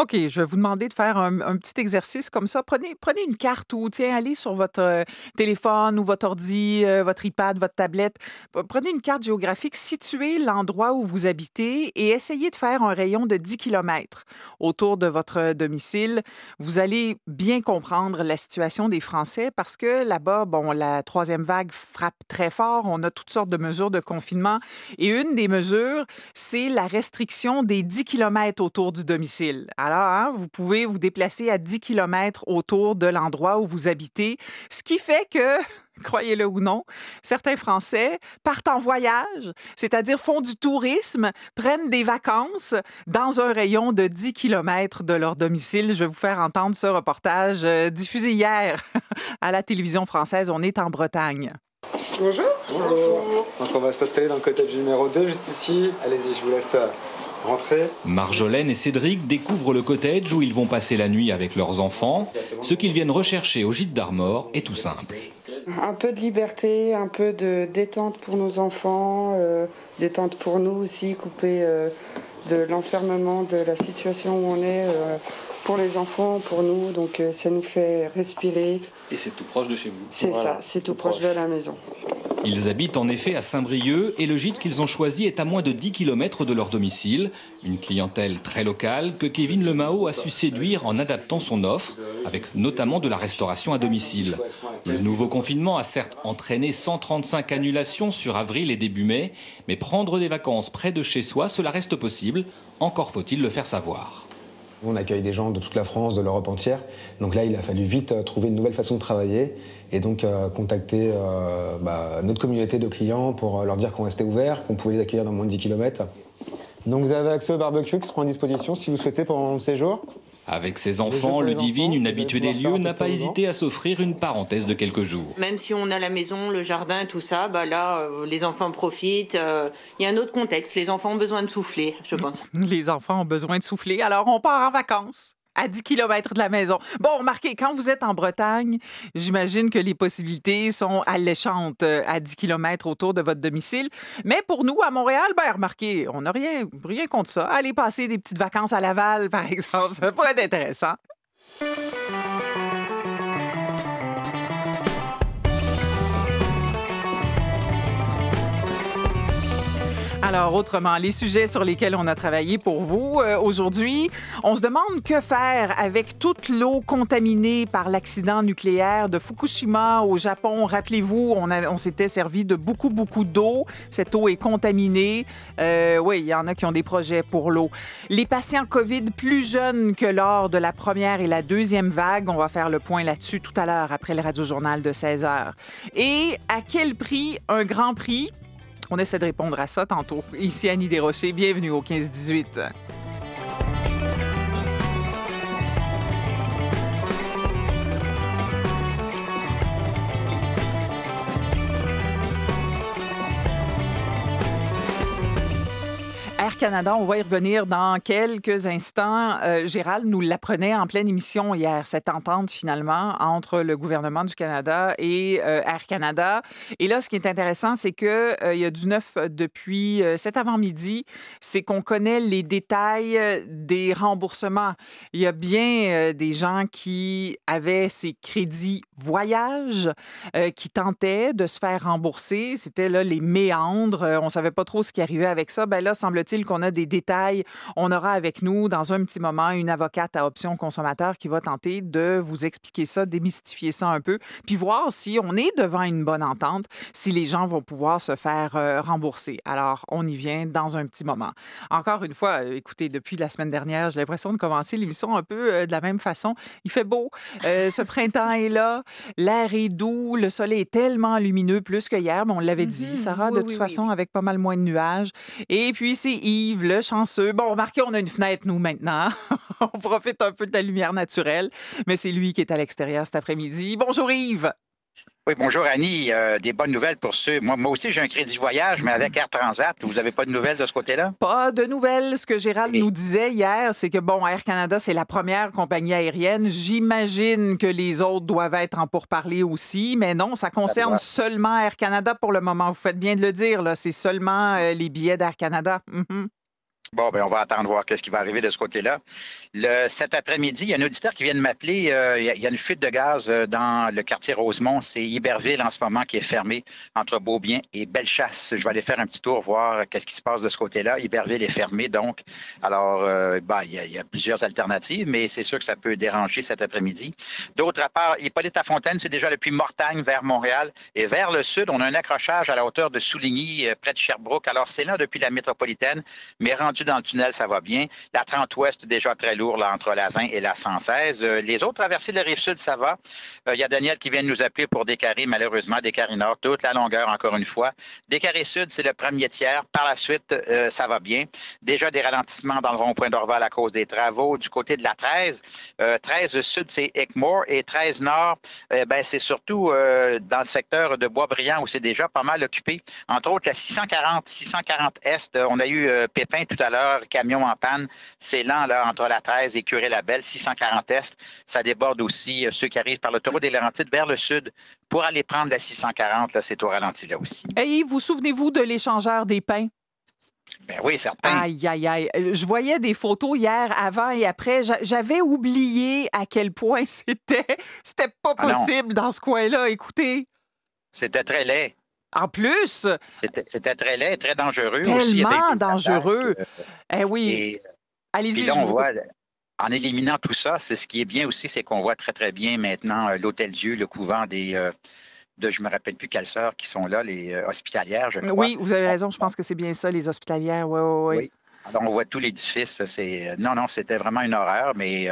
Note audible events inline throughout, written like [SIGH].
OK, je vais vous demander de faire un, petit exercice comme ça. Prenez, une carte ou, tiens, allez sur votre euh, téléphone ou votre ordi, euh, votre iPad, votre tablette. Prenez une carte géographique, situez l'endroit où vous habitez et essayez de faire un rayon de 10 km autour de votre domicile. Vous allez bien comprendre la situation des Français parce que là-bas, bon, la troisième vague frappe très fort. On a toutes sortes de mesures de confinement et une des mesures, c'est la restriction des 10 km autour du domicile. Hein, vous pouvez vous déplacer à 10 km autour de l'endroit où vous habitez, ce qui fait que [LAUGHS] croyez-le ou non, certains Français partent en voyage, c'est-à-dire font du tourisme, prennent des vacances dans un rayon de 10 km de leur domicile. Je vais vous faire entendre ce reportage euh, diffusé hier [LAUGHS] à la télévision française. On est en Bretagne. Bonjour. Bonjour. Donc on va s'installer dans le cottage numéro 2, juste ici. Allez-y, je vous laisse Marjolaine et Cédric découvrent le cottage où ils vont passer la nuit avec leurs enfants. Ce qu'ils viennent rechercher au gîte d'Armor est tout simple. Un peu de liberté, un peu de détente pour nos enfants, euh, détente pour nous aussi, couper euh, de l'enfermement, de la situation où on est. Euh, pour les enfants, pour nous, donc ça nous fait respirer. Et c'est tout proche de chez vous C'est ça, c'est tout, proche de la maison. Ils habitent en effet à Saint-Brieuc et le gîte qu'ils ont choisi est à moins de 10 km de leur domicile. Une clientèle très locale que Kevin Lemao a su séduire en adaptant son offre, avec notamment de la restauration à domicile. Le nouveau confinement a certes entraîné 135 annulations sur avril et début mai, mais prendre des vacances près de chez soi, cela reste possible. Encore faut-il le faire savoir. On accueille des gens de toute la France, de l'Europe entière. Donc là, il a fallu vite euh, trouver une nouvelle façon de travailler et donc euh, contacter euh, bah, notre communauté de clients pour leur dire qu'on restait ouvert, qu'on pouvait les accueillir dans moins de 10 km. Donc vous avez accès au barbecue qui sera en disposition si vous souhaitez pendant le séjour. Avec ses enfants, le Divine, une habituée des lieux, n'a pas hésité à s'offrir une parenthèse de quelques jours. Même si on a la maison, le jardin, tout ça, bah là, les enfants profitent. Il y a un autre contexte. Les enfants ont besoin de souffler, je pense. Les enfants ont besoin de souffler. Alors, on part en vacances à 10 km de la maison. Bon, remarquez, quand vous êtes en Bretagne, j'imagine que les possibilités sont alléchantes euh, à 10 km autour de votre domicile. Mais pour nous, à Montréal, ben, remarquez, on n'a rien, rien contre ça. Aller passer des petites vacances à Laval, [LAUGHS] par exemple, ça pourrait être intéressant. Alors, autrement, les sujets sur lesquels on a travaillé pour vous euh, aujourd'hui, on se demande que faire avec toute l'eau contaminée par l'accident nucléaire de Fukushima au Japon. Rappelez-vous, on, s'était servi de beaucoup, beaucoup d'eau. Cette eau est contaminée. Euh, oui, il y en a qui ont des projets pour l'eau. Les patients COVID plus jeunes que lors de la première et la deuxième vague, on va faire le point là-dessus tout à l'heure après le radio-journal de 16 heures. Et à quel prix un grand prix? On essaie de répondre à ça tantôt. Ici Annie Desrochers, bienvenue au 15-18. Air Canada, on va y revenir dans quelques instants. Euh, Gérald nous l'apprenait en pleine émission hier, cette entente finalement entre le gouvernement du Canada et euh, Air Canada. Et là, ce qui est intéressant, c'est qu'il euh, y a du neuf depuis cet avant-midi, c'est qu'on connaît les détails des remboursements. Il y a bien des gens qui avaient ces crédits voyage, qui tentaient de se faire rembourser. C'était là les méandres. on savait pas trop ce qui arrivait avec ça. Ben là, semble-t-il qu'on a des détails. On aura avec nous dans un petit moment une avocate à option consommateur qui va tenter de vous expliquer ça, démystifier ça un peu, puis voir si on est devant une bonne entente, si les gens vont pouvoir se faire euh, rembourser. Alors, on y vient dans un petit moment. Encore une fois, euh, écoutez, depuis la semaine dernière, j'ai l'impression de commencer l'émission un peu euh, de la même façon. Il fait beau, ce printemps est là, l'air est doux, le soleil est tellement lumineux, plus que hier, mais on l'avait dit, mm-hmm. Sarah, de toute façon, avec pas mal moins de nuages. Et puis, c'est Yves, le chanceux. Bon, remarquez, on a une fenêtre, nous, maintenant. [LAUGHS] on profite un peu de la lumière naturelle, mais c'est lui qui est à l'extérieur cet après-midi. Bonjour, Yves. Oui, bonjour Annie. Euh, des bonnes nouvelles pour ceux. Moi, moi aussi, j'ai un crédit voyage, mais avec Air Transat, vous n'avez pas de nouvelles de ce côté-là? Pas de nouvelles. Ce que Gérald nous disait hier, c'est que, bon, Air Canada, c'est la première compagnie aérienne. J'imagine que les autres doivent être en pourparlers aussi, mais non, ça concerne seulement Air Canada pour le moment. Vous faites bien de le dire, là. C'est seulement euh, les billets d'Air Canada. Mhm. Bon, ben on va attendre voir qu'est-ce qui va arriver de ce côté-là. Le, cet après-midi, il y a un auditeur qui vient de m'appeler. Euh, il, y a, une fuite de gaz euh, dans le quartier Rosemont. C'est Iberville en ce moment qui est fermé entre Beaubien et Bellechasse. Je vais aller faire un petit tour, voir qu'est-ce qui se passe de ce côté-là. Iberville est fermé, donc. Alors, euh, ben, il, y a, plusieurs alternatives, mais c'est sûr que ça peut déranger cet après-midi. D'autre part, Hippolyte à Fontaine, c'est déjà depuis Mortagne vers Montréal. Et vers le sud, on a un accrochage à la hauteur de Souligny, près de Sherbrooke. Alors, c'est là depuis la métropolitaine, mais rendu dans le tunnel, ça va bien. La 30 ouest, déjà très lourd là, entre la 20 et la 116. Euh, les autres traversées de la rive sud, ça va. Euh, il y a Daniel qui vient de nous appeler pour Descarrés, malheureusement, Descarrés Nord, toute la longueur, encore une fois. Descarrés Sud, c'est le premier tiers. Par la suite, euh, ça va bien. Déjà des ralentissements dans le rond-point d'Orval à cause des travaux. Du côté de la 13, 13 Sud, c'est Eckmore et 13 Nord, ben, c'est surtout dans le secteur de Boisbriand où c'est déjà pas mal occupé. Entre autres, la 640, 640 Est, on a eu Pépin tout à camion en panne. C'est lent, là, entre la 13 et Curé-la-Belle, 640 Est. Ça déborde aussi euh, ceux qui arrivent par l'autoroute des Laurentides vers le sud pour aller prendre la 640. Là, c'est au ralenti, là aussi. Et vous souvenez-vous de l'échangeur des pains? Ben oui, certain. Aïe, aïe, aïe. Euh, je voyais des photos hier, avant et après. J'avais oublié à quel point [LAUGHS] c'était, c'était pas ah possible dans ce coin-là. Écoutez. C'était très laid. En plus. C'était très laid, très dangereux Tellement aussi. Tellement dangereux. Euh, eh oui. Allez-y. là, on voit, en éliminant tout ça, c'est ce qui est bien aussi, c'est qu'on voit très, très bien maintenant euh, l'Hôtel Dieu, le couvent des. Euh, de, je me rappelle plus quelles sœurs qui sont là, les hospitalières, je crois. Oui, vous avez raison, je pense que c'est bien ça, les hospitalières, oui, oui, oui. Alors, on voit tout l'édifice. C'est non, non, c'était vraiment une horreur, mais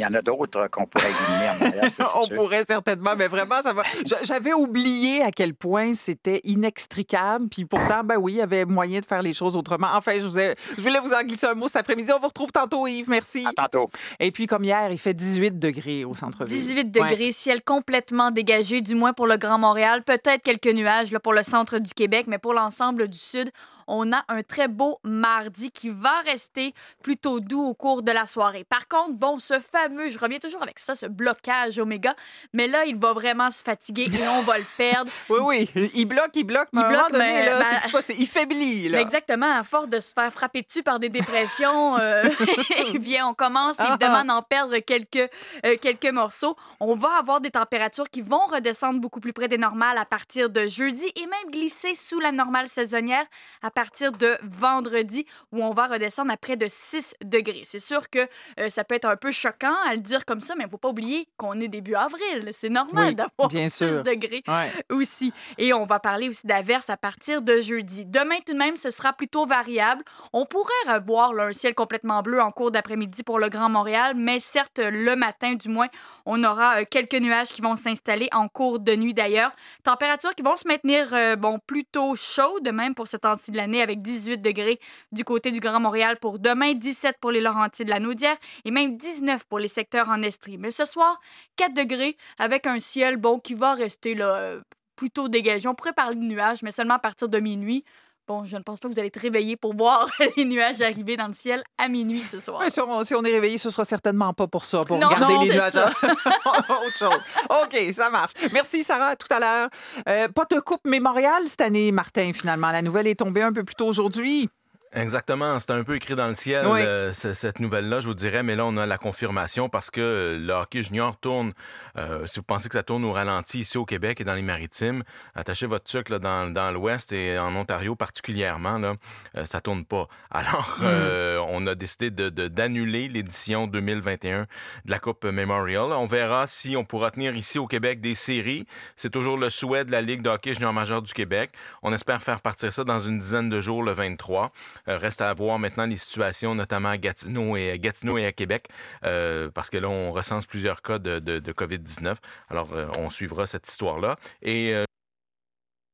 il y en a d'autres qu'on pourrait éliminer en Montréal. [LAUGHS] On pourrait certainement, mais vraiment, ça va. J'avais oublié à quel point c'était inextricable. Puis pourtant, ben oui, il y avait moyen de faire les choses autrement. Enfin, je, vous je voulais vous en glisser un mot cet après-midi. On vous retrouve tantôt, Yves. Merci. À tantôt. Et puis, comme hier, il fait 18 degrés au centre-ville. 18 degrés, ciel complètement dégagé, du moins pour le Grand Montréal. Peut-être quelques nuages là, pour le centre du Québec, mais pour l'ensemble du Sud, on a un très beau mardi qui va rester plutôt doux au cours de la soirée. Par contre, bon, ce fameux, je reviens toujours avec ça, ce blocage oméga, mais là, il va vraiment se fatiguer et on va le perdre. [LAUGHS] Oui, oui, il bloque, il bloque, mais il bloque, donné, là, ben, il faiblit. Là. [LAUGHS] Exactement, à force de se faire frapper dessus par des dépressions, euh, [LAUGHS] eh bien, on commence ah, évidemment ah. à en perdre quelques, euh, quelques morceaux. On va avoir des températures qui vont redescendre beaucoup plus près des normales à partir de jeudi et même glisser sous la normale saisonnière à partir de vendredi où on va redescendre à près de 6 degrés. C'est sûr que euh, ça peut être un peu choquant à le dire comme ça, mais il ne faut pas oublier qu'on est début avril. C'est normal d'avoir 6 degrés aussi. Et on va parler aussi d'averses à partir de jeudi. Demain, tout de même, ce sera plutôt variable. On pourrait revoir un ciel complètement bleu en cours d'après-midi pour le Grand Montréal, mais certes, le matin, du moins, on aura euh, quelques nuages qui vont s'installer en cours de nuit d'ailleurs. Températures qui vont se maintenir, euh, bon, plutôt chaudes, même pour ce temps-ci de avec 18 degrés du côté du Grand Montréal pour demain, 17 pour les Laurentides de la Naudière et même 19 pour les secteurs en Estrie. Mais ce soir, 4 degrés avec un ciel bon qui va rester là euh, plutôt dégagé. On pourrait parler de nuages, mais seulement à partir de minuit. Bon, je ne pense pas que vous allez être réveillé pour voir [LAUGHS] les nuages arriver dans le ciel à minuit ce soir. si, on, est réveillé, ce sera certainement pas pour ça, pour regarder les nuages. [LAUGHS] Autre chose. OK, ça marche. Merci, Sarah. tout à l'heure. Euh, pas de coupe mémoriale cette année, Martin, finalement. La nouvelle est tombée un peu plus tôt aujourd'hui. Exactement, c'est un peu écrit dans le ciel euh, cette nouvelle-là, je vous dirais, mais là on a la confirmation parce que le hockey junior tourne. Euh, si vous pensez que ça tourne au ralenti ici au Québec et dans les Maritimes, attachez votre truc là, dans, dans l'Ouest et en Ontario particulièrement, là, euh, ça tourne pas. [LAUGHS] Alors hmm. on a décidé de, d'annuler l'édition 2021 de la Coupe Memorial. On verra si on pourra tenir ici au Québec des séries. C'est toujours le souhait de la Ligue de hockey junior majeur du Québec. On espère faire partir ça dans une dizaine de jours le 23. Euh, reste à voir maintenant les situations, notamment à Gatineau et, Gatineau et à Québec, euh, parce que là, on recense plusieurs cas de, de, COVID-19. Alors, euh, on suivra cette histoire-là. Et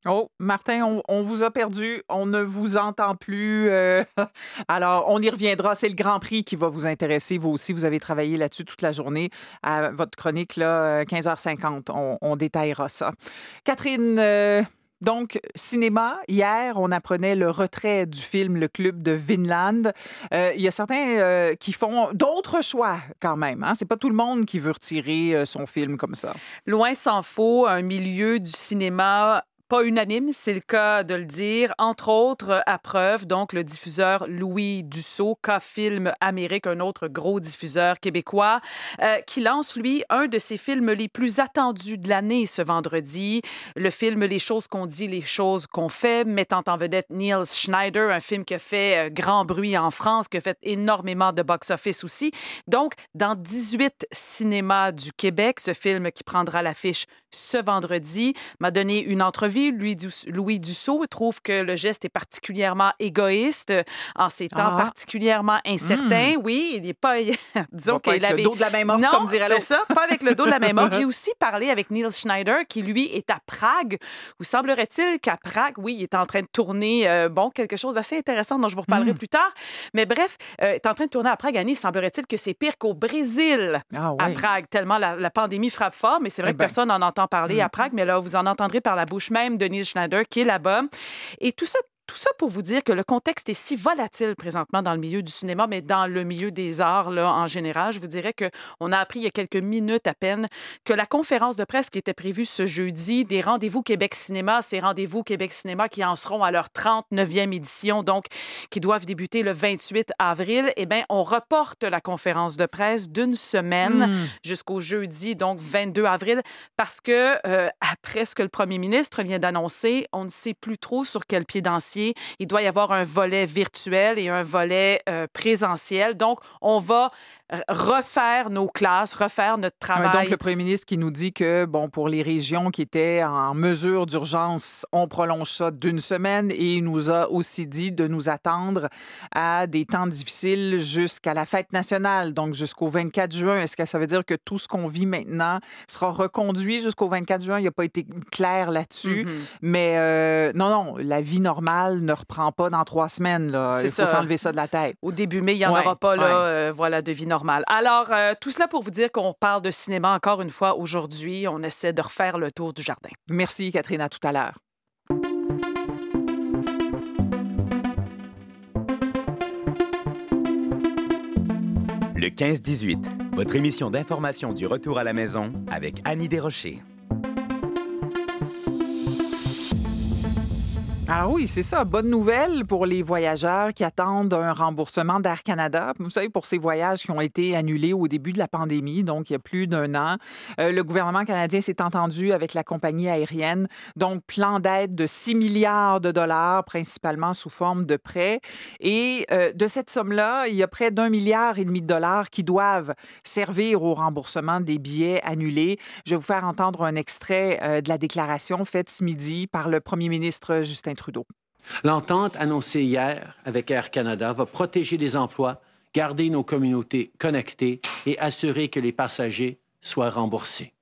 Oh, Martin, on, vous a perdu. On ne vous entend plus. [LAUGHS] Alors, on y reviendra. C'est le Grand Prix qui va vous intéresser. Vous aussi, vous avez travaillé là-dessus toute la journée. À votre chronique, là, 15h50, on, on détaillera ça. Catherine, donc, cinéma, hier, on apprenait le retrait du film Le Club de Vinland. Euh, il y a certains euh, qui font d'autres choix quand même. Hein? C'est pas tout le monde qui veut retirer euh, son film comme ça. Loin s'en faut, un milieu du cinéma pas unanime, c'est le cas de le dire. Entre autres, à preuve, donc, le diffuseur Louis Dussault, K-Film Amérique, un autre gros diffuseur québécois, euh, qui lance, lui, un de ses films les plus attendus de l'année ce vendredi. Le film Les choses qu'on dit, les choses qu'on fait, mettant en vedette Niels Schneider, un film qui a fait euh, grand bruit en France, qui a fait énormément de box-office aussi. Donc, dans 18 cinémas du Québec, ce film qui prendra l'affiche ce vendredi m'a donné une entrevue. Louis, Louis Dussault trouve que le geste est particulièrement égoïste en ces temps ah. particulièrement incertains. Hmm. Oui, il n'est pas. [LAUGHS] disons qu'il avait. le dos de la même non, comme dirait ça, pas avec le dos de la même [LAUGHS] J'ai aussi parlé avec Neil Schneider, qui lui est à Prague, où semblerait-il qu'à Prague, oui, il est en train de tourner, euh, bon, quelque chose d'assez intéressant dont je vous reparlerai hmm. plus tard. Mais bref, euh, il est en train de tourner à Prague. Annie, semblerait-il que c'est pire qu'au Brésil, ah à Prague, tellement la, pandémie frappe fort. Mais c'est vrai eh que ben. personne n'en entend parler à hmm. Prague. Mais là, vous en entendrez par la bouche même de Neil Schneider, qui est là-bas. Et tout ça tout ça pour vous dire que le contexte est si volatile présentement dans le milieu du cinéma, mais dans le milieu des arts là, en général. Je vous dirais qu'on a appris il y a quelques minutes à peine que la conférence de presse qui était prévue ce jeudi des rendez-vous Québec Cinéma, ces rendez-vous Québec Cinéma qui en seront à leur 39e édition, donc qui doivent débuter le 28 avril, eh bien, on reporte la conférence de presse d'une semaine hmm. jusqu'au jeudi, donc 22 avril, parce que euh, après ce que le premier ministre vient d'annoncer, on ne sait plus trop sur quel pied danser il doit y avoir un volet virtuel et un volet euh, présentiel. Donc, on va refaire nos classes, refaire notre travail. donc, le premier ministre qui nous dit que, bon, pour les régions qui étaient en mesure d'urgence, on prolonge ça d'une semaine et il nous a aussi dit de nous attendre à des temps difficiles jusqu'à la fête nationale, donc jusqu'au 24 juin. Est-ce que ça veut dire que tout ce qu'on vit maintenant sera reconduit jusqu'au 24 juin? Il n'a pas été clair là-dessus. Mm-hmm. Mais euh, non, non, la vie normale ne reprend pas dans trois semaines. Là. Il faut s'enlever ça de la tête. Au début mai, il n'y en aura pas là, euh, voilà, de vie normale alors, euh, tout cela pour vous dire qu'on parle de cinéma encore une fois aujourd'hui. On essaie de refaire le tour du jardin. Merci, Catherine. À tout à l'heure. Le 15-18, votre émission d'information du retour à la maison avec Annie Desrochers. Ah oui, c'est ça. Bonne nouvelle pour les voyageurs qui attendent un remboursement d'Air Canada. Vous savez, pour ces voyages qui ont été annulés au début de la pandémie, donc il y a plus d'un an, euh, le gouvernement canadien s'est entendu avec la compagnie aérienne. Donc, plan d'aide de 6 milliards de dollars, principalement sous forme de prêts. Et euh, de cette somme-là, il y a près d'un milliard et demi de dollars qui doivent servir au remboursement des billets annulés. Je vais vous faire entendre un extrait euh, de la déclaration faite ce midi par le premier ministre Justin L'entente annoncée hier avec Air Canada va protéger les emplois, garder nos communautés connectées et assurer que les passagers soient remboursés.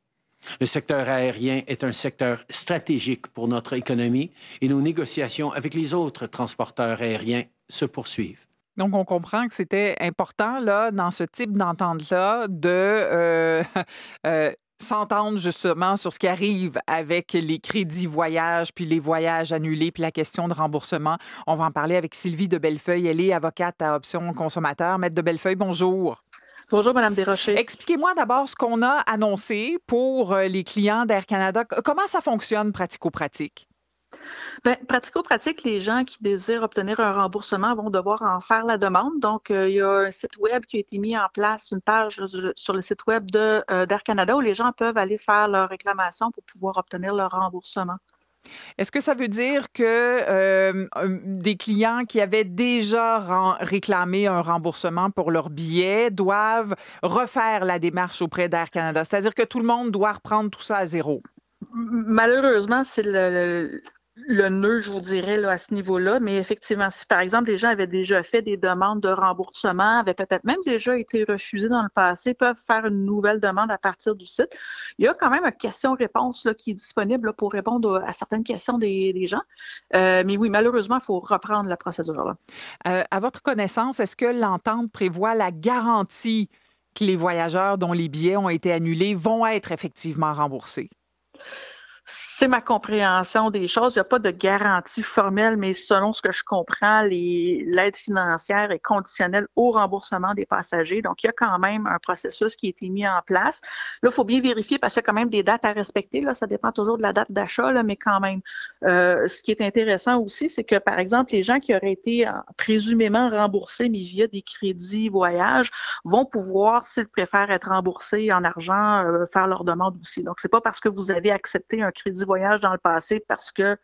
Le secteur aérien est un secteur stratégique pour notre économie et nos négociations avec les autres transporteurs aériens se poursuivent. Donc, on comprend que c'était important, là, dans ce type d'entente-là, de euh, [LAUGHS] euh, s'entendre justement sur ce qui arrive avec les crédits voyage, puis les voyages annulés, puis la question de remboursement. On va en parler avec Sylvie de Bellefeuille. Elle est avocate à Option Consommateur. Maître de Bellefeuille, bonjour. Bonjour, Madame Desrochers. Expliquez-moi d'abord ce qu'on a annoncé pour euh, les clients d'Air Canada. Comment ça fonctionne pratico-pratique? Bien, pratico-pratique, les gens qui désirent obtenir un remboursement vont devoir en faire la demande. Donc, euh, il y a un site web qui a été mis en place, une page sur le site web euh, d'Air Canada où les gens peuvent aller faire leur réclamation pour pouvoir obtenir leur remboursement. Est-ce que ça veut dire que euh, des clients qui avaient déjà réclamé un remboursement pour leur billet doivent refaire la démarche auprès d'Air Canada? C'est-à-dire que tout le monde doit reprendre tout ça à zéro? Malheureusement, c'est le, le nœud, je vous dirais, là, à ce niveau-là. Mais effectivement, si par exemple les gens avaient déjà fait des demandes de remboursement, avaient peut-être même déjà été refusés dans le passé, peuvent faire une nouvelle demande à partir du site. Il y a quand même une question-réponse qui est disponible pour répondre à certaines questions des, gens. Euh, mais oui, malheureusement, il faut reprendre la procédure. Euh, à votre connaissance, est-ce que l'entente prévoit la garantie que les voyageurs dont les billets ont été annulés vont être effectivement remboursés? C'est ma compréhension des choses. Il n'y a pas de garantie formelle, mais selon ce que je comprends, l'aide financière est conditionnelle au remboursement des passagers. Donc, il y a quand même un processus qui a été mis en place. Là, il faut bien vérifier parce qu'il y a quand même des dates à respecter. Là, ça dépend toujours de la date d'achat, mais quand même. Euh, ce qui est intéressant aussi, c'est que, par exemple, les gens qui auraient été présumément remboursés, mais via des crédits voyage, vont pouvoir, s'ils préfèrent être remboursés en argent, euh, faire leur demande aussi. Donc, c'est pas parce que vous avez accepté un crédit voyage dans le passé parce que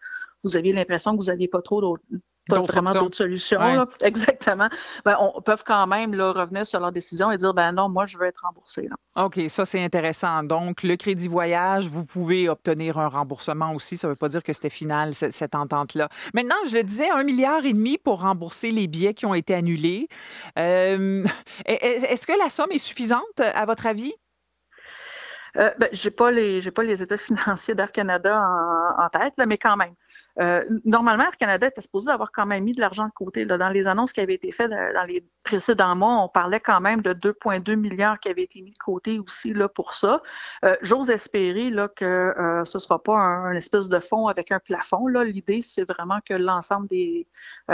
vous aviez l'impression que vous n'aviez pas trop d'autres pas vraiment d'autres solutions. [LAUGHS] Exactement. Ben, on peut quand même là, revenir sur leur décision et dire ben non, moi, je veux être remboursé. OK, ça, c'est intéressant. Donc, le crédit voyage, vous pouvez obtenir un remboursement aussi. Ça ne veut pas dire que c'était final, cette, entente-là. Maintenant, je le disais, un milliard et demi pour rembourser les billets qui ont été annulés. Euh, [LAUGHS] est-ce que la somme est suffisante, à votre avis? Euh, ben, j'ai pas les pas les états [LAUGHS] financiers d'Air Canada en, en tête, là, mais quand même. Euh, normalement, Air Canada était supposé avoir quand même mis de l'argent de côté. Dans les annonces qui avaient été faites euh, dans les précédents mois, on parlait quand même de 2,2 milliards qui avaient été mis de côté aussi là, pour ça. Euh, j'ose espérer là, que ce ne sera pas un, espèce de fonds avec un plafond. L'idée, c'est vraiment que l'ensemble des,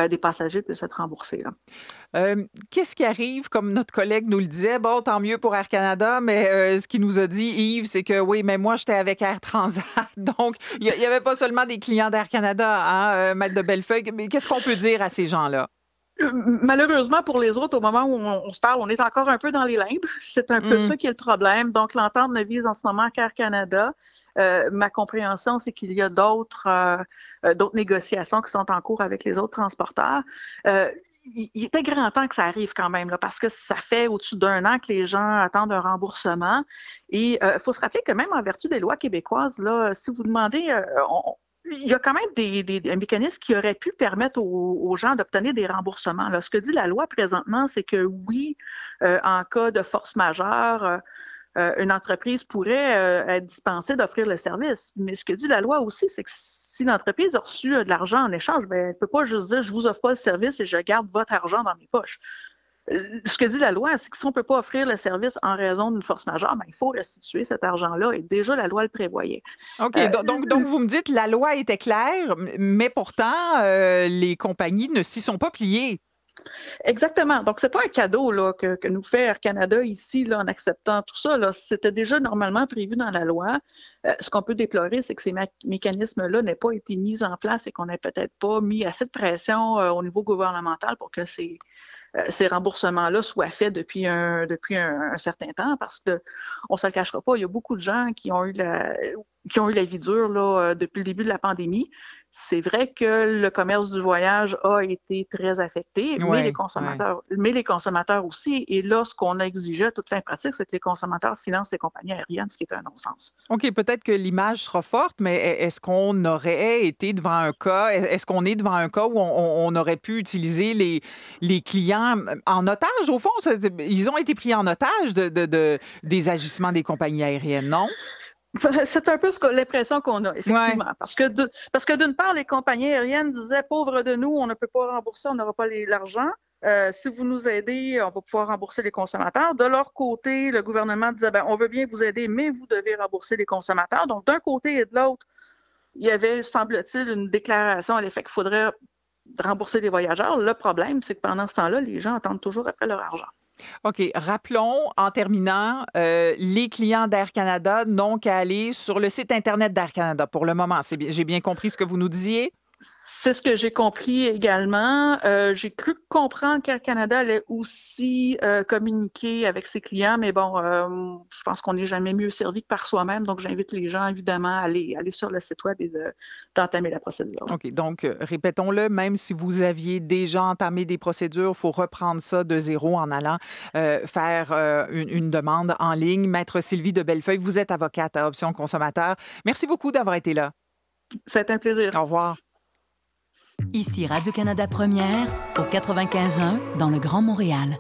des passagers puissent être remboursés. Qu'est-ce qui arrive, comme notre collègue nous le disait, bon, tant mieux pour Air Canada, mais ce qu'il nous a dit, Yves, c'est que oui, mais moi, j'étais avec Air Transat. [LAUGHS] Donc, il n'y avait pas seulement des clients d'Air Canada hein, euh, Maître de Bellefeuille. Mais qu'est-ce qu'on peut dire à ces gens-là? Euh, malheureusement, pour les autres, au moment où on, se parle, on est encore un peu dans les limbes. [LAUGHS] C'est un peu mm. ça qui est le problème. Donc, l'entente ne vise en ce moment qu'Air Canada. Euh, ma compréhension, c'est qu'il y a d'autres d'autres négociations qui sont en cours avec les autres transporteurs. il, était grand temps que ça arrive quand même, là, parce que ça fait au-dessus d'un an que les gens attendent un remboursement. Et il faut se rappeler que même en vertu des lois québécoises, là, si vous demandez, il y a quand même des, mécanismes qui auraient pu permettre aux, gens d'obtenir des remboursements. ce que dit la loi présentement, c'est que oui, euh, en cas de force majeure, euh, euh, une entreprise pourrait être dispensée d'offrir le service. Mais ce que dit la loi aussi, c'est que si l'entreprise a reçu de l'argent en échange, ben, elle ne peut pas juste dire je vous offre pas le service et je garde votre argent dans mes poches. Euh, ce que dit la loi, c'est que si on ne peut pas offrir le service en raison d'une force majeure, ben, il faut restituer cet argent-là. Et déjà, la loi le prévoyait. OK. Euh, donc, donc, vous me dites, la loi était claire, mais pourtant, euh, les compagnies ne s'y sont pas pliées. Exactement. Donc, c'est pas un cadeau là, que, nous fait Air Canada ici là, en acceptant tout ça. C'était déjà normalement prévu dans la loi. ce qu'on peut déplorer, c'est que ces mécanismes-là n'aient pas été mis en place et qu'on n'ait peut-être pas mis assez de pression au niveau gouvernemental pour que ces, ces remboursements-là soient faits depuis un, depuis un, certain temps parce que on se le cachera pas, il y a beaucoup de gens qui ont eu la, qui ont eu la vie dure là, euh, depuis le début de la pandémie. C'est vrai que le commerce du voyage a été très affecté, mais, les consommateurs, mais les consommateurs aussi. Et là, ce qu'on a exigé à toute fin pratique, c'est que les consommateurs financent les compagnies aériennes, ce qui est un non-sens. OK, peut-être que l'image sera forte, mais est-ce qu'on aurait été devant un cas, est-ce qu'on est devant un cas où on, aurait pu utiliser les, les clients en otage, au fond? Ils ont été pris en otage de, de des agissements des compagnies aériennes, non? [LAUGHS] C'est un peu l'impression qu'on a, effectivement. Parce que parce que d'une part, les compagnies aériennes disaient pauvre de nous, on ne peut pas rembourser, on n'aura pas l'argent. Euh, si vous nous aidez, on va pouvoir rembourser les consommateurs. De leur côté, le gouvernement disait ben, on veut bien vous aider, mais vous devez rembourser les consommateurs. Donc, d'un côté et de l'autre, il y avait, semble-t-il, une déclaration à l'effet qu'il faudrait rembourser les voyageurs. Le problème, c'est que pendant ce temps-là, les gens attendent toujours après leur argent. OK. Rappelons, en terminant, euh, les clients d'Air Canada n'ont qu'à aller sur le site Internet d'Air Canada pour le moment. J'ai bien compris ce que vous nous disiez? C'est ce que j'ai compris également. Euh, j'ai cru comprendre qu'Air Canada allait aussi euh, communiquer avec ses clients, mais bon, euh, je pense qu'on n'est jamais mieux servi que par soi-même. Donc, j'invite les gens, évidemment, à aller, aller sur le site web et d'entamer la procédure. OK. Donc, répétons-le, même si vous aviez déjà entamé des procédures, il faut reprendre ça de zéro en allant faire une, une, demande en ligne. Maître Sylvie de Bellefeuille, vous êtes avocate à Option Consommateur. Merci beaucoup d'avoir été là. C'est un plaisir. Au revoir. Ici Radio-Canada Première, au 95.1 dans le Grand Montréal.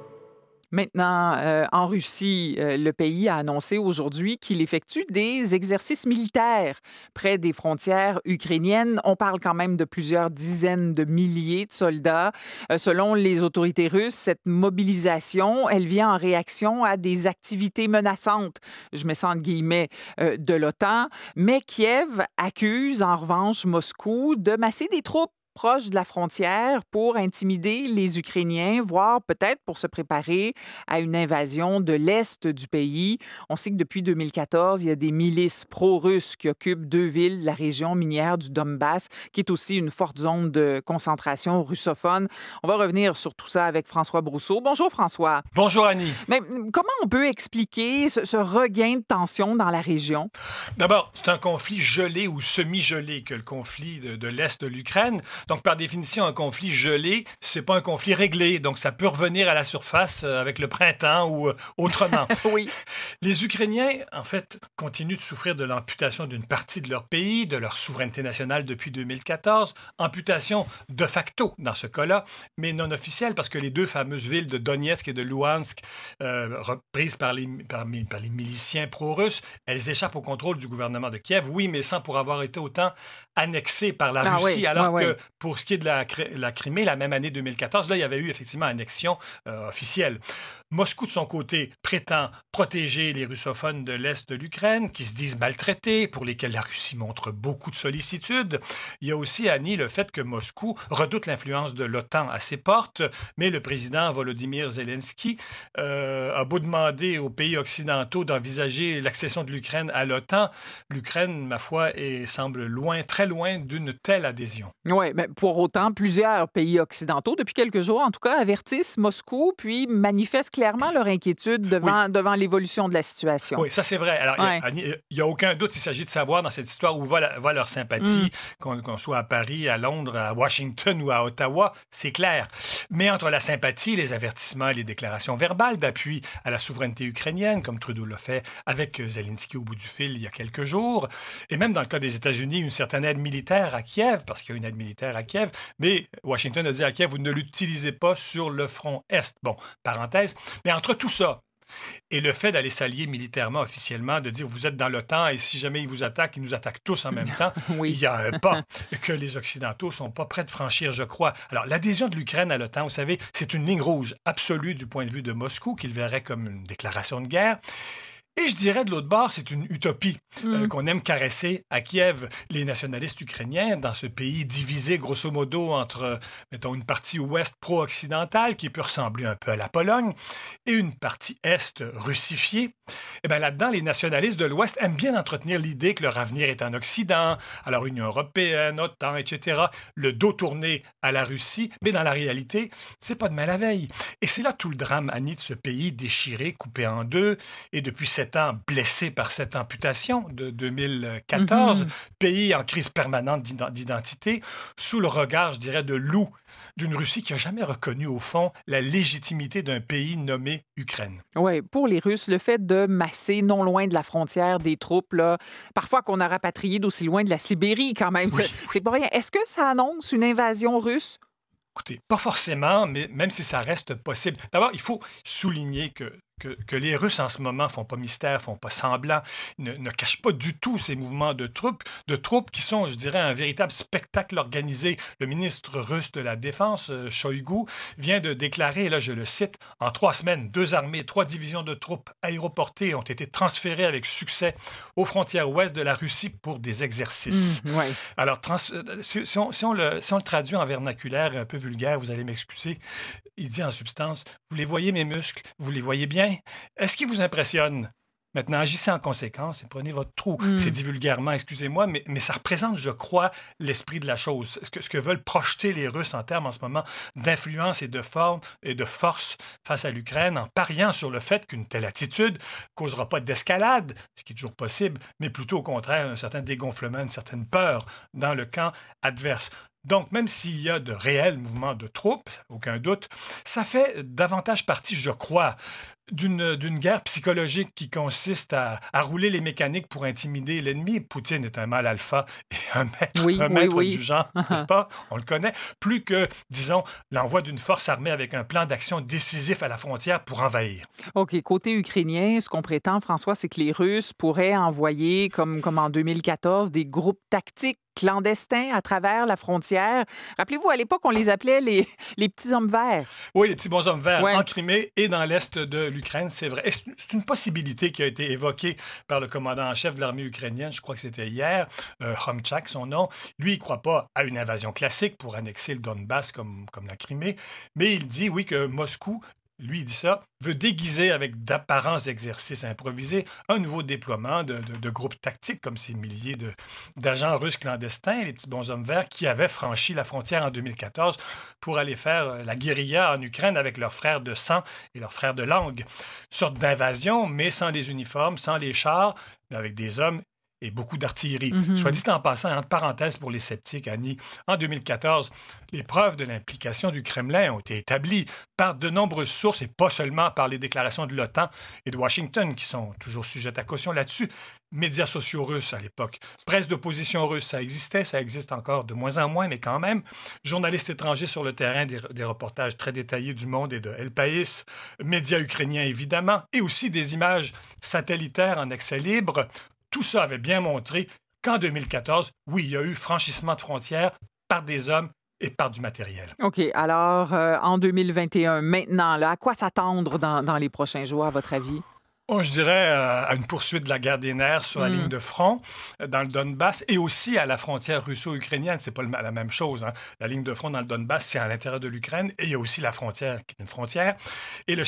Maintenant, euh, en Russie, euh, le pays a annoncé aujourd'hui qu'il effectue des exercices militaires près des frontières ukrainiennes. On parle quand même de plusieurs dizaines de milliers de soldats. Euh, selon les autorités russes, cette mobilisation, elle vient en réaction à des activités menaçantes, je mets ça entre guillemets, de l'OTAN. Mais Kiev accuse en revanche Moscou de masser des troupes proche de la frontière pour intimider les Ukrainiens, voire peut-être pour se préparer à une invasion de l'Est du pays. On sait que depuis 2014, il y a des milices pro-russes qui occupent deux villes de la région minière du Donbass, qui est aussi une forte zone de concentration russophone. On va revenir sur tout ça avec François Brousseau. Bonjour François. Bonjour Annie. Mais hum, comment on peut expliquer ce, regain de tension dans la région? D'abord, c'est un conflit gelé ou semi-gelé que le conflit de l'Est de l'Ukraine. Donc, par définition, un conflit gelé, c'est pas un conflit réglé. Donc, ça peut revenir à la surface euh, avec le printemps ou euh, autrement. [LAUGHS] oui. Les Ukrainiens, en fait, continuent de souffrir de l'amputation d'une partie de leur pays, de leur souveraineté nationale depuis 2014. Amputation de facto dans ce cas-là, mais non officielle parce que les deux fameuses villes de Donetsk et de Luhansk, euh, reprises par les, par, les miliciens pro-russes, elles échappent au contrôle du gouvernement de Kiev. Oui, mais sans pour avoir été autant annexées par la ah Russie, alors que pour ce qui est de la, Crimée, la même année 2014, là, il y avait eu effectivement annexion euh, officielle. Moscou, de son côté, prétend protéger les russophones de l'Est de l'Ukraine, qui se disent maltraités, pour lesquels la Russie montre beaucoup de sollicitude. Il y a aussi, Annie, le fait que Moscou redoute l'influence de l'OTAN à ses portes, mais le président Volodymyr Zelensky euh, a beau demander aux pays occidentaux d'envisager l'accession de l'Ukraine à l'OTAN, l'Ukraine, ma foi, est, semble loin, très loin d'une telle adhésion. Oui, mais pour autant, plusieurs pays occidentaux, depuis quelques jours en tout cas, avertissent Moscou, puis manifestent clairement leur inquiétude devant, devant l'évolution de la situation. Oui, ça c'est vrai. Alors, il n'y a, aucun doute, il s'agit de savoir dans cette histoire où va, leur sympathie, mm. qu'on soit à Paris, à Londres, à Washington ou à Ottawa, c'est clair. Mais entre la sympathie, les avertissements et les déclarations verbales d'appui à la souveraineté ukrainienne, comme Trudeau l'a fait avec Zelensky au bout du fil il y a quelques jours, et même dans le cas des États-Unis, une certaine aide militaire à Kiev, parce qu'il y a une aide militaire à Kiev, mais Washington a dit à Kiev, vous ne l'utilisez pas sur le front Est. Bon, parenthèse. Mais entre tout ça, et le fait d'aller s'allier militairement officiellement, de dire vous êtes dans l'OTAN et si jamais ils vous attaquent, ils nous attaquent tous en même [LAUGHS] temps, il y a un pas [LAUGHS] que les Occidentaux sont pas prêts de franchir, je crois. Alors, l'adhésion de l'Ukraine à l'OTAN, vous savez, c'est une ligne rouge absolue du point de vue de Moscou, qu'il verrait comme une déclaration de guerre. Et je dirais de l'autre bord, c'est une utopie euh, mm. qu'on aime caresser à Kiev. Les nationalistes ukrainiens, dans ce pays divisé grosso modo entre, euh, mettons, une partie ouest pro-occidentale qui peut ressembler un peu à la Pologne et une partie est russifiée, eh bien là-dedans, les nationalistes de l'ouest aiment bien entretenir l'idée que leur avenir est en Occident, alors Union européenne, OTAN, etc., le dos tourné à la Russie, mais dans la réalité, c'est pas de mal à veille. Et c'est là tout le drame, Annie, de ce pays déchiré, coupé en deux, et depuis cette étant blessé par cette amputation de 2014, mhm. pays en crise permanente d'identité, sous le regard, je dirais, de loup d'une Russie qui n'a jamais reconnu, au fond, la légitimité d'un pays nommé Ukraine. Oui, pour les Russes, le fait de masser non loin de la frontière des troupes, là, parfois qu'on a rapatrié d'aussi loin de la Sibérie quand même, c'est pas rien. Est-ce que ça annonce une invasion russe? Écoutez, pas forcément, mais même si ça reste possible. D'abord, il faut souligner que que, les Russes en ce moment font pas mystère, font pas semblant, ne, ne, cachent pas du tout ces mouvements de troupes, de troupes qui sont, je dirais, un véritable spectacle organisé. Le ministre russe de la Défense, euh, Shoigu, vient de déclarer, et là je le cite, en trois semaines, deux armées, trois divisions de troupes aéroportées ont été transférées avec succès aux frontières ouest de la Russie pour des exercices. Mmh, Alors, euh, si, on, si, on le, si on le traduit en vernaculaire un peu vulgaire, vous allez m'excuser, il dit en substance, vous les voyez mes muscles, vous les voyez bien, est-ce qu'il vous impressionne? Maintenant, agissez en conséquence et prenez votre trou. Hmm. C'est dit vulgairement, excusez-moi, mais, mais, ça représente, je crois, l'esprit de la chose. Ce que, ce que veulent projeter les Russes en termes en ce moment d'influence et de forme et de force face à l'Ukraine, en pariant sur le fait qu'une telle attitude causera pas d'escalade, ce qui est toujours possible, mais plutôt au contraire un certain dégonflement, une certaine peur dans le camp adverse. Donc, même s'il y a de réels mouvements de troupes, aucun doute, ça fait davantage partie, je crois, d'une guerre psychologique qui consiste à, rouler les mécaniques pour intimider l'ennemi. Poutine est un mal alpha et un maître, un maître du genre, [LAUGHS] n'est-ce pas? On le connaît. Plus que, disons, l'envoi d'une force armée avec un plan d'action décisif à la frontière pour envahir. OK. Côté ukrainien, ce qu'on prétend, François, c'est que les Russes pourraient envoyer, comme, comme en 2014, des groupes tactiques clandestins à travers la frontière. Rappelez-vous, à l'époque, on les appelait les, les petits hommes verts. Oui, les petits bons hommes verts en Crimée et dans l'est de l'Ukraine, c'est vrai. C'est une possibilité qui a été évoquée par le commandant en chef de l'armée ukrainienne, je crois que c'était hier, euh, son nom. Lui, il ne croit pas à une invasion classique pour annexer le Donbass comme, comme la Crimée, mais il dit, oui, que Moscou lui dit ça, veut déguiser avec d'apparents exercices improvisés un nouveau déploiement de, groupes tactiques comme ces milliers d'agents russes clandestins, les petits bons hommes verts, qui avaient franchi la frontière en 2014 pour aller faire euh, la guérilla en Ukraine avec leurs frères de sang et leurs frères de langue. sorte d'invasion, mais sans les uniformes, sans les chars, mais avec des hommes et beaucoup d'artillerie. Mhm. Soit dit en passant, entre parenthèses pour les sceptiques, Annie, en 2014, les preuves de l'implication du Kremlin ont été établies par de nombreuses sources et pas seulement par les déclarations de l'OTAN et de Washington, qui sont toujours sujettes à caution là-dessus. Médias sociaux russes à l'époque, presse d'opposition russe, ça existait, ça existe encore de moins en moins, mais quand même. Journalistes étrangers sur le terrain, des, des reportages très détaillés du Monde et de El País, médias ukrainiens évidemment, et aussi des images satellitaires en accès libre tout ça avait bien montré qu'en 2014, oui, il y a eu franchissement de frontières par des hommes et par du matériel. OK. Alors, euh, en 2021, maintenant, à quoi s'attendre dans les prochains jours, à votre avis? Oh, je dirais euh, à une poursuite de la guerre des nerfs sur la hmm. ligne de front euh, dans le Donbass et aussi à la frontière russo-ukrainienne. C'est pas la même chose. Hein. La ligne de front dans le Donbass, c'est à l'intérieur de l'Ukraine et il y a aussi la frontière qui est une frontière. Et le,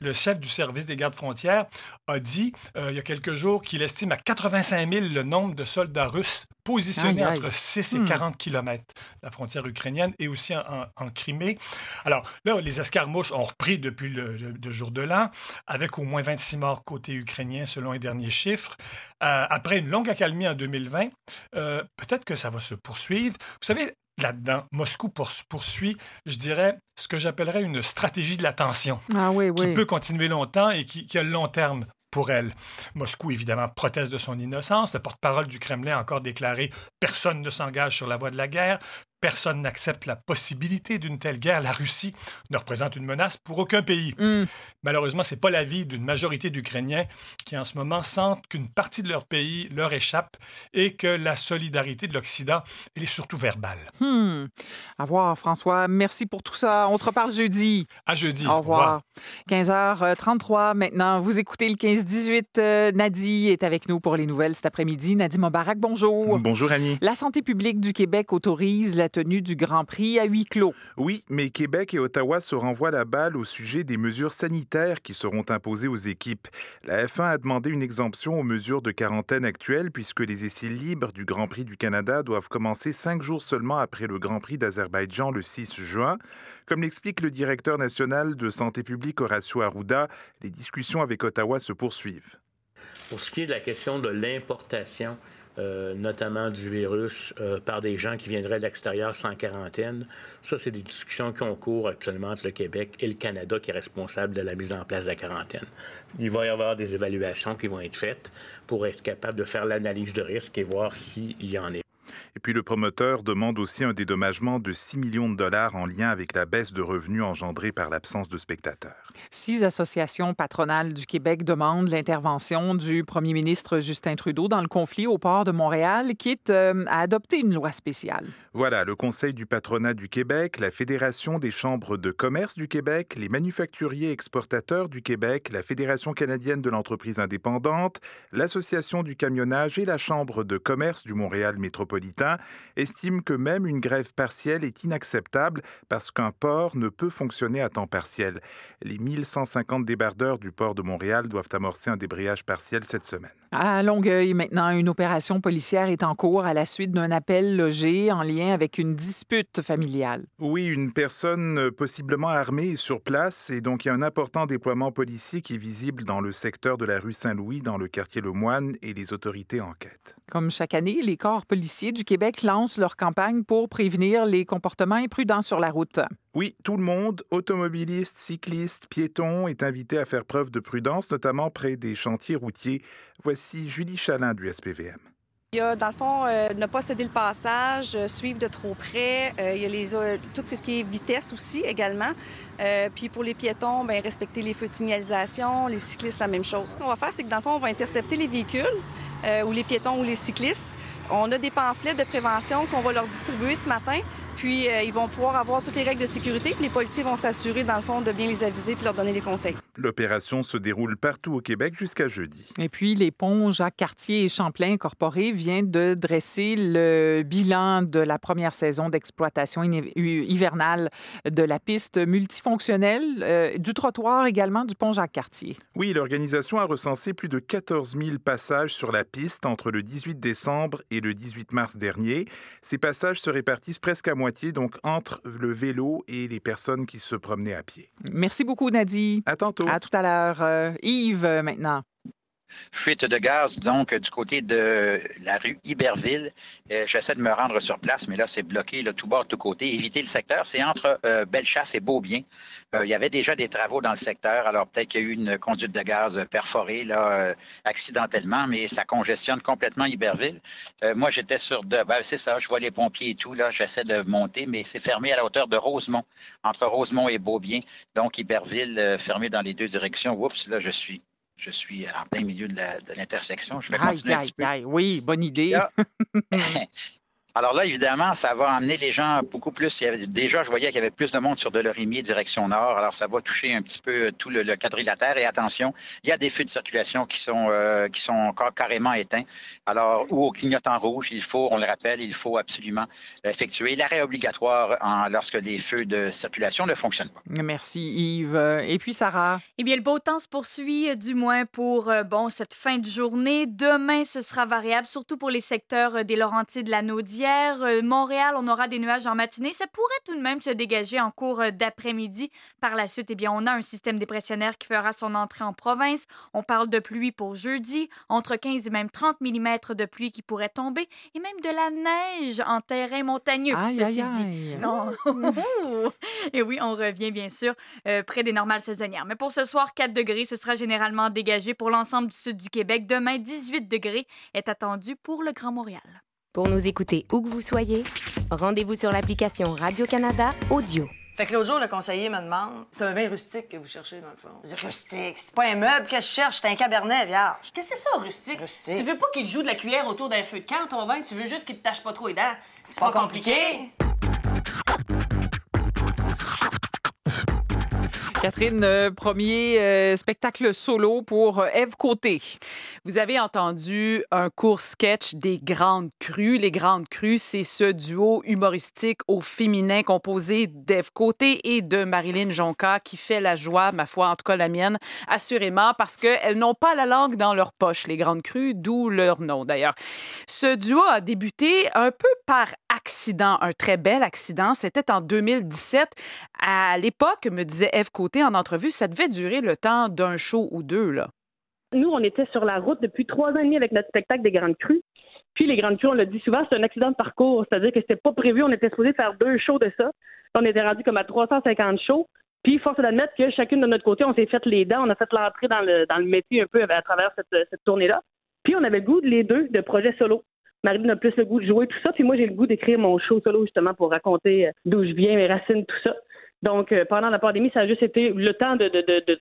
le chef du service des gardes frontières a dit euh, il y a quelques jours qu'il estime à 85 000 le nombre de soldats russes positionnés entre 6 et 40 hmm. km la frontière ukrainienne et aussi en, Crimée. Alors là, les escarmouches ont repris depuis le, le jour de l'an avec au moins 26 morts côté ukrainien selon les derniers chiffres. Euh, après une longue accalmie en 2020, euh, peut-être que ça va se poursuivre. Vous savez, là-dedans, Moscou poursuit, je dirais, ce que j'appellerais une stratégie de la tension, ah qui peut continuer longtemps et qui, qui a le long terme pour elle. Moscou, évidemment, proteste de son innocence. Le porte-parole du Kremlin a encore déclaré Personne ne s'engage sur la voie de la guerre. Personne n'accepte la possibilité d'une telle guerre. La Russie ne représente une menace pour aucun pays. Mm. Malheureusement, ce n'est pas l'avis d'une majorité d'Ukrainiens qui, en ce moment, sentent qu'une partie de leur pays leur échappe et que la solidarité de l'Occident, elle est surtout verbale. Hmm. À voir, François. Merci pour tout ça. On se reparle jeudi. À jeudi. Au revoir. 15h33 maintenant. Vous écoutez le 15-18. Euh, Nadie est avec nous pour les nouvelles cet après-midi. Nadie Mobarak, bonjour. Bonjour, Annie. La santé publique du Québec autorise la tenue du Grand Prix à huis clos. Oui, mais Québec et Ottawa se renvoient la balle au sujet des mesures sanitaires qui seront imposées aux équipes. La F1 a demandé une exemption aux mesures de quarantaine actuelles puisque les essais libres du Grand Prix du Canada doivent commencer cinq jours seulement après le Grand Prix d'Azerbaïdjan le 6 juin. Comme l'explique le directeur national de santé publique Horacio Arruda, les discussions avec Ottawa se poursuivent. Pour ce qui est de la question de l'importation euh, notamment du virus, euh, par des gens qui viendraient de l'extérieur sans quarantaine. Ça, c'est des discussions qui ont cours actuellement entre le Québec et le Canada qui est responsable de la mise en place de la quarantaine. Il va y avoir des évaluations qui vont être faites pour être capable de faire l'analyse de risque et voir s'il y en est. Et puis le promoteur demande aussi un dédommagement de 6 millions de dollars en lien avec la baisse de revenus engendrée par l'absence de spectateurs. Six associations patronales du Québec demandent l'intervention du premier ministre Justin Trudeau dans le conflit au port de Montréal, quitte euh, à adopter une loi spéciale. Voilà, le Conseil du patronat du Québec, la Fédération des chambres de commerce du Québec, les manufacturiers exportateurs du Québec, la Fédération canadienne de l'entreprise indépendante, l'Association du camionnage et la Chambre de commerce du Montréal métropolitain estime que même une grève partielle est inacceptable parce qu'un port ne peut fonctionner à temps partiel. Les 1150 débardeurs du port de Montréal doivent amorcer un débrayage partiel cette semaine. À Longueuil, maintenant, une opération policière est en cours à la suite d'un appel logé en lien avec une dispute familiale. Oui, une personne possiblement armée est sur place et donc il y a un important déploiement policier qui est visible dans le secteur de la rue Saint-Louis, dans le quartier Le Moine et les autorités enquêtent. Comme chaque année, les corps policiers du Québec Québec lancent leur campagne pour prévenir les comportements imprudents sur la route. Oui, tout le monde, automobilistes, cyclistes, piétons, est invité à faire preuve de prudence, notamment près des chantiers routiers. Voici Julie Chalin du SPVM. Il y a, dans le fond, euh, ne pas céder le passage, euh, suivre de trop près. Euh, il y a les, tout ce qui est vitesse aussi également. puis pour les piétons, bien, respecter les feux de signalisation. Les cyclistes, la même chose. Ce qu'on va faire, c'est que dans le fond, on va intercepter les véhicules ou les piétons ou les cyclistes. On a des pamphlets de prévention qu'on va leur distribuer ce matin puis, euh, ils vont pouvoir avoir toutes les règles de sécurité. Puis, les policiers vont s'assurer, dans le fond, de bien les aviser puis leur donner des conseils. L'opération se déroule partout au Québec jusqu'à jeudi. Et puis, les ponts Jacques-Cartier et Champlain Incorporé viennent de dresser le bilan de la première saison d'exploitation hivernale de la piste multifonctionnelle, euh, du trottoir également du pont Jacques-Cartier. Oui, l'organisation a recensé plus de 14 000 passages sur la piste entre le 18 décembre et le 18 mars dernier. Ces passages se répartissent presque à moitié donc entre le vélo et les personnes qui se promenaient à pied. Merci beaucoup, Nadie. À tantôt. À tout à l'heure. Euh, Yves, euh, maintenant fuite de gaz, donc, du côté de la rue Iberville. Euh, j'essaie de me rendre sur place, mais là, c'est bloqué, tout bord, tout côté. Éviter le secteur, c'est entre euh, Bellechasse et Beaubien. Euh, il y avait déjà des travaux dans le secteur, alors peut-être qu'il y a eu une conduite de gaz perforée, accidentellement, mais ça congestionne complètement Iberville. moi, j'étais sur de, ben, c'est ça, je vois les pompiers et tout, là, j'essaie de monter, mais c'est fermé à la hauteur de Rosemont, entre Rosemont et Beaubien. Donc, Iberville, fermé dans les deux directions. Oups, là, je suis je suis en plein milieu de l'intersection. Je vais continuer un petit peu. oui, bonne idée. [LAUGHS] [LAUGHS] Alors là, évidemment, ça va amener les gens beaucoup plus. Il y avait, déjà, je voyais qu'il y avait plus de monde sur Delorimier, direction nord. Alors, ça va toucher un petit peu tout le, quadrilatère. Et attention, il y a des feux de circulation qui sont, euh, qui sont encore carrément éteints. Alors, ou au clignotant rouge, il faut, on le rappelle, il faut absolument effectuer l'arrêt obligatoire en, lorsque les feux de circulation ne fonctionnent pas. Merci Yves. Et puis Sarah? Eh bien, le beau temps se poursuit, euh, du moins pour euh, bon cette fin de journée. Demain, ce sera variable, surtout pour les secteurs des Laurentides, de la Naudière euh, Montréal, on aura des nuages en matinée. Ça pourrait tout de même se dégager en cours euh, d'après-midi. Par la suite, eh bien, on a un système dépressionnaire qui fera son entrée en province. On parle de pluie pour jeudi, entre 15 et même 30 mm de pluie qui pourrait tomber, et même de la neige en terrain montagneux. ceci dit. Non. [LAUGHS] et oui, on revient bien sûr euh, près des normales saisonnières. Mais pour ce soir, 4 degrés, ce sera généralement dégagé pour l'ensemble du sud du Québec. Demain, 18 degrés est attendu pour le Grand Montréal. Pour nous écouter où que vous soyez, rendez-vous sur l'application Radio-Canada Audio. Fait que l'autre jour, le conseiller me demande c'est un vin rustique que vous cherchez, dans le fond. Je dis rustique, c'est pas un meuble que je cherche, c'est un cabernet vierge. Qu'est-ce que c'est ça, rustique? Rustique. Tu veux pas qu'il joue de la cuillère autour d'un feu de camp, ton vin, tu veux juste qu'il te tâche pas trop les dents. C'est pas, compliqué. Catherine, euh, premier euh, spectacle solo pour euh, Eve Côté. Vous avez entendu un court sketch des Grandes Crues. Les Grandes Crues, c'est ce duo humoristique au féminin composé d'Eve Côté et de Marilyn Jonca qui fait la joie, ma foi, en tout cas la mienne, assurément, parce qu'elles n'ont pas la langue dans leur poche, les Grandes Crues, d'où leur nom d'ailleurs. Ce duo a débuté un peu par accident, un très bel accident. C'était en 2017. À l'époque, me disait Eve Côté, en entrevue, ça devait durer le temps d'un show ou deux, là. Nous, on était sur la route depuis trois ans et demi avec notre spectacle des Grandes Crues. Puis les Grandes Crues, on l'a dit souvent, c'est un accident de parcours. C'est-à-dire que c'était pas prévu. On était supposé faire deux shows de ça. On était rendu comme à 350 shows. Puis, force d'admettre que chacune de notre côté, on s'est fait les dents, on a fait l'entrée dans le, dans le métier un peu à travers cette, cette tournée-là. Puis, on avait le goût, les deux, de projets solo. Marie a plus le goût de jouer, tout ça. Puis moi, j'ai le goût d'écrire mon show solo, justement, pour raconter euh, d'où je viens, mes racines, tout ça. Donc, euh, pendant la pandémie, ça a juste été le temps de,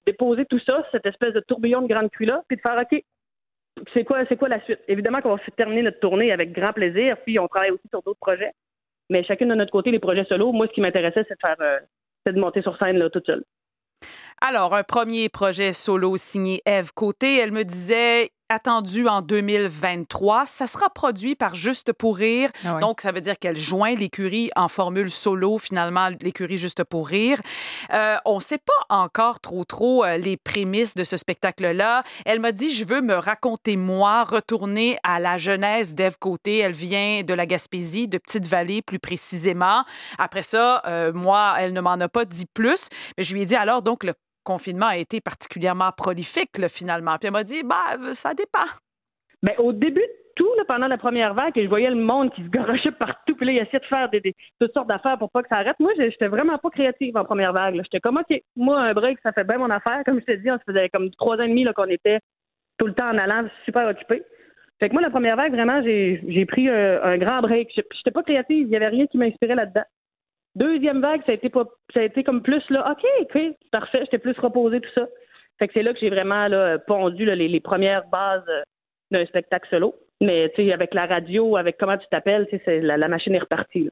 déposer tout ça, cette espèce de tourbillon de grande cuit-là, puis de faire OK, c'est quoi, quoi la suite? Évidemment qu'on va terminer notre tournée avec grand plaisir, puis on travaille aussi sur d'autres projets. Mais chacune de notre côté, les projets solo, moi, ce qui m'intéressait, c'est de faire euh, de monter sur scène là, toute seule. Alors, un premier projet solo signé Eve Côté. Elle me disait attendu en 2023. Ça sera produit par Juste pour rire. Ah Donc, ça veut dire qu'elle joint l'écurie en formule solo, finalement, l'écurie Juste pour rire. Euh, on ne sait pas encore trop, trop euh, les prémices de ce spectacle-là. Elle m'a dit, je veux me raconter moi, retourner à la jeunesse d'Ève Côté. Elle vient de la Gaspésie, de Petite-Vallée plus précisément. Après ça, euh, moi, elle ne m'en a pas dit plus, mais je lui ai dit alors, donc, le confinement a été particulièrement prolifique, finalement. Puis elle m'a dit, bah, ça dépend. Ben, au début de tout, là, pendant la première vague, je voyais le monde qui se garochait partout, puis là, il essayait de faire toutes sortes d'affaires pour pas que ça arrête. Moi, j'étais vraiment pas créative en première vague. J'étais comme, OK, moi, un break, ça fait bien mon affaire. Comme je t'ai dit, on se faisait comme trois ans et demi qu'on était tout le temps en allant, super occupés. Fait que moi, la première vague, vraiment, j'ai pris euh, un grand break. J'étais pas créative, il y avait rien qui m'inspirait là-dedans. Deuxième vague, ça a été pas, ça a été comme plus là, OK, OK, parfait, j'étais plus reposée, tout ça. Fait que c'est là que j'ai vraiment là, pondu là, les, les premières bases euh, d'un spectacle solo. Mais tu sais, avec la radio, avec comment tu t'appelles, la, la machine est repartie. là.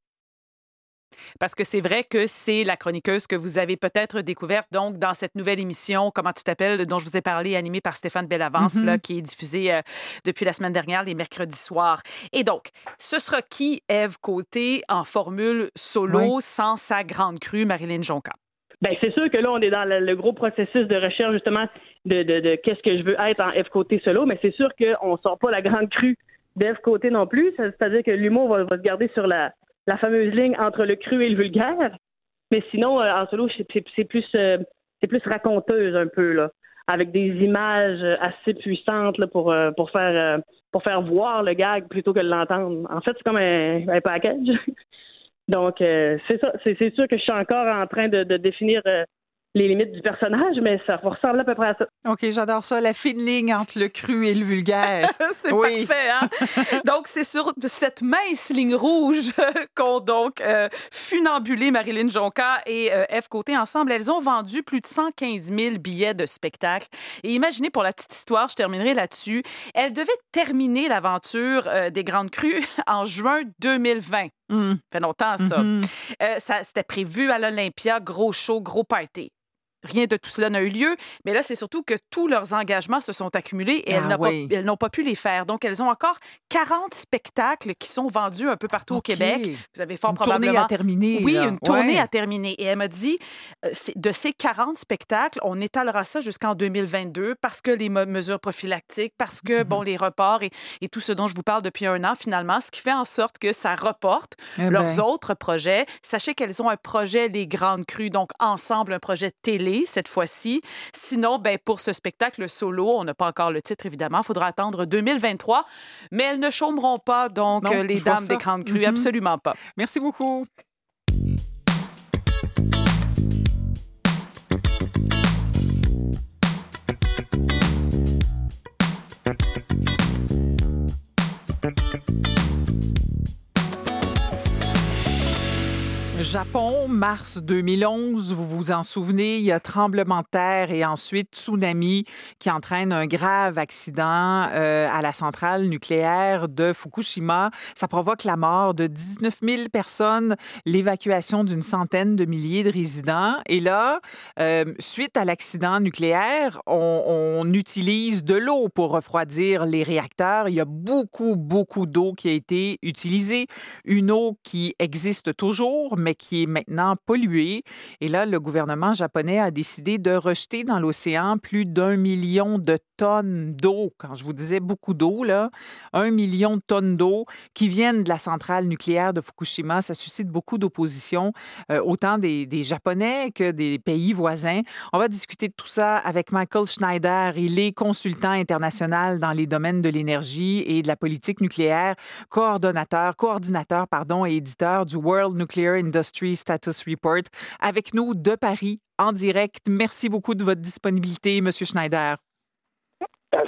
Parce que c'est vrai que c'est la chroniqueuse que vous avez peut-être découverte donc dans cette nouvelle émission Comment tu t'appelles dont je vous ai parlé animée par Stéphane Bellavance là qui est diffusée euh, depuis la semaine dernière les mercredis soirs. Et donc, ce sera qui Ève Côté en formule solo Oui. sans sa grande crue Marilyn Jonca? Ben, c'est sûr que là, on est dans le, gros processus de recherche, justement, de, de, de qu'est-ce que je veux être en F côté solo, mais c'est sûr qu'on sort pas la grande crue d'F côté non plus. C'est-à-dire que l'humour va, va se garder sur la, la fameuse ligne entre le cru et le vulgaire. Mais sinon, euh, en solo, c'est plus, euh, c'est plus raconteuse un peu, là, avec des images assez puissantes là, pour, euh, pour, faire, pour faire voir le gag plutôt que de l'entendre. En fait, c'est comme un, package. [LAUGHS] Donc, c'est ça. C'est sûr que je suis encore en train de, définir les limites du personnage, mais ça ressemble à peu près à ça. OK, j'adore ça, la fine ligne entre le cru et le vulgaire. [LAUGHS] c'est Oui. parfait, hein? [LAUGHS] donc, c'est sur cette mince ligne rouge [LAUGHS] qu'ont donc euh, funambulé Marilyn Jonca et euh, F. Côté ensemble. Elles ont vendu plus de 115 000 billets de spectacle. Et imaginez, pour la petite histoire, je terminerai là-dessus, elles devaient terminer l'aventure euh, des Grandes Crues en juin 2020. Mm. Ça fait longtemps, ça. Mhm. Euh, ça C'était prévu à l'Olympia, gros show, gros party. Rien de tout cela n'a eu lieu, mais là, c'est surtout que tous leurs engagements se sont accumulés et elles Ah n'ont pas- oui. elles n'ont pas pu les faire. Donc, elles ont encore 40 spectacles qui sont vendus un peu partout au. Québec. Vous avez fort Une probablement... tournée à terminer, Oui, là. une tournée Ouais. à terminer. Et elle m'a dit, euh, de ces 40 spectacles, on étalera ça jusqu'en 2022 parce que les mesures prophylactiques, parce que, Mm-hmm. bon, les reports et, et tout ce dont je vous parle depuis un an, finalement, ce qui fait en sorte que ça reporte Eh leurs ben. autres projets. Sachez qu'elles ont un projet Les Grandes Crues, donc ensemble, un projet télé cette fois-ci. Sinon, ben, pour ce spectacle solo, on n'a pas encore le titre, évidemment. Il faudra attendre 2023. Mais elles ne chômeront pas, donc, Non, euh, les dames des Grandes Crues. Mhm. Absolument pas. Merci beaucoup. Japon, mars 2011, vous vous en souvenez, il y a tremblement de terre et ensuite tsunami qui entraîne un grave accident euh, à la centrale nucléaire de Fukushima. Ça provoque la mort de 19 000 personnes, l'évacuation d'une centaine de milliers de résidents. Et là, euh, suite à l'accident nucléaire, on, on utilise de l'eau pour refroidir les réacteurs. Il y a beaucoup, beaucoup d'eau qui a été utilisée. Une eau qui existe toujours, mais qui est maintenant polluée. Et là, le gouvernement japonais a décidé de rejeter dans l'océan plus d'un million de tonnes d'eau. Quand je vous disais beaucoup d'eau, là, un million de tonnes d'eau qui viennent de la centrale nucléaire de Fukushima. Ça suscite beaucoup d'opposition, euh, autant des, Japonais que des pays voisins. On va discuter de tout ça avec Michael Schneider. Il est consultant international dans les domaines de l'énergie et de la politique nucléaire, coordonnateur, coordinateur, pardon, et éditeur du World Nuclear Industry Status Report. Avec nous de Paris, en direct. Merci beaucoup de votre disponibilité, Monsieur Schneider.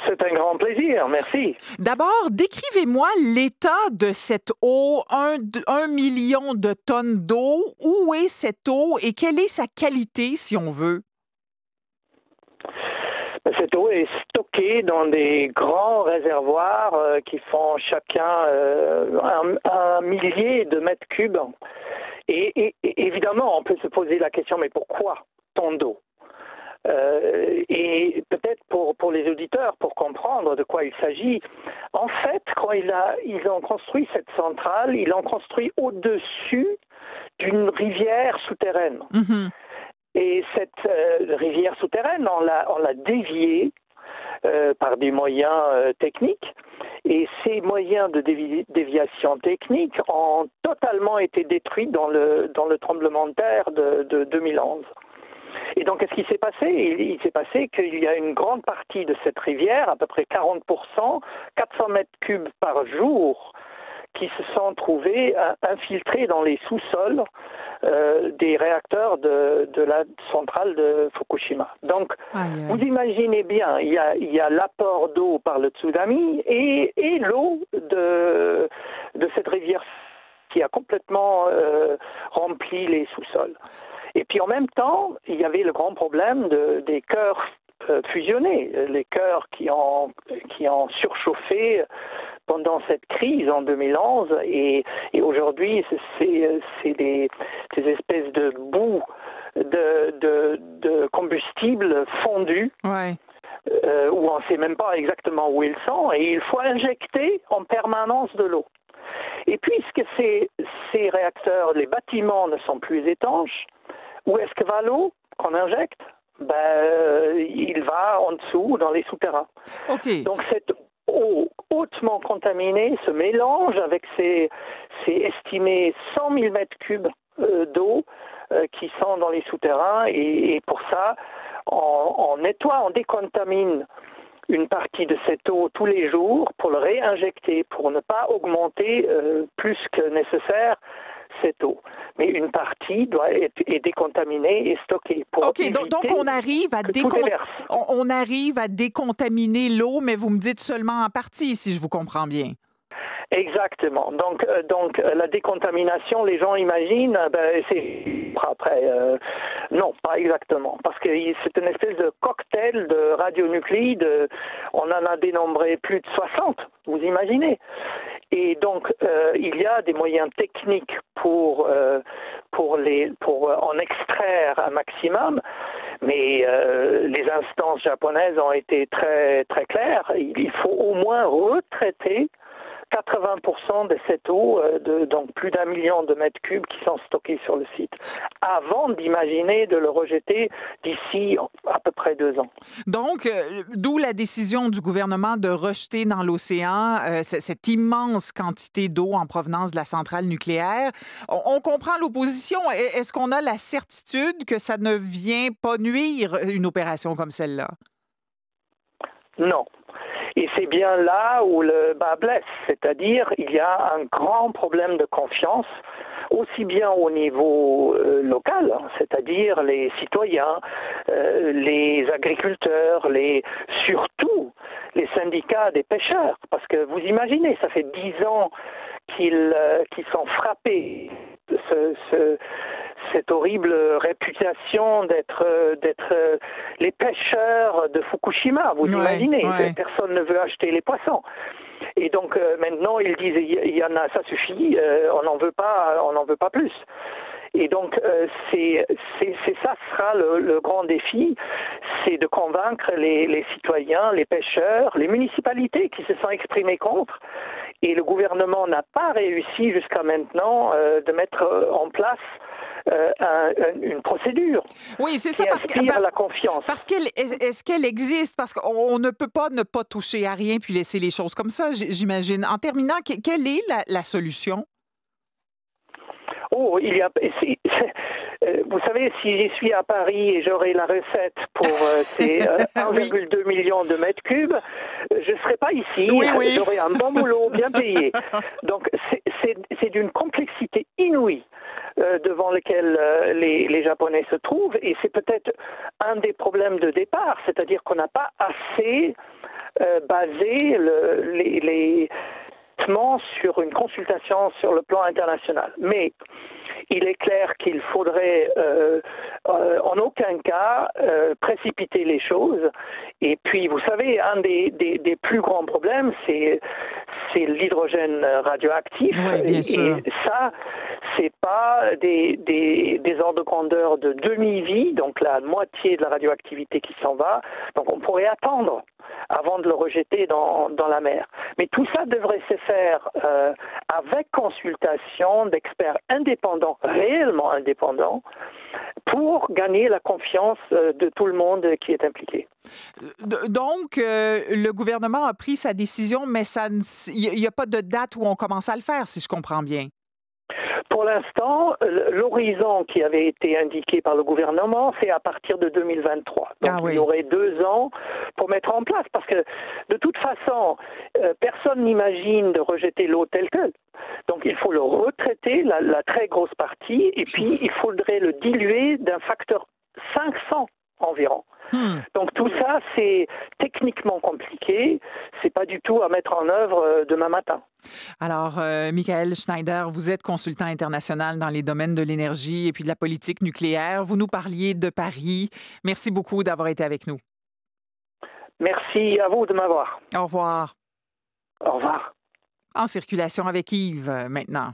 C'est un grand plaisir, merci. D'abord, décrivez-moi l'état de cette eau, un, un million de tonnes d'eau. Où est cette eau et quelle est sa qualité, si on veut? Cette eau est stockée dans des grands réservoirs euh, qui font chacun euh, un, un millier de mètres cubes. Et, et- et évidemment, on peut se poser la question, mais pourquoi tant d'eau Euh, et peut-être pour, pour les auditeurs, pour comprendre de quoi il s'agit, en fait, quand il a, ils ont construit cette centrale, ils l'ont construit au-dessus d'une rivière souterraine. Et cette euh, rivière souterraine, on l'a déviée euh, par des moyens euh, techniques. Et ces moyens de dévi- déviation technique ont totalement été détruits dans le, dans le tremblement de terre de, de 2011. Et donc, qu'est-ce qui s'est passé? Il s'est passé qu'il y a une grande partie de cette rivière, à peu près 40%, 400 mètres cubes par jour, qui se sont trouvés euh, infiltrés dans les sous-sols euh, des réacteurs de, de, la centrale de Fukushima. Donc, vous imaginez bien, il y a, il y a l'apport d'eau par le tsunami et, et l'eau de, de cette rivière qui a complètement euh, rempli les sous-sols. Et puis en même temps, il y avait le grand problème de, des cœurs fusionnés, les cœurs qui ont, qui ont surchauffé pendant cette crise en 2011 et, et aujourd'hui c'est des, des espèces de boue de, de, de combustible fondu. Ouais. Euh, où on ne sait même pas exactement où ils sont, et il faut injecter en permanence de l'eau. Et puisque ces, ces réacteurs, les bâtiments ne sont plus étanches, où est-ce que va l'eau qu'on injecte? Ben, Il va en dessous, dans les souterrains. Okay. Donc cette eau hautement contaminée se mélange avec ces, ces estimés 100 000 mètres cubes euh, d'eau euh, qui sont dans les souterrains, et, pour ça, on, on nettoie, on décontamine une partie de cette eau tous les jours pour le réinjecter, pour ne pas augmenter euh, plus que nécessaire cette eau. Mais une partie doit être est décontaminée et stockée. Pour OK, donc, donc on, arrive à décont... on, on arrive à décontaminer l'eau, mais vous me dites seulement en partie, si je vous comprends bien. Exactement. Donc, euh, donc euh, la décontamination, les gens imaginent, ben, c'est après. Euh, non, pas exactement, parce que c'est une espèce de cocktail de radionuclides. On en a dénombré plus de 60. Vous imaginez Et donc, euh, il y a des moyens techniques pour euh, pour les pour en extraire un maximum. Mais euh, les instances japonaises ont été très très claires. Il faut au moins retraiter 80% de cette eau, euh, de, donc plus d'un million de mètres cubes qui sont stockés sur le site, avant d'imaginer de le rejeter d'ici à peu près deux ans. Donc, euh, d'où la décision du gouvernement de rejeter dans l'océan euh, cette immense quantité d'eau en provenance de la centrale nucléaire. On, on comprend l'opposition. Est-ce qu'on a la certitude que ça ne vient pas nuire une opération comme celle-là? Non. Et c'est bien là où le bas blesse, c'est-à-dire il y a un grand problème de confiance aussi bien au niveau euh, local, c'est-à-dire les citoyens, euh, les agriculteurs, les surtout les syndicats des pêcheurs, parce que vous imaginez, ça fait dix ans qu'ils euh, sont frappés ce, ce, cette horrible réputation d'être d'être les pêcheurs de Fukushima. Vous Ouais, imaginez, ouais. personne ne veut acheter les poissons. Et donc euh, maintenant ils disent il y en a, ça suffit, euh, on n'en veut pas, on n'en veut pas plus. Et donc euh, c'est ça sera le, le grand défi, c'est de convaincre les, les citoyens, les pêcheurs, les municipalités qui se sont exprimés contre. Et le gouvernement n'a pas réussi jusqu'à maintenant euh, de mettre euh, en place euh, un- un- une procédure. Oui, c'est ça, parce que- parce- la confiance. Parce qu'elle est- est-ce qu'elle existe? Parce qu'on on ne peut pas ne pas toucher à rien puis laisser les choses comme ça, j'imagine. En terminant, que- quelle est la, la solution? Oh, il y a. si- [LAUGHS] euh, vous savez, si j'y suis à Paris et j'aurai la recette pour euh, [LAUGHS] ces euh, 1,2 million de mètres cubes, euh, je ne serai pas ici. Oui, oui. [LAUGHS] J'aurai un bon boulot bien payé. Donc, c'est- d'une complexité inouïe euh, devant lequel euh, les, les Japonais se trouvent, et c'est peut-être un des problèmes de départ, c'est-à-dire qu'on n'a pas assez euh, basé le- les, les sur une consultation sur le plan international. Mais il est clair qu'il faudrait euh, euh, en aucun cas euh, précipiter les choses. Et puis, vous savez, un des, des, des plus grands problèmes, c'est l'hydrogène radioactif. Bien et, sûr. et ça, c'est pas des, des, des ordres de grandeur de demi-vie, donc la moitié de la radioactivité qui s'en va. Donc on pourrait attendre avant de le rejeter dans, la mer. Mais tout ça devrait se faire euh, avec consultation d'experts indépendants, réellement indépendants, pour gagner la confiance euh, de tout le monde qui est impliqué. Donc, euh, le gouvernement a pris sa décision, mais il n'y a pas de date où on commence à le faire, si je comprends bien. Pour l'instant, l'horizon qui avait été indiqué par le gouvernement, c'est à partir de 2023. Donc Ah oui. il y aurait deux ans pour mettre en place, parce que de toute façon, euh, personne n'imagine de rejeter l'eau telle quelle. Donc il faut le retraiter, la, la très grosse partie, et puis il faudrait le diluer d'un facteur 500 environ. Hmm. Donc tout ça, c'est techniquement compliqué. C'est pas du tout à mettre en œuvre euh, demain matin. Alors, euh, Michael Schneider, vous êtes consultant international dans les domaines de l'énergie et puis de la politique nucléaire. Vous nous parliez de Paris. Merci beaucoup d'avoir été avec nous. Merci à vous de m'avoir. Au revoir. Au revoir. En circulation avec Yves euh, maintenant.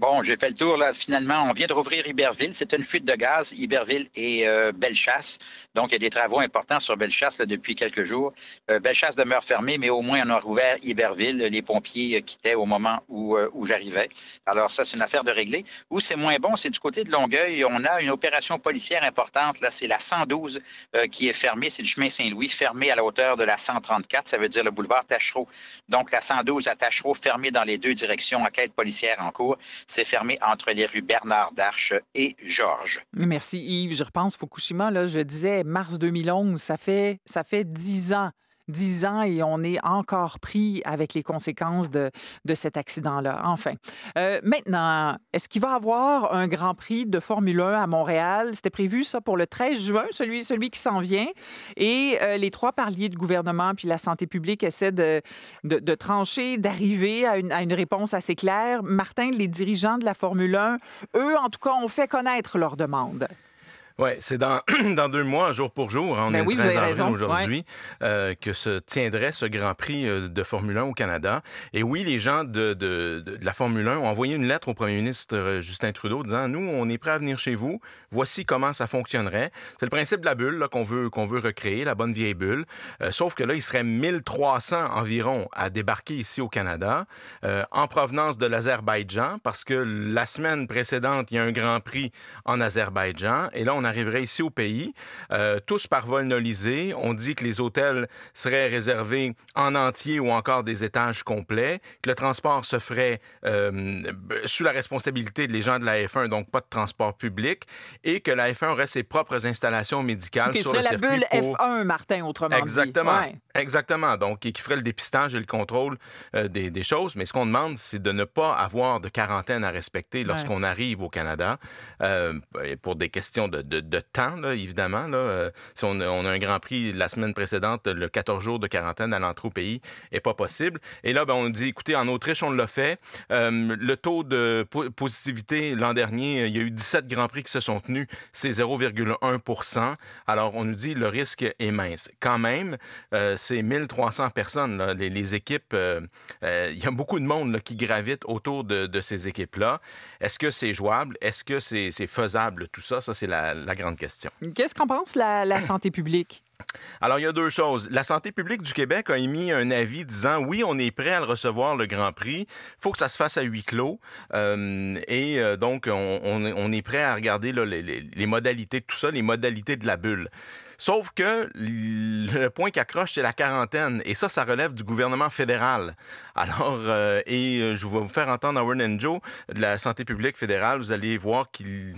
Bon, j'ai fait le tour là. Finalement, on vient de rouvrir Iberville. C'est une fuite de gaz, Iberville et euh, Bellechasse. Donc, il y a des travaux importants sur Bellechasse depuis quelques jours. Euh, Bellechasse demeure fermée, mais au moins on a rouvert Iberville. Les pompiers euh, quittaient au moment où, euh, où j'arrivais. Alors ça, c'est une affaire de régler. Où c'est moins bon, c'est du côté de Longueuil. On a une opération policière importante. Là, c'est la 112 euh, qui est fermée. C'est le chemin Saint-Louis, fermé à la hauteur de la 134. Ça veut dire le boulevard Tachereau. Donc, la 112 à Tachereau, fermée dans les deux directions. Enquête policière en cours. C'est fermé entre les rues Bernard d'Arche et Georges. Merci Yves. Je repense Fukushima, là, je disais mars 2011, ça fait, ça fait 10 ans. 10 ans et on est encore pris avec les conséquences de, de cet accident-là. Enfin. Euh, maintenant, est-ce qu'il va y avoir un Grand Prix de Formule 1 à Montréal? C'était prévu ça pour le 13 juin, celui, celui qui s'en vient. Et euh, les trois parliers du gouvernement puis la santé publique essaient de, de, trancher, d'arriver à une, à une réponse assez claire. Martin, les dirigeants de la Formule 1, eux, en tout cas, ont fait connaître leur demande. Oui, c'est dans, [CLEARS THROAT] dans deux mois, jour pour jour, hein, on Ben est oui, le vous 13 avez avril raison, aujourd'hui, euh, que se tiendrait ce Grand Prix euh, de Formule 1 au Canada. Et oui, les gens de, de, de la Formule 1 ont envoyé une lettre au premier ministre euh, Justin Trudeau disant, nous, on est prêts à venir chez vous, voici comment ça fonctionnerait. C'est le principe de la bulle qu'on veut, qu'on veut recréer, la bonne vieille bulle. Euh, sauf que là, il serait 1300 environ à débarquer ici au Canada, euh, en provenance de l'Azerbaïdjan, parce que la semaine précédente, il y a un Grand Prix en Azerbaïdjan, et là, on arriverait ici au pays, euh, tous par vol nolisé. On dit que les hôtels seraient réservés en entier ou encore des étages complets, que le transport se ferait euh, sous la responsabilité des gens de la F1, donc pas de transport public, et que la F1 aurait ses propres installations médicales Qui sur le la circuit bulle pour- F1, Martin, autrement Exactement. dit. Ouais. Exactement. Donc, et qui ferait le dépistage et le contrôle euh, des, des choses. Mais ce qu'on demande, c'est de ne pas avoir de quarantaine à respecter lorsqu'on arrive au Canada euh, pour des questions de, de- temps, évidemment. Là. Euh, si on, a- un Grand Prix la semaine précédente, le 14 jours de quarantaine à l'entrée au pays est pas possible. Et là, ben, on dit, écoutez, en Autriche, on l'a fait. Euh, le taux de po- positivité l'an dernier, il y a eu 17 Grands Prix qui se sont tenus, c'est 0,1% Alors, on nous dit le risque est mince. Quand même, euh, c'est 1300 personnes, là, les, les équipes. il y a beaucoup de monde qui gravite autour de, ces équipes-là. Est-ce que c'est jouable? Est-ce que c'est c'est faisable, tout ça? Ça, c'est la, la grande question. Qu'est-ce qu'en pense la, la [COUGHS] santé publique? Alors, il y a deux choses. La santé publique du Québec a émis un avis disant oui, on est prêt à le recevoir, le Grand Prix. Il faut que ça se fasse à huis clos. Euh, et euh, donc, on, on est- prêt à regarder là, les, les- les modalités de tout ça, les modalités de la bulle. Sauf que le point qui accroche, c'est la quarantaine. Et ça, ça relève du gouvernement fédéral. Alors, euh, et je vais vous faire entendre Howard Joe de la santé publique fédérale. Vous allez voir qu'il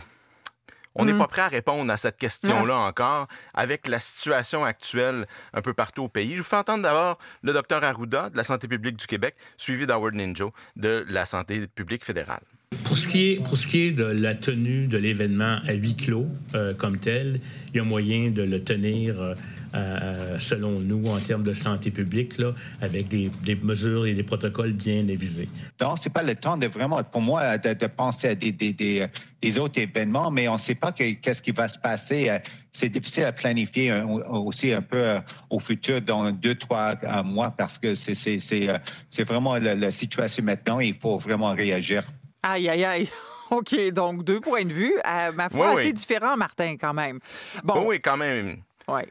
on n'est Mm. pas prêt à répondre à cette question-là encore avec la situation actuelle un peu partout au pays. Je vous fais entendre d'abord le docteur Arruda de la Santé publique du Québec, suivi d'Howard Ninjo de la Santé publique fédérale. Pour ce, qui est, pour ce qui est de la tenue de l'événement à huis clos euh, comme tel, il y a moyen de le tenir, euh, euh, selon nous, en termes de santé publique, là, avec des, des mesures et des protocoles bien avisés. Donc, c'est pas le temps de vraiment, pour moi, de, de penser à des, des, des, des autres événements, mais on ne sait pas que- qu'est-ce qui va se passer. Euh, C'est difficile à planifier euh, aussi un peu au futur, dans deux, trois mois, parce que c'est c'est- c'est, c'est vraiment la, la situation maintenant. Il faut vraiment réagir. Aïe, aïe, aïe. [LAUGHS] OK, donc deux points de vue, à ma foi, Oui, assez oui. différents, Martin, quand même. Bon, Oui, oui, quand même.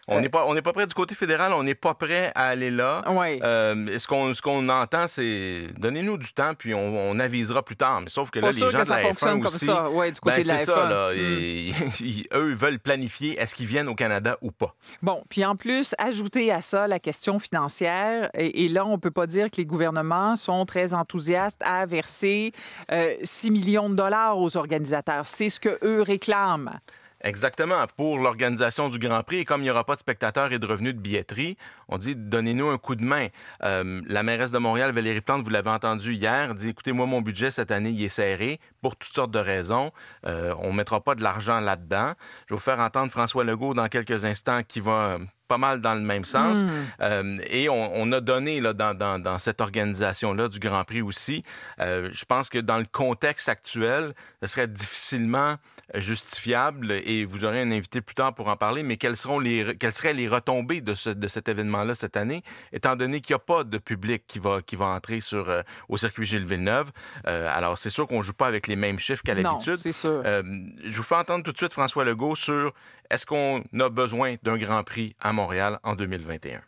On n'est pas, on n'est pas prêt du côté fédéral, on n'est pas prêt à aller là. Euh, ce qu'on, ce qu'on entend, c'est donnez-nous du temps, puis on, avisera plus tard. Mais sauf que là, les gens de la F1 aussi, comme ça. Ouais, du côté ben, de la F1. Ça, là, hmm. [LAUGHS] eux veulent planifier est-ce qu'ils viennent au Canada ou pas. Bon, puis en plus, ajouter à ça la question financière, et, là, on peut pas dire que les gouvernements sont très enthousiastes à verser 6 euh, millions de dollars aux organisateurs. C'est ce que eux réclament. Exactement, pour l'organisation du Grand Prix. Et comme il n'y aura pas de spectateurs et de revenus de billetterie, on dit donnez-nous un coup de main. Euh, la mairesse de Montréal, Valérie Plante, vous l'avez entendu hier, dit écoutez, moi, mon budget cette année, il est serré pour toutes sortes de raisons. Euh, on ne mettra pas de l'argent là-dedans. Je vais vous faire entendre François Legault dans quelques instants qui va pas mal dans le même sens. Hmm. Euh, et on, a donné là, dans, dans, dans cette organisation-là du Grand Prix aussi. Euh, je pense que dans le contexte actuel, ce serait difficilement justifiable et vous aurez un invité plus tard pour en parler, mais quelles, seront les, quelles seraient les retombées de, ce, de cet événement-là cette année, étant donné qu'il n'y a pas de public qui va, qui va entrer sur, euh, au circuit Gilles Villeneuve. alors, c'est sûr qu'on ne joue pas avec les mêmes chiffres qu'à l'habitude. c'est sûr. je vous fais entendre tout de suite François Legault sur est-ce qu'on a besoin d'un Grand Prix à Montréal en 2021?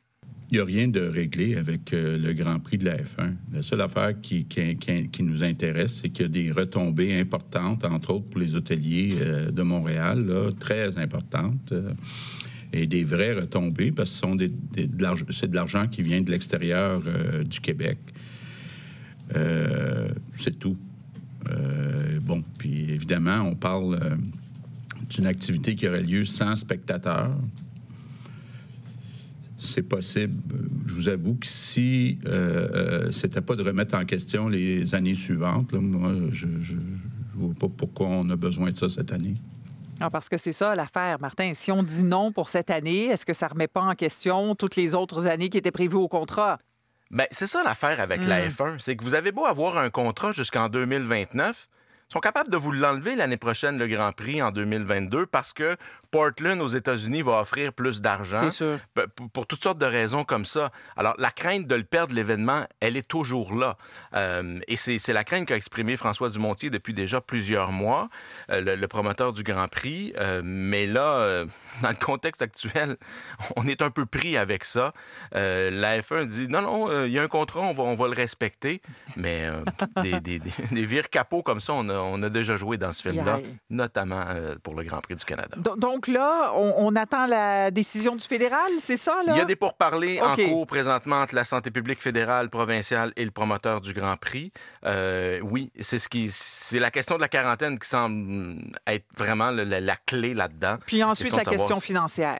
Il n'y a rien de réglé avec euh, le Grand Prix de la F1. La seule affaire qui, nous intéresse, c'est qu'il y a des retombées importantes, entre autres pour les hôteliers euh, de Montréal, très importantes, euh, et des vraies retombées, parce que c'est de l'argent qui vient de l'extérieur du Québec. c'est tout. bon, puis évidemment, on parle d'une activité qui aurait lieu sans spectateurs. C'est possible. Je vous avoue que si euh, euh c'était pas de remettre en question les années suivantes, moi, je ne vois pas pourquoi on a besoin de ça cette année. Ah, parce que c'est ça l'affaire, Martin. Si on dit non pour cette année, est-ce que ça ne remet pas en question toutes les autres années qui étaient prévues au contrat? Bien, c'est ça l'affaire avec la hmm. F1. C'est que vous avez beau avoir un contrat jusqu'en 2029, sont capables de vous l'enlever l'année prochaine, le Grand Prix en 2022, parce que Portland aux États-Unis va offrir plus d'argent. Pour, toutes sortes de raisons comme ça. Alors, la crainte de le perdre, l'événement, elle est toujours là. Euh, et c'est la crainte qu'a exprimé François Dumontier depuis déjà plusieurs mois, euh, le, promoteur du Grand Prix. Euh, mais là, dans le contexte actuel, [LAUGHS] on est un peu pris avec ça. la F1 dit non, non, il y a un contrat, on va, on va le respecter. Mais [LAUGHS] des, des, des, vires capots comme ça, on a, on a déjà joué dans ce film-là, notamment pour le Grand Prix du Canada. Donc, donc là, on, attend la décision du fédéral, c'est ça? Là? Il y a des pourparlers en cours présentement entre la santé publique fédérale, provinciale et le promoteur du Grand Prix. Euh, oui, c'est ce qui, c'est la question de la quarantaine qui semble être vraiment la, clé là-dedans. Puis ensuite, la question financière.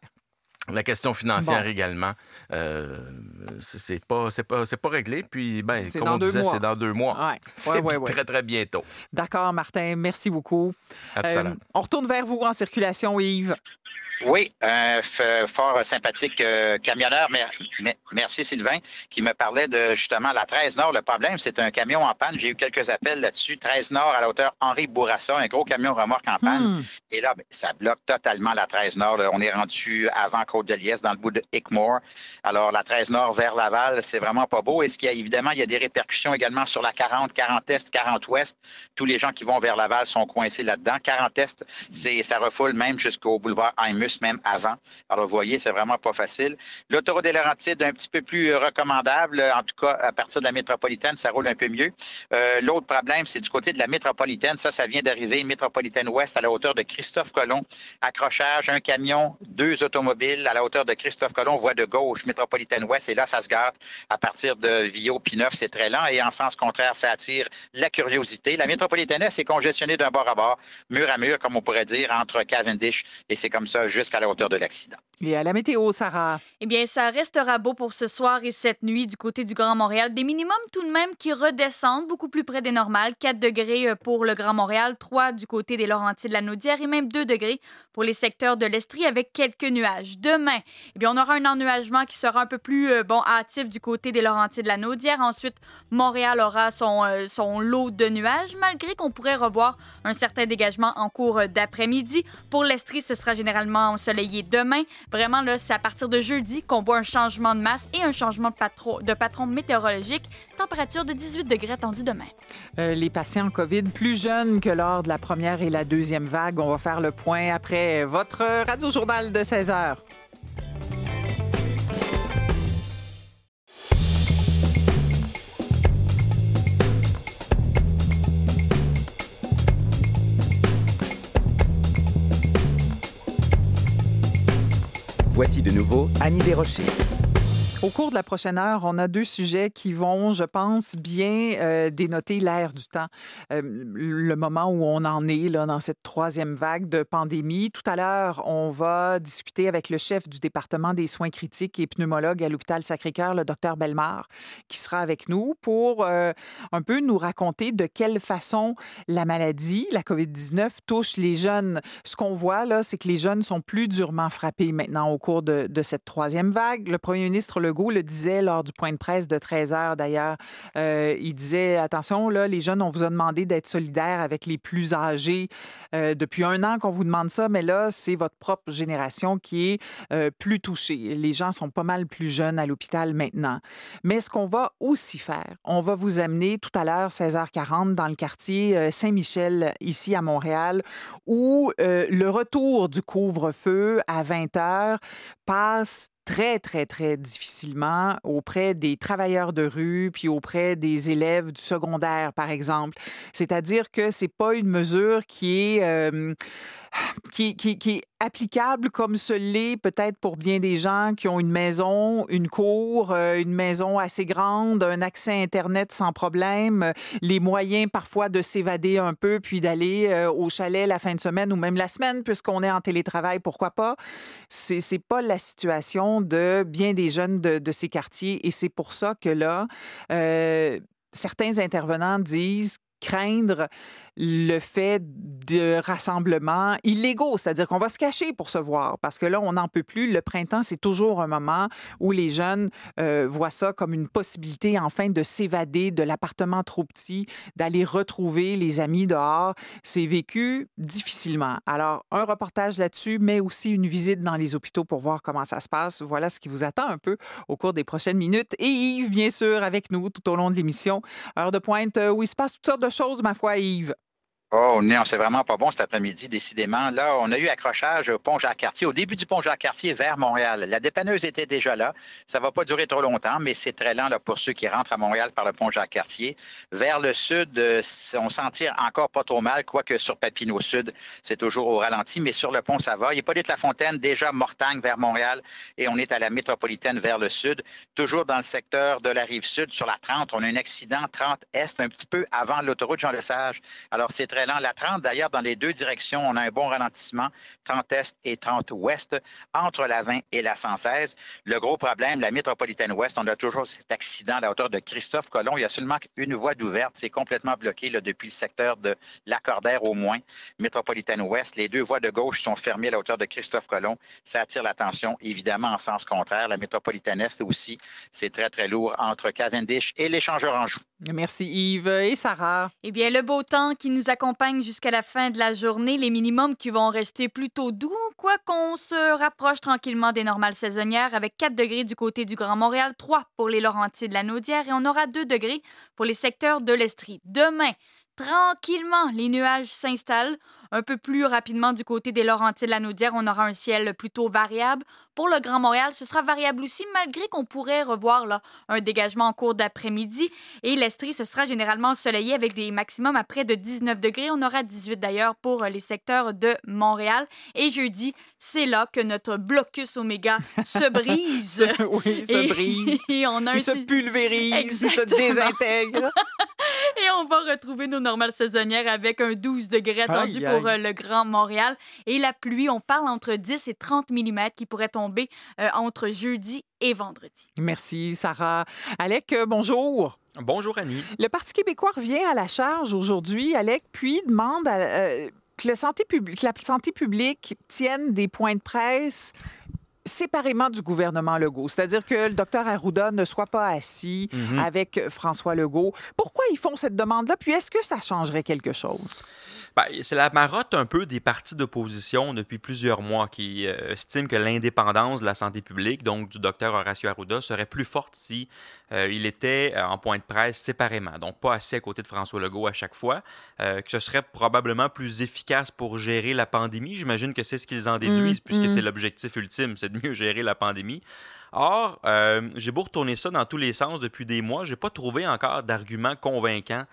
La question financière également, euh, c'est pas c'est pas c'est pas réglé. Puis ben comme on disait, c'est dans deux mois. Ouais. [LAUGHS] c'est très très bientôt. D'accord, Martin. Merci beaucoup. À tout euh. On retourne vers vous en circulation, Yves. Oui, un fort sympathique euh, camionneur. merci Sylvain, qui me parlait de justement la 13 Nord. Le problème, c'est un camion en panne. J'ai eu quelques appels là-dessus. 13 Nord à la hauteur Henri Bourassa, un gros camion remorque en panne. Hmm. Et là, ben, ça bloque totalement la 13 Nord. On est rendu avant Côte-de-Liesse, dans le bout de Hickmore. Alors, la 13 Nord vers Laval, c'est vraiment pas beau. Et ce qu'il y a, évidemment, il y a des répercussions également sur la 40, 40 Est, 40 Ouest? Tous les gens qui vont vers Laval sont coincés là-dedans. 40 Est, ça refoule même jusqu'au boulevard Même avant. Alors, vous voyez, c'est vraiment pas facile. L'autoroute des Laurentides, un petit peu plus recommandable. En tout cas, à partir de la métropolitaine, ça roule un peu mieux. Euh, l'autre problème, c'est du côté de la métropolitaine. Ça, ça vient d'arriver. Métropolitaine Ouest à la hauteur de Christophe Colomb. Accrochage, un camion, deux automobiles à la hauteur de Christophe Colomb, voie de gauche, métropolitaine Ouest. Et là, ça se garde à partir de Vio P9. C'est très lent. Et en sens contraire, ça attire la curiosité. La métropolitaine est congestionnée d'un bord à bord, mur à mur, comme on pourrait dire, entre Cavendish. Et c'est comme ça jusqu'à la hauteur de l'accident. Et à la météo, Sarah? Eh bien, ça restera beau pour ce soir et cette nuit du côté du Grand Montréal. Des minimums tout de même qui redescendent beaucoup plus près des normales. 4 degrés euh, pour le Grand Montréal, 3 du côté des Laurentides de la Naudière et même 2 degrés pour les secteurs de l'Estrie avec quelques nuages. Demain, eh bien, on aura un ennuagement qui sera un peu plus euh, bon hâtif du côté des Laurentides de la Naudière. Ensuite, Montréal aura son, euh, son lot de nuages, malgré qu'on pourrait revoir un certain dégagement en cours d'après-midi. Pour l'Estrie, ce sera généralement ensoleillé demain. Vraiment, là, c'est à partir de jeudi qu'on voit un changement de masse et un changement de, patron, de patron météorologique. Température de 18 degrés attendue demain. Euh, les patients COVID plus jeunes que lors de la première et la deuxième vague. On va faire le point après votre radio-journal de 16 heures. Voici de nouveau Annie Desrochers. Au cours de la prochaine heure, on a deux sujets qui vont, je pense, bien euh, dénoter l'air du temps. Euh, le moment où on en est là, dans cette troisième vague de pandémie. Tout à l'heure, on va discuter avec le chef du département des soins critiques et pneumologue à l'hôpital Sacré-Cœur, le docteur Belmar, qui sera avec nous pour euh, un peu nous raconter de quelle façon la maladie, la COVID-19, touche les jeunes. Ce qu'on voit là, c'est que les jeunes sont plus durement frappés maintenant au cours de, de cette troisième vague. Le premier ministre le Legault le disait lors du point de presse de 13 heures d'ailleurs. Euh, il disait attention, là, les jeunes, on vous a demandé d'être solidaires avec les plus âgés. Euh, depuis un an qu'on vous demande ça, mais là, c'est votre propre génération qui est euh, plus touchée. Les gens sont pas mal plus jeunes à l'hôpital maintenant. Mais ce qu'on va aussi faire, on va vous amener tout à l'heure, 16h40, dans le quartier Saint-Michel, ici à Montréal, où le retour du couvre-feu à 20 h passe très, très, très difficilement auprès des travailleurs de rue, puis auprès des élèves du secondaire, par exemple. C'est-à-dire que c'est pas une mesure qui est... Euh, qui, qui, est applicable comme ce l'est peut-être pour bien des gens qui ont une maison, une cour, euh, une maison assez grande, un accès Internet sans problème, les moyens parfois de s'évader un peu puis d'aller euh, au chalet la fin de semaine ou même la semaine puisqu'on est en télétravail, pourquoi pas. C'est pas la situation de bien des jeunes de, ces quartiers et c'est pour ça que là, euh, certains intervenants disent craindre le fait de rassemblements illégaux, c'est-à-dire qu'on va se cacher pour se voir, parce que là, on n'en peut plus. Le printemps, c'est toujours un moment où les jeunes euh, voient ça comme une possibilité, enfin, de s'évader de l'appartement trop petit, d'aller retrouver les amis dehors. C'est vécu difficilement. Alors, un reportage là-dessus, mais aussi une visite dans les hôpitaux pour voir comment ça se passe. Voilà ce qui vous attend un peu au cours des prochaines minutes. Et Yves, bien sûr, avec nous tout au long de l'émission. Heure de pointe euh, où il se passe toutes sortes de choses, ma foi, Yves. Oh non, c'est vraiment pas bon cet après-midi, décidément. Là, on a eu accrochage au pont Jacques-Cartier, au début du pont Jacques-Cartier vers Montréal. La dépanneuse était déjà là. Ça va pas durer trop longtemps, mais c'est très lent là, pour ceux qui rentrent à Montréal par le pont Jacques-Cartier. Vers le sud, euh, on s'en tire encore pas trop mal, quoique sur Papineau Sud, c'est toujours au ralenti, mais sur le pont, ça va. Il a pas la Fontaine, déjà Mortagne vers Montréal, et on est à la métropolitaine vers le sud. Toujours dans le secteur de la rive sud, sur la 30, on a un accident 30 Est, un petit peu avant l'autoroute Jean-Lesage. Alors, c'est très la 30, d'ailleurs, dans les deux directions, on a un bon ralentissement, 30 Est et 30 Ouest, entre la 20 et la 116. Le gros problème, la métropolitaine Ouest, on a toujours cet accident à la hauteur de Christophe Colomb. Il y a seulement une voie d'ouverte. C'est complètement bloqué là, depuis le secteur de Lacordaire au moins. Métropolitaine Ouest, les deux voies de gauche sont fermées à la hauteur de Christophe Colomb. Ça attire l'attention, évidemment, en sens contraire. La métropolitaine Est aussi, c'est très, très lourd entre Cavendish et l'échangeur en joue. Merci Yves et Sarah? Eh bien, le beau temps qui nous accompagne jusqu'à la fin de la journée, les minimums qui vont rester plutôt doux, quoi qu'on se rapproche tranquillement des normales saisonnières avec 4 degrés du côté du Grand Montréal, 3 pour les Laurentides de la Naudière et on aura 2 degrés pour les secteurs de l'Estrie. Demain, tranquillement, les nuages s'installent. Un peu plus rapidement du côté des Laurentides de la Naudière, on aura un ciel plutôt variable. Pour le Grand Montréal, ce sera variable aussi, malgré qu'on pourrait revoir là, un dégagement en cours d'après-midi. Et l'Estrie, ce sera généralement ensoleillé avec des maximums à près de 19 degrés. On aura 18 d'ailleurs pour les secteurs de Montréal. Et jeudi, c'est là que notre blocus oméga se [LAUGHS] brise. oui, se brise. [LAUGHS] Et on a il se pulvérise, il se désintègre. [LAUGHS] et on va retrouver nos normales saisonnières avec un 12 degrés attendu pour euh, le Grand Montréal. Et la pluie, on parle entre 10 et 30 mm qui pourrait tomber euh, entre jeudi et vendredi. Merci, Sarah. Alec, euh, bonjour. Bonjour, Annie. Le Parti québécois revient à la charge aujourd'hui, Alec, puis demande que, le santé publique, la santé publique tienne des points de presse séparément du gouvernement Legault. C'est-à-dire que le docteur Arruda ne soit pas assis mhm. avec François Legault. Pourquoi ils font cette demande-là? Puis est-ce que ça changerait quelque chose? Ben, c'est la marotte un peu des partis d'opposition depuis plusieurs mois qui euh, estiment que l'indépendance de la santé publique, donc du docteur Horacio Arruda, serait plus forte si euh, il était euh, en point de presse séparément, donc pas assis à côté de François Legault à chaque fois, que ce serait probablement plus efficace pour gérer la pandémie. J'imagine que c'est ce qu'ils en déduisent, mm, puisque mm. c'est l'objectif ultime, c'est de mieux gérer la pandémie. Or, j'ai beau retourner ça dans tous les sens depuis des mois, j'ai pas trouvé encore d'argument convaincant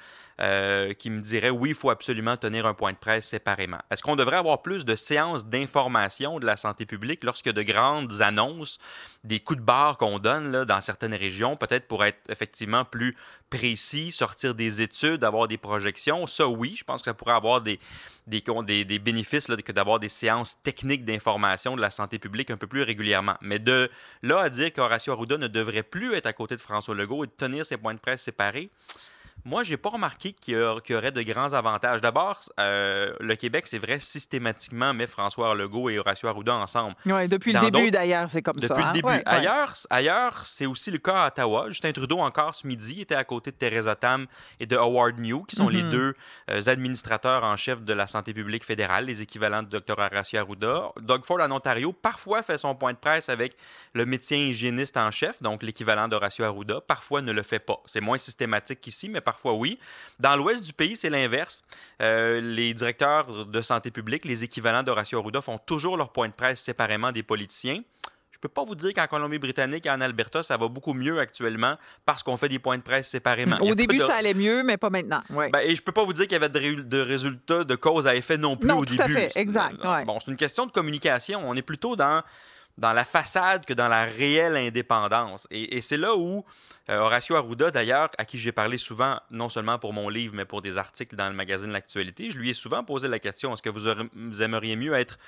qui me dirait oui, il faut absolument tenir un point de presse séparément. Est-ce qu'on devrait avoir plus de séances d'information de la santé publique lorsque de grandes annonces, des coups de barre qu'on donne là, dans certaines régions, peut-être pour être effectivement plus précis, sortir des études, avoir des projections? Ça, oui, je pense que ça pourrait avoir des, des, bénéfices que d'avoir des séances techniques d'information de la santé publique un peu plus régulièrement. Mais de là à dire qu'Horacio Arruda ne devrait plus être à côté de François Legault et de tenir ses points de presse séparés, moi, j'ai pas remarqué qu'il y, aurait de grands avantages. D'abord, euh, le Québec, c'est vrai, systématiquement met François Legault et Horacio Arruda ensemble. Oui, depuis le début, d'ailleurs, c'est comme ça. Depuis le hein? début. ailleurs, ailleurs c'est aussi le cas à Ottawa. Justin Trudeau, encore ce midi, était à côté de Theresa Tam et de Howard New, qui sont les mhm. deux euh, administrateurs en chef de la santé publique fédérale, les équivalents de Dr. Horacio Arruda. Doug Ford, en Ontario, parfois fait son point de presse avec le médecin hygiéniste en chef, donc l'équivalent d'Horacio Arruda. Parfois, ne le fait pas. C'est moins systématique qu'ici, mais parfois oui. Dans l'ouest du pays, c'est l'inverse. Euh, les directeurs de santé publique, les équivalents d'Horacio Arruda, font toujours leur point de presse séparément des politiciens. Je ne peux pas vous dire qu'en Colombie-Britannique et en Alberta, ça va beaucoup mieux actuellement parce qu'on fait des points de presse séparément. Au début, ça allait mieux, mais pas maintenant. Ouais. Ben, et je peux pas vous dire qu'il y avait de, résultats de cause à effet non plus non, au tout début. À fait. Exact. Bon, c'est une question de communication. On est plutôt dans dans la façade que dans la réelle indépendance. Et, c'est là où euh, Horacio Arruda, d'ailleurs, à qui j'ai parlé souvent, non seulement pour mon livre, mais pour des articles dans le magazine L'Actualité, je lui ai souvent posé la question, est-ce que vous, aimeriez mieux être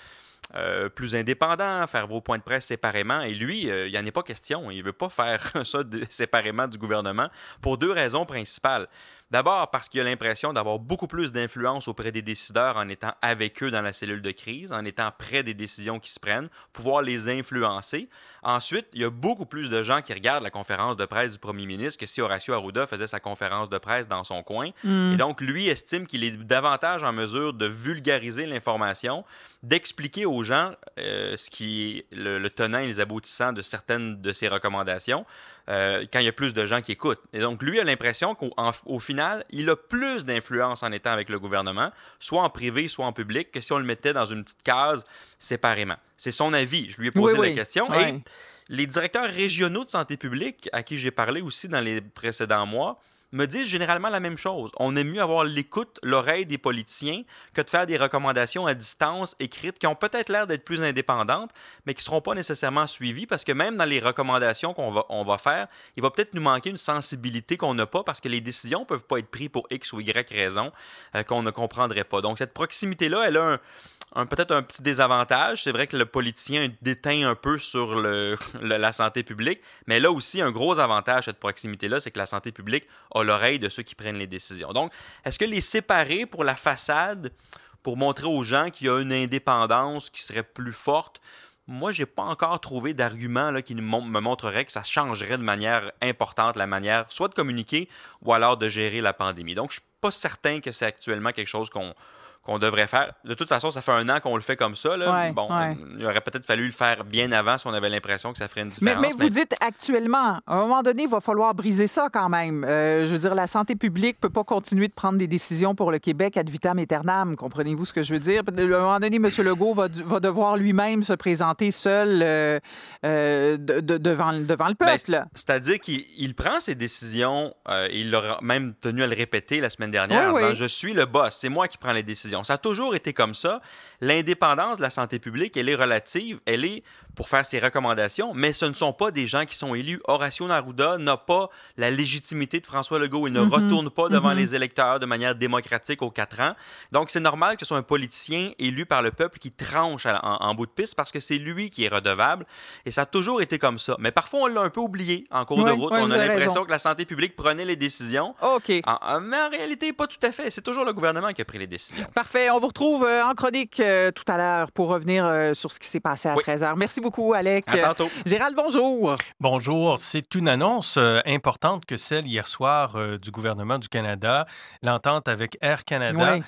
euh, plus indépendant, faire vos points de presse séparément? Et lui, euh, il n'y en est pas question. Il ne veut pas faire [LAUGHS] ça séparément du gouvernement pour deux raisons principales. D'abord parce qu'il a l'impression d'avoir beaucoup plus d'influence auprès des décideurs en étant avec eux dans la cellule de crise, en étant près des décisions qui se prennent, pouvoir les influencer. Ensuite, il y a beaucoup plus de gens qui regardent la conférence de presse du premier ministre que si Horacio Arruda faisait sa conférence de presse dans son coin. Mm. Et donc, lui estime qu'il est davantage en mesure de vulgariser l'information, d'expliquer aux gens euh, ce qui est le, tenant et les aboutissants de certaines de ses recommandations euh, quand il y a plus de gens qui écoutent. Et donc, lui a l'impression qu'au final, il a plus d'influence en étant avec le gouvernement, soit en privé, soit en public, que si on le mettait dans une petite case séparément. C'est son avis. Je lui ai posé la question. Et les directeurs régionaux de santé publique, à qui j'ai parlé aussi dans les précédents mois, me disent généralement la même chose. On aime mieux avoir l'écoute, l'oreille des politiciens que de faire des recommandations à distance écrites qui ont peut-être l'air d'être plus indépendantes, mais qui ne seront pas nécessairement suivies parce que même dans les recommandations qu'on va, on va faire, il va peut-être nous manquer une sensibilité qu'on n'a pas parce que les décisions ne peuvent pas être prises pour X ou Y raison euh, qu'on ne comprendrait pas. Donc cette proximité-là, elle a un, peut-être un petit désavantage. C'est vrai que le politicien déteint un peu sur [LAUGHS] le, la santé publique, mais là aussi, un gros avantage, cette proximité-là, c'est que la santé publique a l'oreille de ceux qui prennent les décisions. Donc, est-ce que les séparer pour la façade, pour montrer aux gens qu'il y a une indépendance qui serait plus forte, moi, j'ai pas encore trouvé d'argument qui me montrerait que ça changerait de manière importante la manière soit de communiquer ou alors de gérer la pandémie. Donc, je suis pas certain que c'est actuellement quelque chose qu'on qu'on devrait faire. De toute façon, ça fait un an qu'on le fait comme ça. Là. bon, il aurait peut-être fallu le faire bien avant si on avait l'impression que ça ferait une différence. Mais, vous dites actuellement, à un moment donné, il va falloir briser ça quand même. Euh, je veux dire, la santé publique ne peut pas continuer de prendre des décisions pour le Québec ad vitam aeternam. Comprenez-vous ce que je veux dire? À un moment donné, M. Legault va, va devoir lui-même se présenter seul euh, euh, devant, devant le ben, peuple. C'est-à-dire qu'il prend ses décisions, il aura même tenu à le répéter la semaine dernière en disant Je suis le boss, c'est moi qui prends les décisions. Ça a toujours été comme ça. L'indépendance de la santé publique, elle est relative, elle est pour faire ses recommandations, mais ce ne sont pas des gens qui sont élus. Horacio Arruda n'a pas la légitimité de François Legault. Il ne mhm. retourne pas devant mhm. les électeurs de manière démocratique aux quatre ans. Donc, c'est normal que ce soit un politicien élu par le peuple qui tranche en, bout de piste parce que c'est lui qui est redevable. Et ça a toujours été comme ça. Mais parfois, on l'a un peu oublié en cours de route. on a l'impression que la santé publique prenait les décisions. OK. mais en réalité, pas tout à fait. C'est toujours le gouvernement qui a pris les décisions. Parfait. On vous retrouve euh, en chronique euh, tout à l'heure pour revenir euh, sur ce qui s'est passé à 13h. Merci beaucoup, Alec. À tantôt. Gérald, bonjour. Bonjour. C'est une annonce importante que celle hier soir du gouvernement du Canada, l'entente avec Air Canada. Euh,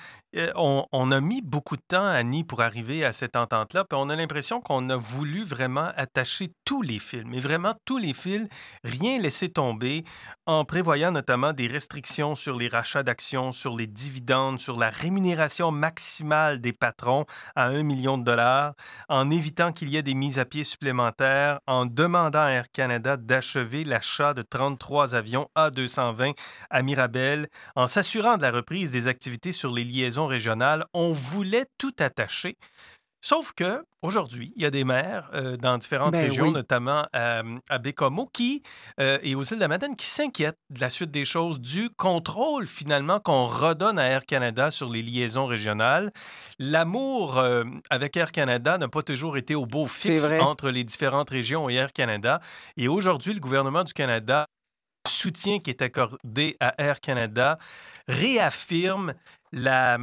on, a mis beaucoup de temps, Annie, pour arriver à cette entente-là, puis on a l'impression qu'on a voulu vraiment attacher tous les films, et vraiment tous les films, rien laisser tomber, en prévoyant notamment des restrictions sur les rachats d'actions, sur les dividendes, sur la rémunération maximale des patrons à un million de dollars, en évitant qu'il y ait des mises à pied supplémentaires, en demandant à Air Canada d'achever l'achat de 33 avions A220 à Mirabel, en s'assurant de la reprise des activités sur les liaisons régionales. On voulait tout attacher. Sauf que aujourd'hui, il y a des maires euh, dans différentes Ben régions, oui. notamment euh, à Bécomo, qui euh, et aux îles de la Madeleine, qui s'inquiètent de la suite des choses, du contrôle finalement qu'on redonne à Air Canada sur les liaisons régionales. L'amour euh, avec Air Canada n'a pas toujours été au beau fixe entre les différentes régions et Air Canada. Et aujourd'hui, le gouvernement du Canada soutien qui est accordé à Air Canada réaffirme la-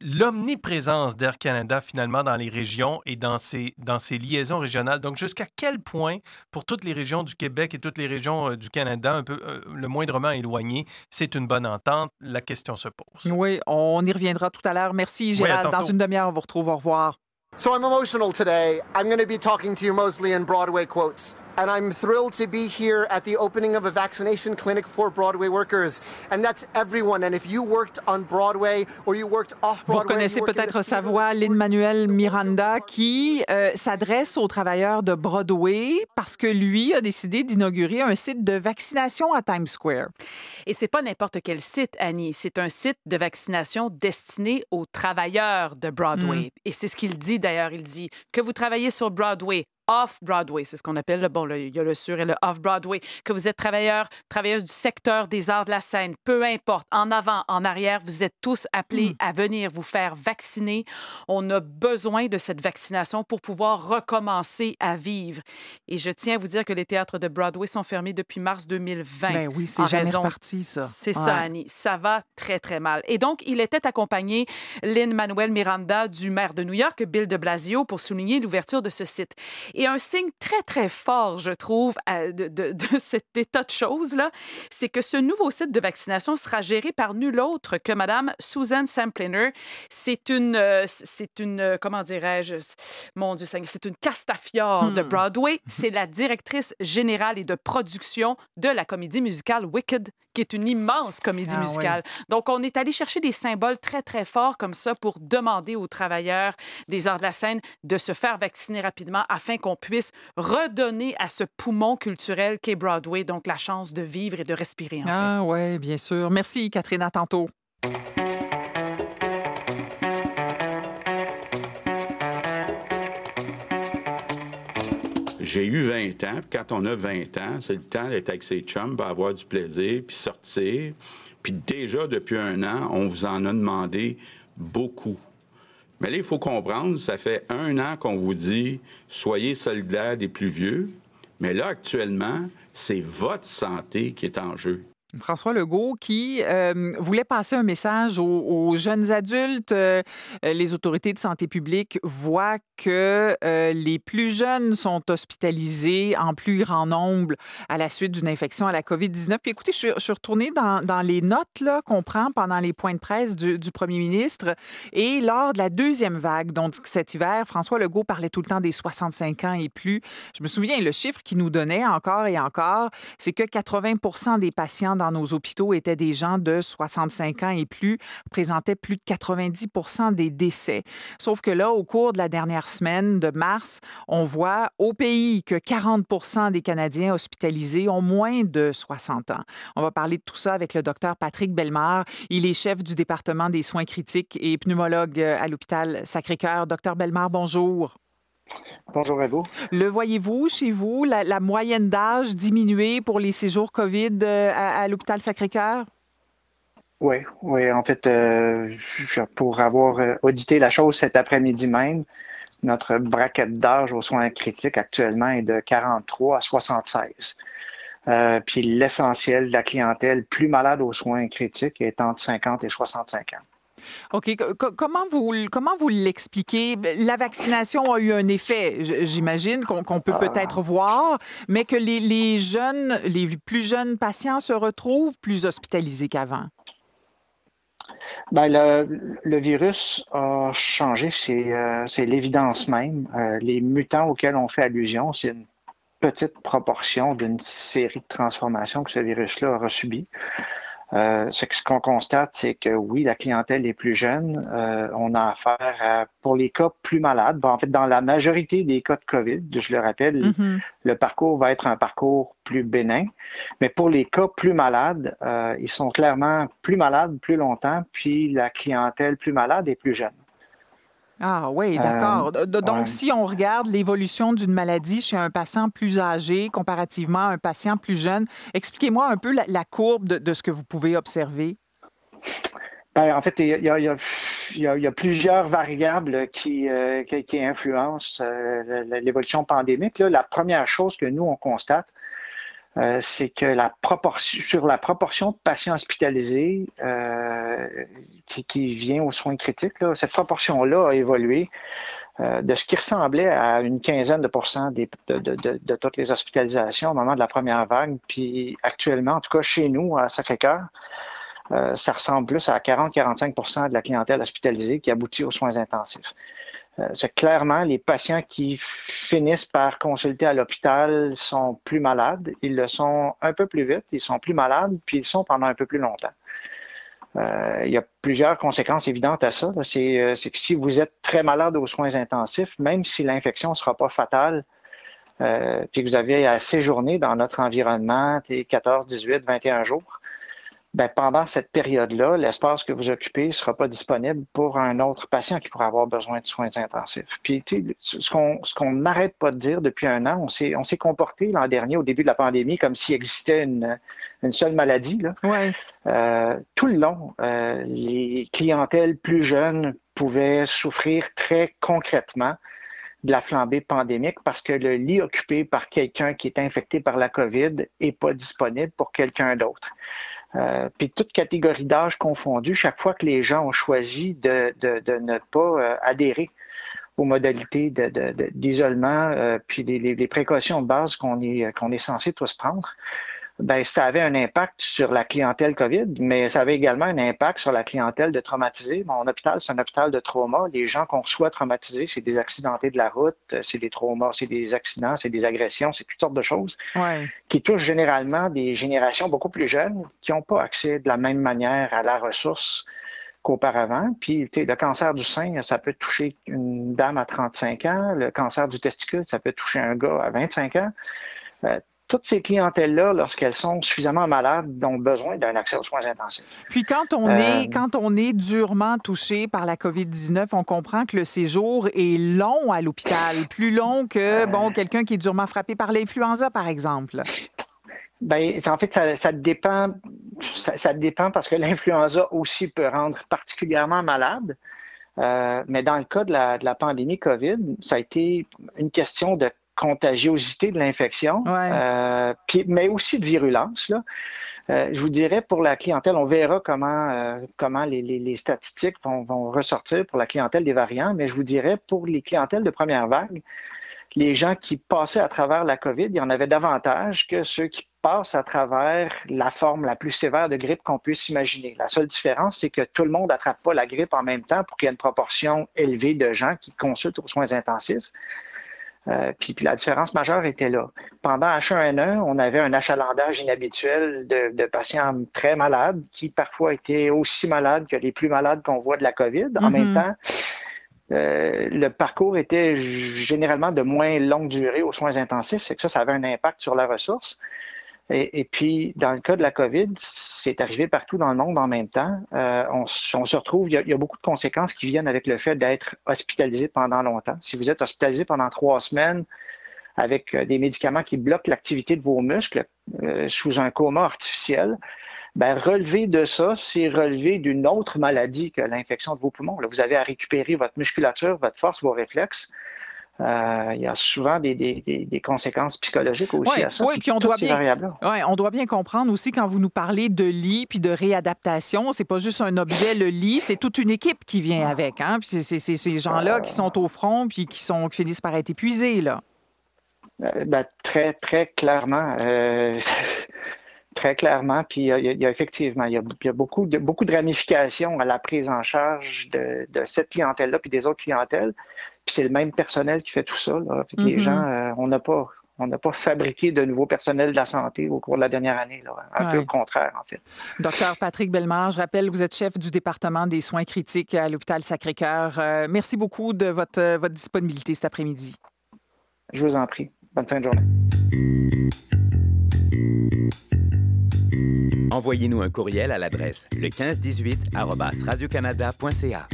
l'omniprésence d'Air Canada finalement dans les régions et dans ces liaisons régionales. Donc jusqu'à quel point, pour toutes les régions du Québec et toutes les régions euh, du Canada, un peu euh, le moindrement éloignées, c'est une bonne entente? La question se pose. Oui, on y reviendra tout à l'heure. Merci, Oui, Gérald. Dans une demi-heure, on vous retrouve. Au revoir. So I'm emotional today. I'm going to be talking to you mostly in Broadway quotes. And I'm thrilled to be here at the opening of a vaccination clinic for Broadway workers. And that's everyone. And if you worked on Broadway or you worked off Vous Broadway, reconnaissez work in peut-être sa voix, Lin-Manuel Miranda, qui euh, s'adresse aux travailleurs de Broadway parce que lui a décidé d'inaugurer un site de vaccination à Times Square. Et c'est pas n'importe quel site, Annie. C'est un site de vaccination destiné aux travailleurs de Broadway. Mm. Et c'est ce qu'il dit d'ailleurs. Il dit que vous travaillez sur Broadway, off-Broadway, c'est ce qu'on appelle, le- bon, le- il y a le sur et le off-Broadway, que vous êtes travailleur, travailleuse du secteur des arts de la scène, peu importe, en avant, en arrière, vous êtes tous appelés à venir vous faire vacciner. On a besoin de cette vaccination pour pouvoir recommencer à vivre. Et je tiens à vous dire que les théâtres de Broadway sont fermés depuis mars 2020. Ben oui, c'est jamais raison- reparti, ça. C'est Ouais. ça, Annie. Ça va très, très mal. Et donc, il était accompagné, Lin-Manuel Miranda, du maire de New York, Bill de Blasio, pour souligner l'ouverture de ce site. Et un signe très, très fort, je trouve, de, de- [LAUGHS] de cet état de choses-là, c'est que ce nouveau site de vaccination sera géré par nul autre que Madame Susan Sampliner. C'est une, euh, c'est une, euh, comment dirais-je, mon Dieu c'est une castafiore de Hmm. Broadway. C'est la directrice générale et de production de la comédie musicale Wicked, qui est une immense comédie Ah musicale. Donc, on est allé chercher des symboles très, très forts comme ça pour demander aux travailleurs des arts de la scène de se faire vacciner rapidement afin qu'on puisse redonner à ce poumon culturel qu'est Broadway, donc la chance de vivre et de respirer, en fait. Ah oui, bien sûr. Merci, Catherine. À tantôt. J'ai eu 20 ans, quand on a 20 ans, c'est le temps d'être avec ses chums, puis avoir du plaisir, puis sortir. Puis déjà, depuis un an, on vous en a demandé beaucoup. Mais là, il faut comprendre, ça fait un an qu'on vous dit soyez solidaires des plus vieux. Mais là, actuellement, c'est votre santé qui est en jeu. François Legault qui euh, voulait passer un message aux, jeunes adultes. Euh, les autorités de santé publique voient que euh, les plus jeunes sont hospitalisés en plus grand nombre à la suite d'une infection à la COVID-19. Puis écoutez, je suis, retournée dans, les notes qu'on prend pendant les points de presse du, du premier ministre. Et lors de la deuxième vague, donc cet hiver, François Legault parlait tout le temps des 65 ans et plus. Je me souviens, le chiffre qu'il nous donnait encore et encore, c'est que 80% des patients dans nos hôpitaux étaient des gens de 65 ans et plus, représentaient plus de 90% des décès. Sauf que là, au cours de la dernière semaine de mars, on voit au pays que 40 des Canadiens hospitalisés ont moins de 60 ans. On va parler de tout ça avec le docteur Patrick Bellemare. Il est chef du département des soins critiques et pneumologue à l'hôpital Sacré-Cœur. Docteur Bellemare, bonjour. Bonjour à vous. Le voyez-vous chez vous, la, la moyenne d'âge diminuer pour les séjours COVID euh, à, à l'hôpital Sacré-Cœur? Oui, oui. En fait, euh, pour avoir euh, audité la chose cet après-midi même, notre braquette d'âge aux soins critiques actuellement est de 43 à 76. Euh, puis l'essentiel de la clientèle plus malade aux soins critiques est entre 50 et 65 ans. OK. Co- co- Comment vous, comment vous l'expliquez? La vaccination a eu un effet, j'imagine, qu'on peut peut-être voir, mais que les, les jeunes, les plus jeunes patients se retrouvent plus hospitalisés qu'avant. Ben, le, le virus a changé, c'est euh, l'évidence même. Euh, les mutants auxquels on fait allusion, c'est une petite proportion d'une série de transformations que ce virus-là aura subi. Euh, ce qu'on constate, c'est que oui, la clientèle est plus jeune. Euh, on a affaire à, pour les cas plus malades. en fait, dans la majorité des cas de COVID, je le rappelle, mm-hmm. le parcours va être un parcours plus bénin. Mais pour les cas plus malades, euh, ils sont clairement plus malades plus longtemps, puis la clientèle plus malade est plus jeune. Ah oui, d'accord. Donc, si on regarde l'évolution d'une maladie chez un patient plus âgé comparativement à un patient plus jeune, expliquez-moi un peu la, courbe de, ce que vous pouvez observer. Ben, en fait, il y, a, plusieurs variables qui, euh, influencent euh, l'évolution pandémique. La première chose que nous, on constate, euh, c'est que la proportion, sur la proportion de patients hospitalisés euh, qui, vient aux soins critiques, cette proportion-là a évolué euh, de ce qui ressemblait à une quinzaine de pourcents de, toutes les hospitalisations au moment de la première vague. Puis actuellement, en tout cas chez nous, à Sacré-Cœur, ça ressemble plus à 40-45% de la clientèle hospitalisée qui aboutit aux soins intensifs. Euh, c'est clairement les patients qui finissent par consulter à l'hôpital sont plus malades. Ils le sont un peu plus vite, ils sont plus malades, puis ils sont pendant un peu plus longtemps. Euh, il y a plusieurs conséquences évidentes à ça. Euh, c'est que si vous êtes très malade aux soins intensifs, même si l'infection ne sera pas fatale, puis que vous avez à séjourner dans notre environnement 14, 18, 21 jours, ben, pendant cette période-là, l'espace que vous occupez ne sera pas disponible pour un autre patient qui pourra avoir besoin de soins intensifs. Puis, ce qu'on n'arrête pas de dire depuis un an, on s'est, comporté l'an dernier, au début de la pandémie, comme s'il existait une, une seule maladie. Là. Euh, tout le long, euh, les clientèles plus jeunes pouvaient souffrir très concrètement de la flambée pandémique parce que le lit occupé par quelqu'un qui est infecté par la COVID n'est pas disponible pour quelqu'un d'autre. Euh, puis toute catégorie d'âge confondue, chaque fois que les gens ont choisi de, ne pas euh, adhérer aux modalités d'isolement, euh, puis les, précautions de base qu'on est, qu'on est censé tous prendre, ben, ça avait un impact sur la clientèle COVID, mais ça avait également un impact sur la clientèle de traumatisés. Mon hôpital, c'est un hôpital de trauma. Les gens qu'on soit traumatisés, c'est des accidentés de la route, c'est des traumas, c'est des accidents, c'est des agressions, c'est toutes sortes de choses qui touchent généralement des générations beaucoup plus jeunes qui n'ont pas accès de la même manière à la ressource qu'auparavant. Puis, le cancer du sein, ça peut toucher une dame à 35 ans. Le cancer du testicule, ça peut toucher un gars à 25 ans. Euh, toutes ces clientèles-là, lorsqu'elles sont suffisamment malades, ont besoin d'un accès aux soins intensifs. Puis quand on, est, euh, quand on est durement touché par la COVID-19, on comprend que le séjour est long à l'hôpital, plus long que bon quelqu'un qui est durement frappé par l'influenza, par exemple. Bien, en fait, ça, dépend. Ça, dépend parce que l'influenza aussi peut rendre particulièrement malade. Euh, mais dans le cas de la, de la pandémie COVID, ça a été une question de contagiosité de l'infection, euh, mais aussi de virulence. Là. Euh, je vous dirais pour la clientèle, on verra comment, euh, comment les, statistiques vont, ressortir pour la clientèle des variants, mais je vous dirais pour les clientèles de première vague, les gens qui passaient à travers la COVID, il y en avait davantage que ceux qui passent à travers la forme la plus sévère de grippe qu'on puisse imaginer. La seule différence, c'est que tout le monde n'attrape pas la grippe en même temps pour qu'il y ait une proportion élevée de gens qui consultent aux soins intensifs. Euh, puis, la différence majeure était là. Pendant H1N1, on avait un achalandage inhabituel de, patients très malades qui parfois étaient aussi malades que les plus malades qu'on voit de la COVID. En même mm-hmm. temps, euh, le parcours était généralement de moins longue durée aux soins intensifs, c'est que ça, ça avait un impact sur la ressource. Et, puis, dans le cas de la COVID, c'est arrivé partout dans le monde en même temps. Euh, on, se retrouve, il y, a, beaucoup de conséquences qui viennent avec le fait d'être hospitalisé pendant longtemps. Si vous êtes hospitalisé pendant trois semaines avec euh, des médicaments qui bloquent l'activité de vos muscles euh, sous un coma artificiel, ben, relever de ça, c'est relever d'une autre maladie que l'infection de vos poumons. Là, vous avez à récupérer votre musculature, votre force, vos réflexes. Euh, il y a souvent des, conséquences psychologiques aussi à ça. Oui, puis on doit, bien, ouais, on doit bien comprendre aussi quand vous nous parlez de lit puis de réadaptation, c'est pas juste un objet, le lit, c'est toute une équipe qui vient avec. Hein? Puis c'est ces gens-là qui sont au front puis qui, sont, qui finissent par être épuisés. Là. Euh, ben, très, très clairement. Euh, [LAUGHS] très clairement. Puis il y, a, effectivement, il y a, beaucoup, de, beaucoup de ramifications à la prise en charge de, de cette clientèle-là puis des autres clientèles c'est le même personnel qui fait tout ça. Les mm-hmm. gens, euh, on n'a pas, On n'a pas fabriqué de nouveaux personnels de la santé au cours de la dernière année. Un peu le contraire, en fait. Docteur Patrick Bellemare, je rappelle, vous êtes chef du département des soins critiques à l'hôpital Sacré-Cœur. Euh, merci beaucoup de votre, votre disponibilité cet après-midi. Je vous en prie. Bonne fin de journée. Envoyez-nous un courriel à l'adresse le 1518 radiocanada.ca.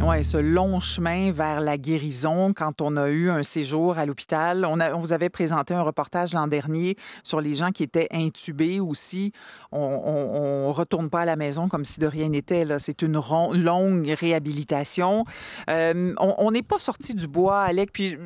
Oui, ce long chemin vers la guérison quand on a eu un séjour à l'hôpital. On, on, vous avait présenté un reportage l'an dernier sur les gens qui étaient intubés aussi. On ne retourne pas à la maison comme si de rien n'était. C'est une longue réhabilitation. Euh, on n'est pas sorti du bois, Alec. Puis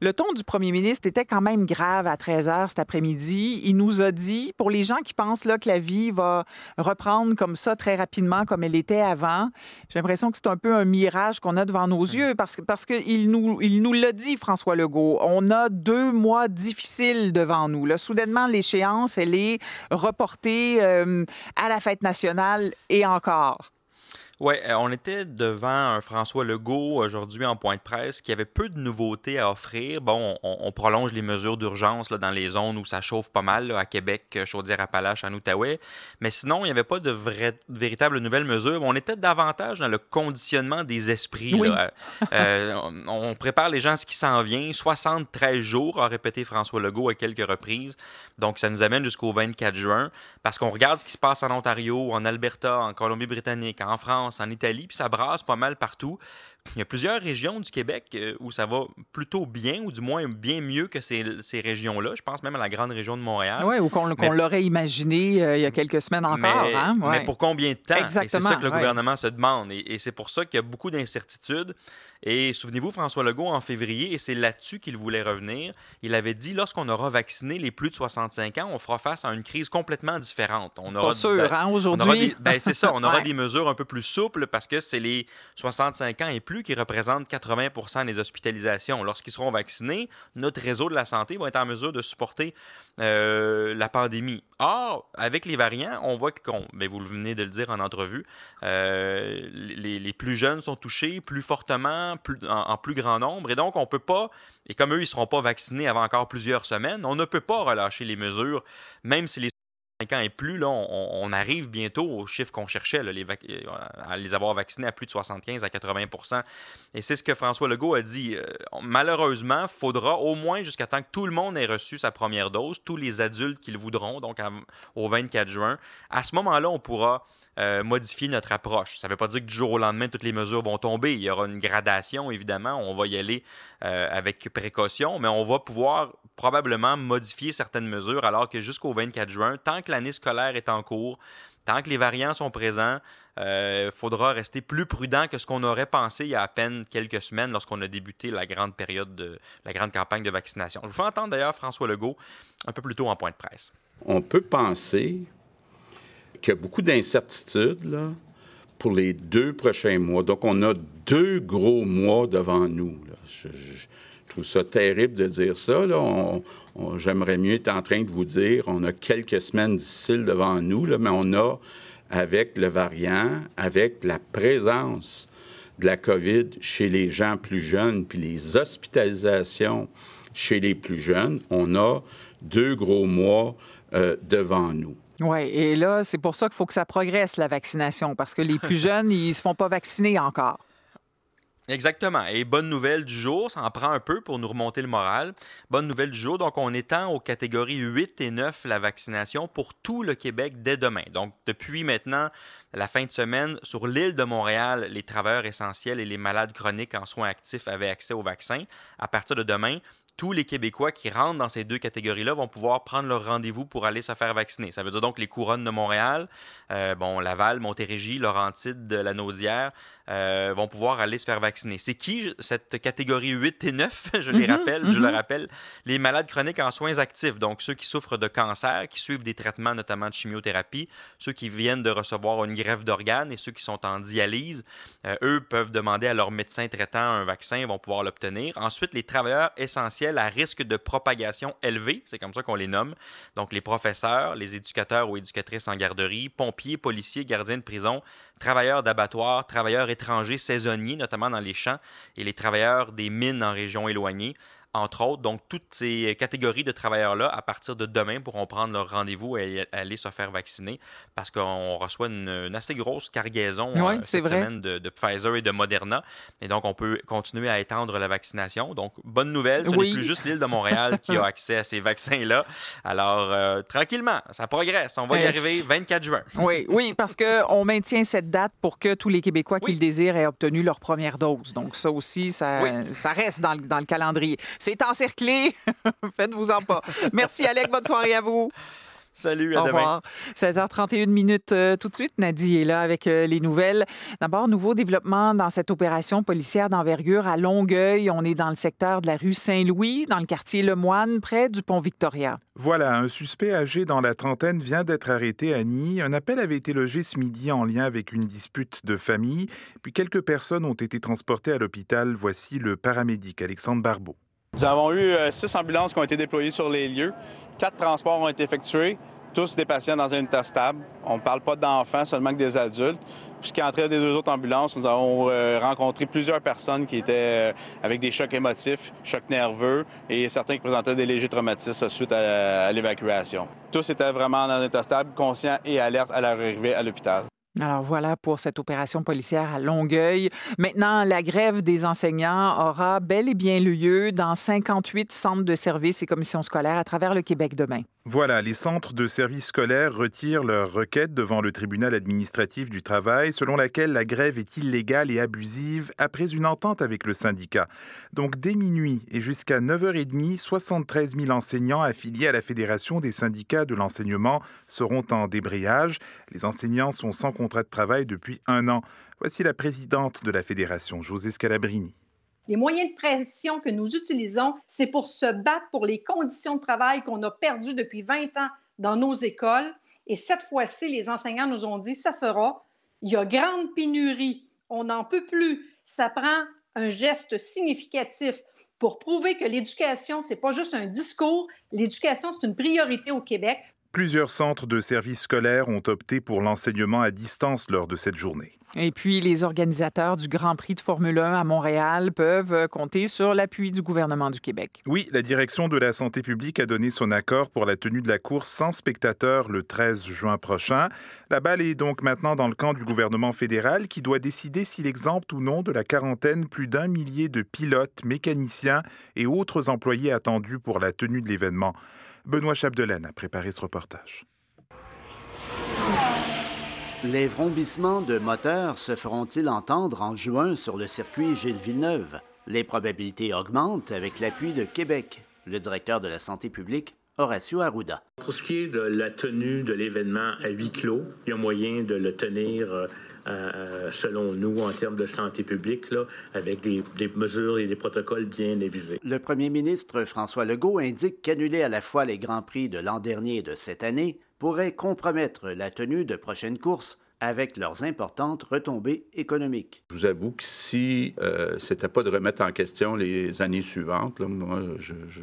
le ton du premier ministre était quand même grave à 13 h cet après-midi. Il nous a dit, pour les gens qui pensent là, que la vie va reprendre comme ça très rapidement, comme elle était avant, j'ai l'impression que c'est un peu un mirage qu'on a devant nos mm. yeux parce que parce qu'il nous il nous l'a dit François Legault. On a deux mois difficiles devant nous. Là, soudainement l'échéance elle est reportée euh, à la fête nationale et encore. Oui, euh, on était devant un François Legault aujourd'hui en point de presse qui avait peu de nouveautés à offrir. Bon, on, prolonge les mesures d'urgence dans les zones où ça chauffe pas mal, à Québec, Chaudière-Appalaches, en Outaouais. Mais sinon, il n'y avait pas de, vraies, véritables nouvelles mesures. On était davantage dans le conditionnement des esprits. Euh, on, prépare les gens à ce qui s'en vient. 73 jours, a répété François Legault à quelques reprises. Donc, ça nous amène jusqu'au 24 juin parce qu'on regarde ce qui se passe en Ontario, en Alberta, en Colombie-Britannique, en France en Italie, puis ça brasse pas mal partout. Il y a plusieurs régions du Québec euh, où ça va plutôt bien, ou du moins bien mieux que ces, ces régions-là. Je pense même à la grande région de Montréal. Oui, ou qu'on l'aurait imaginé euh, il y a quelques semaines encore. Mais, hein? mais pour combien de temps? c'est ça que le gouvernement se demande. Et, c'est pour ça qu'il y a beaucoup d'incertitudes. Et souvenez-vous, François Legault, en février, et c'est là-dessus qu'il voulait revenir, il avait dit lorsqu'on aura vacciné les plus de 65 ans, on fera face à une crise complètement différente. On aura, Pas sûr, hein, aujourd'hui? Ben, c'est ça, on aura [LAUGHS] des mesures un peu plus souples parce que c'est les 65 ans et plus qui représentent 80 des hospitalisations. Lorsqu'ils seront vaccinés, notre réseau de la santé va être en mesure de supporter euh, la pandémie. Or, avec les variants, on voit que, ben, vous venez de le dire en entrevue, euh, les, plus jeunes sont touchés plus fortement, plus, en, plus grand nombre, et donc on ne peut pas, et comme eux, ils ne seront pas vaccinés avant encore plusieurs semaines, on ne peut pas relâcher les mesures, même si les ans et plus, là, on, arrive bientôt aux chiffres qu'on cherchait, les à les avoir vaccinés à plus de 75 à 80 Et c'est ce que François Legault a dit. Euh, malheureusement, il faudra au moins jusqu'à temps que tout le monde ait reçu sa première dose, tous les adultes qui le voudront, donc au 24 juin. À ce moment-là, on pourra euh, modifier notre approche. Ça ne veut pas dire que du jour au lendemain, toutes les mesures vont tomber. Il y aura une gradation, évidemment. On va y aller euh, avec précaution, mais on va pouvoir probablement modifier certaines mesures alors que jusqu'au 24 juin, tant que l'année scolaire est en cours, tant que les variants sont présents, il euh, faudra rester plus prudent que ce qu'on aurait pensé il y a à peine quelques semaines lorsqu'on a débuté la grande période de la grande campagne de vaccination. Je vous fais entendre d'ailleurs François Legault un peu plus tôt en point de presse. On peut penser qu'il y a beaucoup d'incertitudes pour les deux prochains mois. Donc, on a deux gros mois devant nous. Je, trouve ça terrible de dire ça. J'aimerais mieux être en train de vous dire on a quelques semaines difficiles devant nous, mais on a, avec le variant, avec la présence de la COVID chez les gens plus jeunes, puis les hospitalisations chez les plus jeunes, on a deux gros mois euh, devant nous. Oui, et là, c'est pour ça qu'il faut que ça progresse, la vaccination, parce que les plus [LAUGHS] jeunes, ils ne se font pas vacciner encore. Exactement. Et bonne nouvelle du jour, ça en prend un peu pour nous remonter le moral. Bonne nouvelle du jour, donc on étend aux catégories 8 et 9 la vaccination pour tout le Québec dès demain. Donc depuis maintenant la fin de semaine, sur l'île de Montréal, les travailleurs essentiels et les malades chroniques en soins actifs avaient accès au vaccin. À partir de demain, tous les Québécois qui rentrent dans ces deux catégories-là vont pouvoir prendre leur rendez-vous pour aller se faire vacciner. Ça veut dire donc les couronnes de Montréal, euh, bon, Laval, Montérégie, Laurentide, la Naudière, euh, vont pouvoir aller se faire vacciner. C'est qui cette catégorie 8 et 9 [LAUGHS] Je les mhm, rappelle, je le mhm. rappelle, les malades chroniques en soins actifs, donc ceux qui souffrent de cancer, qui suivent des traitements notamment de chimiothérapie, ceux qui viennent de recevoir une greffe d'organes et ceux qui sont en dialyse, euh, eux peuvent demander à leur médecin traitant un vaccin, vont pouvoir l'obtenir. Ensuite, les travailleurs essentiels à risque de propagation élevé, c'est comme ça qu'on les nomme, donc les professeurs, les éducateurs ou éducatrices en garderie, pompiers, policiers, gardiens de prison, travailleurs d'abattoirs, travailleurs étrangers saisonniers, notamment dans les champs, et les travailleurs des mines en régions éloignées. Entre autres. Donc, toutes ces catégories de travailleurs-là, à partir de demain, pourront prendre leur rendez-vous et aller se faire vacciner parce qu'on reçoit une, assez grosse cargaison euh, cette semaine de, Pfizer et de Moderna. Et donc, on peut continuer à étendre la vaccination. Donc, bonne nouvelle, ce n'est plus juste l'île de Montréal qui a [LAUGHS] accès à ces vaccins-là. Alors, euh, tranquillement, ça progresse. On va y arriver 24 juin. Oui, oui, parce qu'on [LAUGHS] maintient cette date pour que tous les Québécois qui le désirent aient obtenu leur première dose. Donc, ça aussi, ça, ça reste dans dans le calendrier. C'est encerclé. [LAUGHS] Faites-vous-en pas. Merci, Alec. Bonne soirée à vous. Salut, à Au demain. 16h31 minutes euh, tout de suite. Nadie est là avec euh, les nouvelles. D'abord, nouveau développement dans cette opération policière d'envergure à Longueuil. On est dans le secteur de la rue Saint-Louis, dans le quartier Lemoine, près du pont Victoria. Voilà, un suspect âgé dans la trentaine vient d'être arrêté à Nice. Un appel avait été logé ce midi en lien avec une dispute de famille. Puis quelques personnes ont été transportées à l'hôpital. Voici le paramédic Alexandre Barbeau. Nous avons eu euh, six ambulances qui ont été déployées sur les lieux. Quatre transports ont été effectués, tous des patients dans un état stable. On ne parle pas d'enfants, seulement que des adultes. Est entré des deux autres ambulances, nous avons euh, rencontré plusieurs personnes qui étaient euh, avec des chocs émotifs, chocs nerveux et certains qui présentaient des légers traumatismes suite à, l'évacuation. Tous étaient vraiment dans un état stable, conscients et alertes à leur arrivée à l'hôpital. Alors voilà pour cette opération policière à Longueuil. Maintenant, la grève des enseignants aura bel et bien lieu dans 58 centres de services et commissions scolaires à travers le Québec demain. Voilà, les centres de services scolaires retirent leur requête devant le tribunal administratif du travail selon laquelle la grève est illégale et abusive après une entente avec le syndicat. Donc dès minuit et jusqu'à 9h30, 73 000 enseignants affiliés à la Fédération des syndicats de l'enseignement seront en débrayage. Les enseignants sont sans contrat de travail depuis un an. Voici la présidente de la Fédération, José Scalabrini. Les moyens de pression que nous utilisons, c'est pour se battre pour les conditions de travail qu'on a perdues depuis 20 ans dans nos écoles. Et cette fois-ci, les enseignants nous ont dit, ça fera. Il y a grande pénurie. On n'en peut plus. Ça prend un geste significatif pour prouver que l'éducation, ce n'est pas juste un discours. L'éducation, c'est une priorité au Québec. Plusieurs centres de services scolaires ont opté pour l'enseignement à distance lors de cette journée. Et puis, les organisateurs du Grand Prix de Formule 1 à Montréal peuvent compter sur l'appui du gouvernement du Québec. Oui, la direction de la santé publique a donné son accord pour la tenue de la course sans spectateurs le 13 juin prochain. La balle est donc maintenant dans le camp du gouvernement fédéral qui doit décider s'il exempte ou non de la quarantaine plus d'un millier de pilotes, mécaniciens et autres employés attendus pour la tenue de l'événement. Benoît Chapdelaine a préparé ce reportage. Les vrombissements de moteurs se feront-ils entendre en juin sur le circuit Gilles Villeneuve? Les probabilités augmentent avec l'appui de Québec. Le directeur de la santé publique Horacio Arruda. Pour ce qui est de la tenue de l'événement à huis clos, il y a moyen de le tenir, euh, euh, selon nous, en termes de santé publique, là, avec des, des, mesures et des protocoles bien avisés. Le premier ministre François Legault indique qu'annuler à la fois les Grands Prix de l'an dernier et de cette année pourrait compromettre la tenue de prochaines courses avec leurs importantes retombées économiques. Je vous avoue que si euh, c'était pas de remettre en question les années suivantes, là, moi, je, je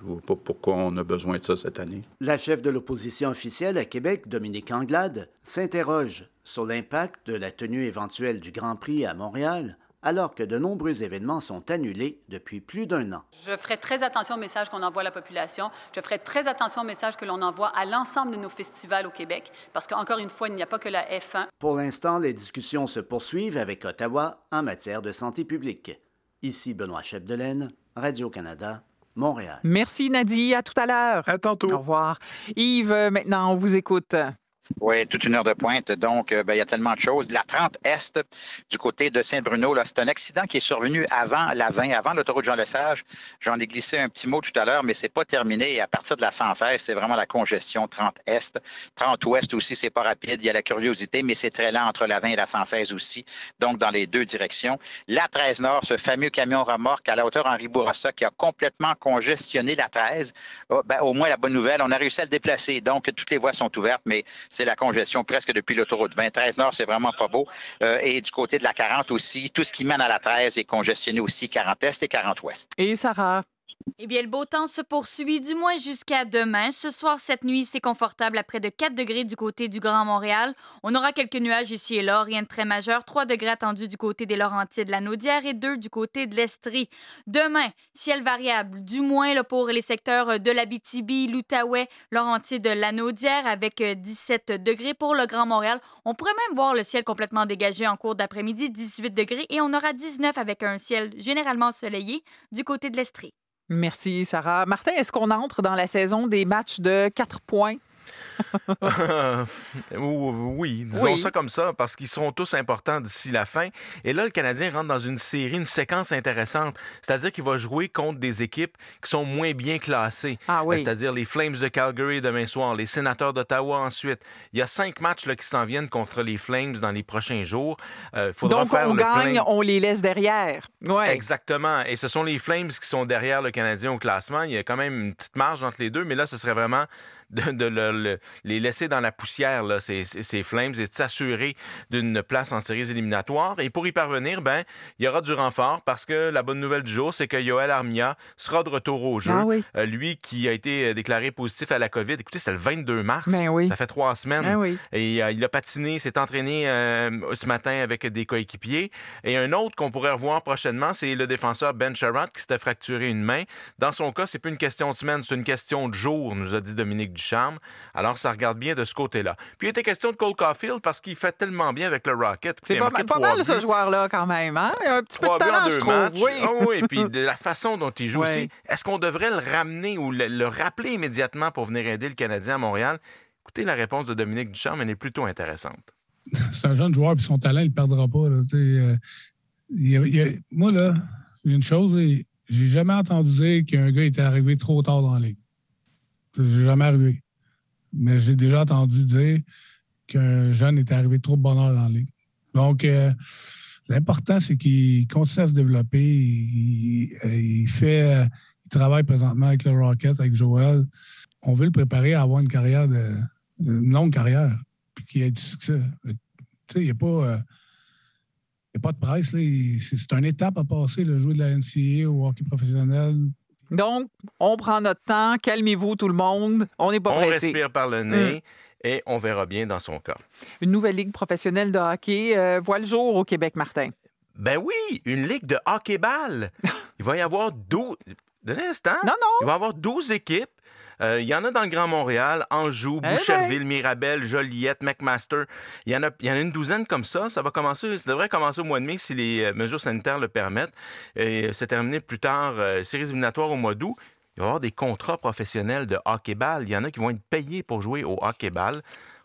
je ne vois pas pourquoi on a besoin de ça cette année. La chef de l'opposition officielle à Québec, Dominique Anglade, s'interroge sur l'impact de la tenue éventuelle du Grand Prix à Montréal alors que de nombreux événements sont annulés depuis plus d'un an. Je ferai très attention au message qu'on envoie à la population. Je ferai très attention au message que l'on envoie à l'ensemble de nos festivals au Québec, parce qu'encore une fois, il n'y a pas que la F1. Pour l'instant, les discussions se poursuivent avec Ottawa en matière de santé publique. Ici Benoît Chapdelaine, Radio-Canada, Montréal. Merci Nadie, à tout à l'heure. À tantôt. Au revoir. Yves, maintenant, on vous écoute. Oui, toute une heure de pointe. Donc, euh, ben, il y a tellement de choses. La 30 Est, du côté de Saint-Bruno, là, c'est un accident qui est survenu avant la 20, avant l'autoroute Jean-Lesage. J'en ai glissé un petit mot tout à l'heure, mais c'est pas terminé. Et à partir de la 116, c'est vraiment la congestion 30 Est. 30 Ouest aussi, c'est pas rapide. Il y a la curiosité, mais c'est très lent entre la 20 et la 116 aussi. Donc, dans les deux directions. La 13 Nord, ce fameux camion remorque à la hauteur Henri Bourassa qui a complètement congestionné la 13. ben, au moins, la bonne nouvelle, on a réussi à le déplacer. Donc, toutes les voies sont ouvertes, mais c'est la congestion presque depuis l'autoroute 20. 13 Nord, c'est vraiment pas beau. Euh, et du côté de la 40 aussi, tout ce qui mène à la 13 est congestionné aussi, 40 Est et 40 Ouest. Et Sarah? Eh bien, le beau temps se poursuit du moins jusqu'à demain. Ce soir, cette nuit, c'est confortable à près de 4 degrés du côté du Grand Montréal. On aura quelques nuages ici et là, rien de très majeur. 3 degrés attendus du côté des Laurentides de la Naudière et 2 du côté de l'Estrie. Demain, ciel variable, du moins pour les secteurs de l'Abitibi, l'Outaouais, Laurentides de la Naudière avec 17 degrés pour le Grand Montréal. On pourrait même voir le ciel complètement dégagé en cours d'après-midi, 18 degrés, et on aura 19 avec un ciel généralement ensoleillé du côté de l'Estrie. Merci, Sarah. Martin, est-ce qu'on entre dans la saison des matchs de quatre points? [LAUGHS] oui, disons ça comme ça, parce qu'ils seront tous importants d'ici la fin. Et là, le Canadien rentre dans une série, une séquence intéressante. C'est-à-dire qu'il va jouer contre des équipes qui sont moins bien classées. Ah C'est-à-dire les Flames de Calgary demain soir, les Sénateurs d'Ottawa ensuite. Il y a cinq matchs là, qui s'en viennent contre les Flames dans les prochains jours. Euh, faudra Donc, on gagne, on les laisse derrière. Ouais. Exactement. Et ce sont les Flames qui sont derrière le Canadien au classement. Il y a quand même une petite marge entre les deux, mais là, ce serait vraiment de, les laisser dans la poussière, là, ces, ces, Flames, et de s'assurer d'une place en séries éliminatoires. Et pour y parvenir, ben, il y aura du renfort parce que la bonne nouvelle du jour, c'est que Yoel Armia sera de retour au jeu. Ah euh, lui qui a été déclaré positif à la COVID. Écoutez, c'est le 22 mars. Ben Ça fait trois semaines. Ben et euh, il a patiné, s'est entraîné euh, ce matin avec des coéquipiers. Et un autre qu'on pourrait revoir prochainement, c'est le défenseur Ben Sherratt qui s'était fracturé une main. Dans son cas, c'est plus une question de semaine, c'est une question de jour, nous a dit Dominique charme. Alors, ça regarde bien de ce côté-là. Puis, il était question de Cole Caulfield parce qu'il fait tellement bien avec le Rocket. C'est pas, pas mal, ce joueur-là, quand même. Hein? Il a un petit peu de talent, je trouve. Oui. Oh, oui, puis de la façon dont il joue aussi. Est-ce qu'on devrait le ramener ou le, rappeler immédiatement pour venir aider le Canadien à Montréal? Écoutez, la réponse de Dominique Ducharme, elle est plutôt intéressante. [LAUGHS] C'est un jeune joueur, puis son talent, il ne perdra pas. Là, euh, moi, là, une chose, j'ai jamais entendu dire qu'un gars était arrivé trop tard dans la ligue. C'est jamais arrivé mais j'ai déjà entendu dire qu'un jeune est arrivé trop de bonheur dans la ligue. Donc, euh, l'important, c'est qu'il continue à se développer. Il, fait, il travaille présentement avec le Rocket, avec Joel. On veut le préparer à avoir une carrière, de, une longue carrière, puis qu'il ait du succès. Tu sais, il n'y a pas. Euh, pas de presse. C'est une étape à passer, le jouer de la NCA au hockey professionnel. Donc, on prend notre temps. Calmez-vous, tout le monde. On n'est pas on pressé. On respire par le nez. Mm. Et on verra bien dans son cas. Une nouvelle ligue professionnelle de hockey euh, voit le jour au Québec, Martin. Ben oui, une ligue de hockey-ball. [LAUGHS] Il va y avoir 12... De l'instant, non, non. il va y avoir 12 équipes il y en a dans le Grand Montréal, Anjou, eh Boucherville, Mirabel, Joliette, McMaster. Il y, en a, il y en a une douzaine comme ça. Ça va commencer, ça devrait commencer au mois de mai si les euh, mesures sanitaires le permettent. Et c'est terminé plus tard, euh, séries éliminatoires au mois d'août. Il va y avoir des contrats professionnels de hockey-ball. Il y en a qui vont être payés pour jouer au hockey-ball.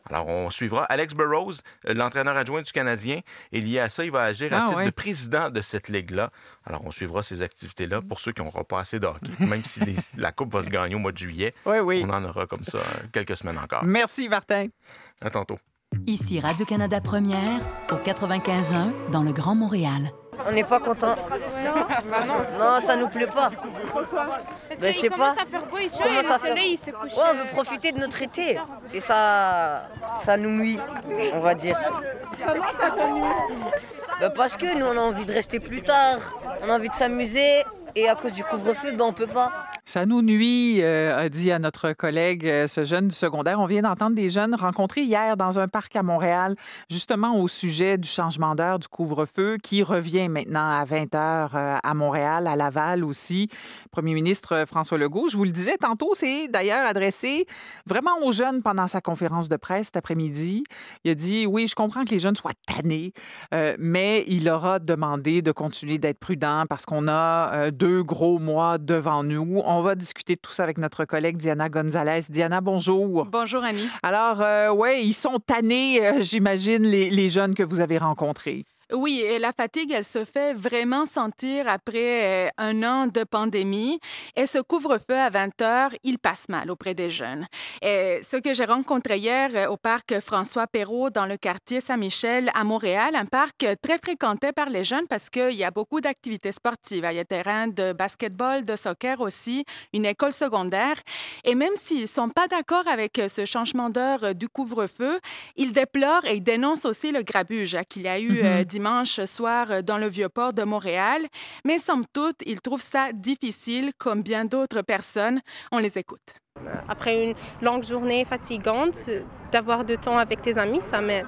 Alors, on suivra Alex Burrows, euh, l'entraîneur adjoint du Canadien, et lié à ça, il va agir à ah, titre de président de cette ligue-là. Alors, on suivra ces activités-là pour ceux qui n'auront pas assez de [LAUGHS] même si la Coupe va se gagner au mois de juillet. Oui, oui. On en aura comme ça euh, quelques semaines encore. Merci, Martin. À tantôt. Ici Radio-Canada Première, au 95.1, dans le Grand Montréal. On n'est pas content. Non, bah non. Non, ça nous plaît pas. Pourquoi ben, je sais pas. Ça faire beau et chaud et soleil, il se couche. Ouais, on veut profiter de notre été. Et ça, ça nous nuit, on va dire. Comment ça t'ennuie ben, Parce que nous, on a envie de rester plus tard. On a envie de s'amuser. Et à cause du couvre-feu, ben, on peut pas. Ça nous nuit, euh, a dit à notre collègue euh, ce jeune du secondaire. On vient d'entendre des jeunes rencontrés hier dans un parc à Montréal, justement au sujet du changement d'heure du couvre-feu qui revient maintenant à 20 heures euh, à Montréal, à Laval aussi. Premier ministre François Legault, je vous le disais tantôt, c'est d'ailleurs adressé vraiment aux jeunes pendant sa conférence de presse cet après-midi. Il a dit oui, je comprends que les jeunes soient tannés, mais il aura demandé de continuer d'être prudent parce qu'on a deux gros mois devant nous. Va discuter de tout ça avec notre collègue Diana Gonzalez. Diana, bonjour. Bonjour, Annie. Alors, euh, ouais, ils sont tannés, euh, j'imagine, les, les jeunes que vous avez rencontrés. Oui, et la fatigue, elle se fait vraiment sentir après euh, un an de pandémie. Et ce couvre-feu à 20 heures, il passe mal auprès des jeunes. Et ce que j'ai rencontré hier euh, au parc François Perrault dans le quartier Saint-Michel à Montréal, un parc très fréquenté par les jeunes parce qu'il y a beaucoup d'activités sportives. Il y a terrain de basketball, de soccer aussi, une école secondaire. Et même s'ils ne sont pas d'accord avec euh, ce changement d'heure du couvre-feu, ils déplorent et ils dénoncent aussi le grabuge qu'il y a eu mm dimanche soir dans le Vieux-Port de Montréal, mais somme toute, ils trouvent ça difficile comme bien d'autres personnes. On les écoute. Après une longue journée fatigante, d'avoir du temps avec tes amis, ça m'aide.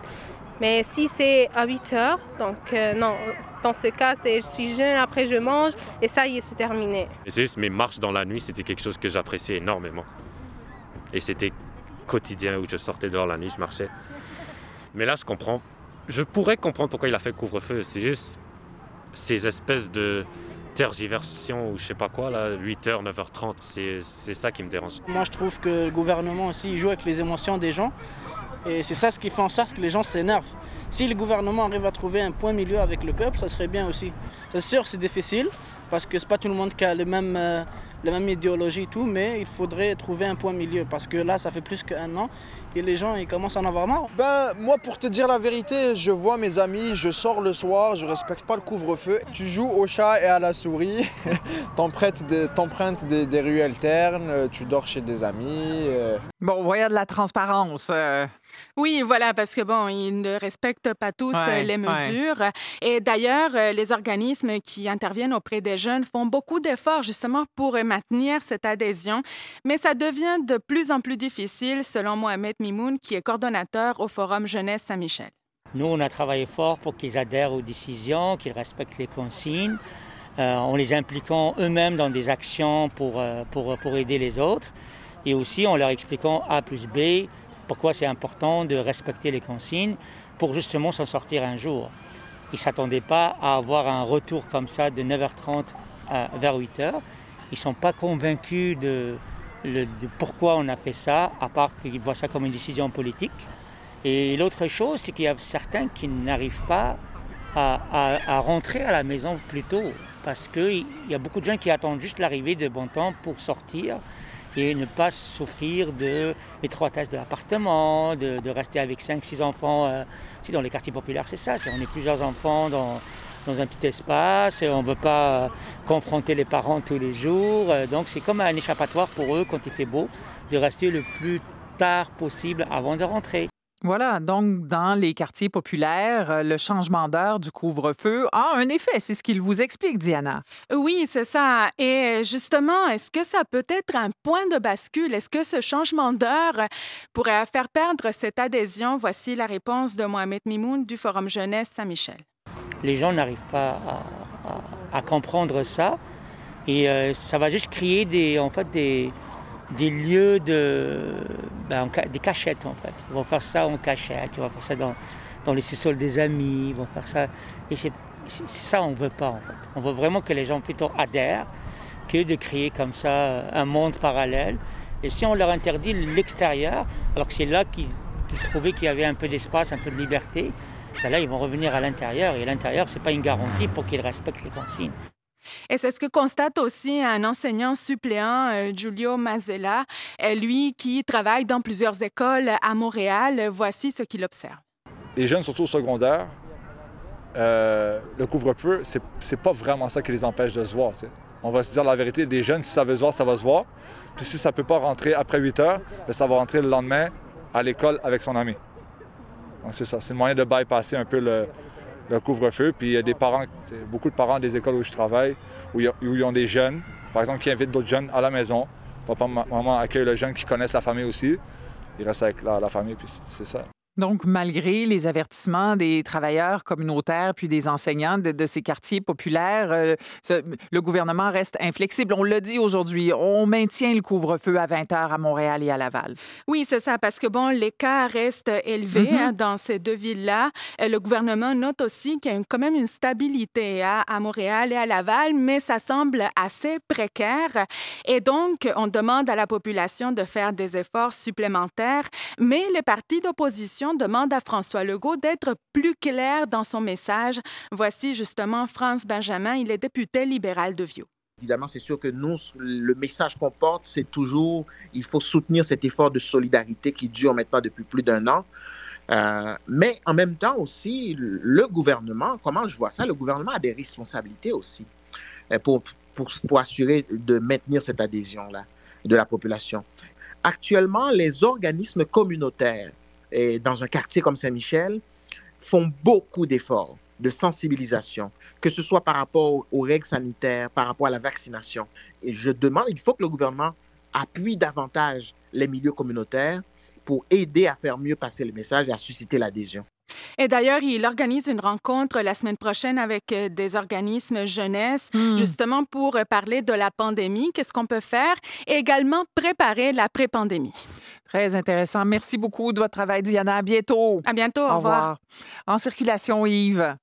Mais si c'est à 8 heures, donc euh, non, dans ce cas, c'est je suis jeune, après je mange et ça y est, c'est terminé. C'est juste mes marches dans la nuit, c'était quelque chose que j'appréciais énormément. Et c'était quotidien où je sortais dehors la nuit, je marchais. Mais là, je comprends. Je pourrais comprendre pourquoi il a fait le couvre-feu. C'est juste ces espèces de tergiversion ou je sais pas quoi, là, 8h, 9h30, c'est ça qui me dérange. Moi, je trouve que le gouvernement aussi joue avec les émotions des gens. Et c'est ça ce qui fait en sorte que les gens s'énervent. Si le gouvernement arrive à trouver un point milieu avec le peuple, ça serait bien aussi. C'est sûr, c'est difficile parce que c'est pas tout le monde qui a le même, euh, la même idéologie et tout, mais il faudrait trouver un point milieu parce que là, ça fait plus qu'un an et les gens ils commencent à en avoir marre. Ben, moi, pour te dire la vérité, je vois mes amis, je sors le soir, je respecte pas le couvre-feu. Tu joues au chat et à la souris, [LAUGHS] t'empruntes des, des, des, rues alternes, tu dors chez des amis. Euh. Bon, voyons de la transparence. Euh. Oui, voilà, parce que bon, ils ne respectent pas tous euh, les mesures. Et d'ailleurs, euh, les organismes qui interviennent auprès des jeunes font beaucoup d'efforts justement pour maintenir cette adhésion, mais ça devient de plus en plus difficile, selon Mohamed Mimoun, qui est coordonnateur au Forum Jeunesse Saint-Michel. Nous, on a travaillé fort pour qu'ils adhèrent aux décisions, qu'ils respectent les consignes, euh, en les impliquant eux-mêmes dans des actions pour, pour, pour aider les autres, et aussi en leur expliquant A plus B pourquoi c'est important de respecter les consignes pour justement s'en sortir un jour. Ils ne s'attendaient pas à avoir un retour comme ça de 9h30 à, vers 8h. Ils ne sont pas convaincus de, pourquoi on a fait ça, à part qu'ils voient ça comme une décision politique. Et l'autre chose, c'est qu'il y a certains qui n'arrivent pas à, à, rentrer à la maison plus tôt, parce qu'il y a beaucoup de gens qui attendent juste l'arrivée de bon temps pour sortir et ne pas souffrir de l'étroitesse de l'appartement, de, rester avec 5-6 enfants. Euh, si dans les quartiers populaires, c'est ça, on est plusieurs enfants dans, dans un petit espace, on ne veut pas confronter les parents tous les jours. Euh, donc c'est comme un échappatoire pour eux quand il fait beau, de rester le plus tard possible avant de rentrer. Voilà, donc dans les quartiers populaires, euh, le changement d'heure du couvre-feu a un effet, c'est ce qu'il vous explique, Diana. Oui, c'est ça. Et justement, est-ce que ça peut être un point de bascule? Est-ce que ce changement d'heure pourrait faire perdre cette adhésion? Voici la réponse de Mohamed Mimoun du Forum Jeunesse Saint-Michel. Les gens n'arrivent pas à, comprendre ça et euh, ça va juste créer des, en fait, des, des lieux de. Ben, des cachettes, en fait. Ils vont faire ça en cachette, ils vont faire ça dans, dans les sous-sols des amis, ils vont faire ça. Et c'est ça on veut pas, en fait. On veut vraiment que les gens plutôt adhèrent que de créer comme ça un monde parallèle. Et si on leur interdit l'extérieur, alors que c'est là qu'ils trouvaient qu'il y avait un peu d'espace, un peu de liberté, ben là, ils vont revenir à l'intérieur. Et l'intérieur, ce n'est pas une garantie pour qu'ils respectent les consignes. Et c'est ce que constate aussi un enseignant suppléant, euh, Giulio Mazzella, euh, lui qui travaille dans plusieurs écoles à Montréal. Voici ce qu'il observe. Les jeunes, surtout au secondaire, euh, le couvre-feu, c'est pas vraiment ça qui les empêche de se voir. On va se dire la vérité, des jeunes, si ça veut se voir, ça va se voir. Puis si ça peut pas rentrer après 8 heures, ben, ça va rentrer le lendemain à l'école avec son ami. Donc c'est ça, c'est le moyen de bypasser un peu le, le couvre-feu. Puis il y a des parents, beaucoup de parents des écoles où je travaille, où, ils ont des jeunes, par exemple, qui invitent d'autres jeunes à la maison. Papa, maman accueille le jeune qui connaissent la famille aussi. Ils restent avec la famille, puis c'est ça. Donc, malgré les avertissements des travailleurs communautaires puis des enseignants de, ces quartiers populaires, euh, le gouvernement reste inflexible. On l'a dit aujourd'hui, on maintient le couvre-feu à 20 heures à Montréal et à Laval. Oui, c'est ça, parce que bon, l'écart reste élevé hein, dans ces deux villes-là. Euh, le gouvernement note aussi qu'il y a quand même une stabilité hein, à Montréal et à Laval, mais ça semble assez précaire. Et donc, on demande à la population de faire des efforts supplémentaires, mais les partis d'opposition demande à François Legault d'être plus clair dans son message. Voici justement France Benjamin, il est député libéral de Vieux. Évidemment, c'est sûr que nous, le message qu'on porte, c'est toujours, il faut soutenir cet effort de solidarité qui dure maintenant depuis plus d'un an. Euh, mais en même temps aussi, le gouvernement, comment je vois ça, le gouvernement a des responsabilités aussi euh, pour, pour, pour assurer de maintenir cette adhésion-là de la population. Actuellement, les organismes communautaires et dans un quartier comme Saint-Michel font beaucoup d'efforts de sensibilisation, que ce soit par rapport aux règles sanitaires, par rapport à la vaccination. Et je demande, il faut que le gouvernement appuie davantage les milieux communautaires pour aider à faire mieux passer le message et à susciter l'adhésion. Et d'ailleurs, il organise une rencontre la semaine prochaine avec euh, des organismes jeunesse, Hmm. justement pour euh, parler de la pandémie, qu'est-ce qu'on peut faire, et également préparer la pré-pandémie. Très intéressant. Merci beaucoup de votre travail, Diana. À bientôt. À bientôt. Au, revoir. En circulation, Yves.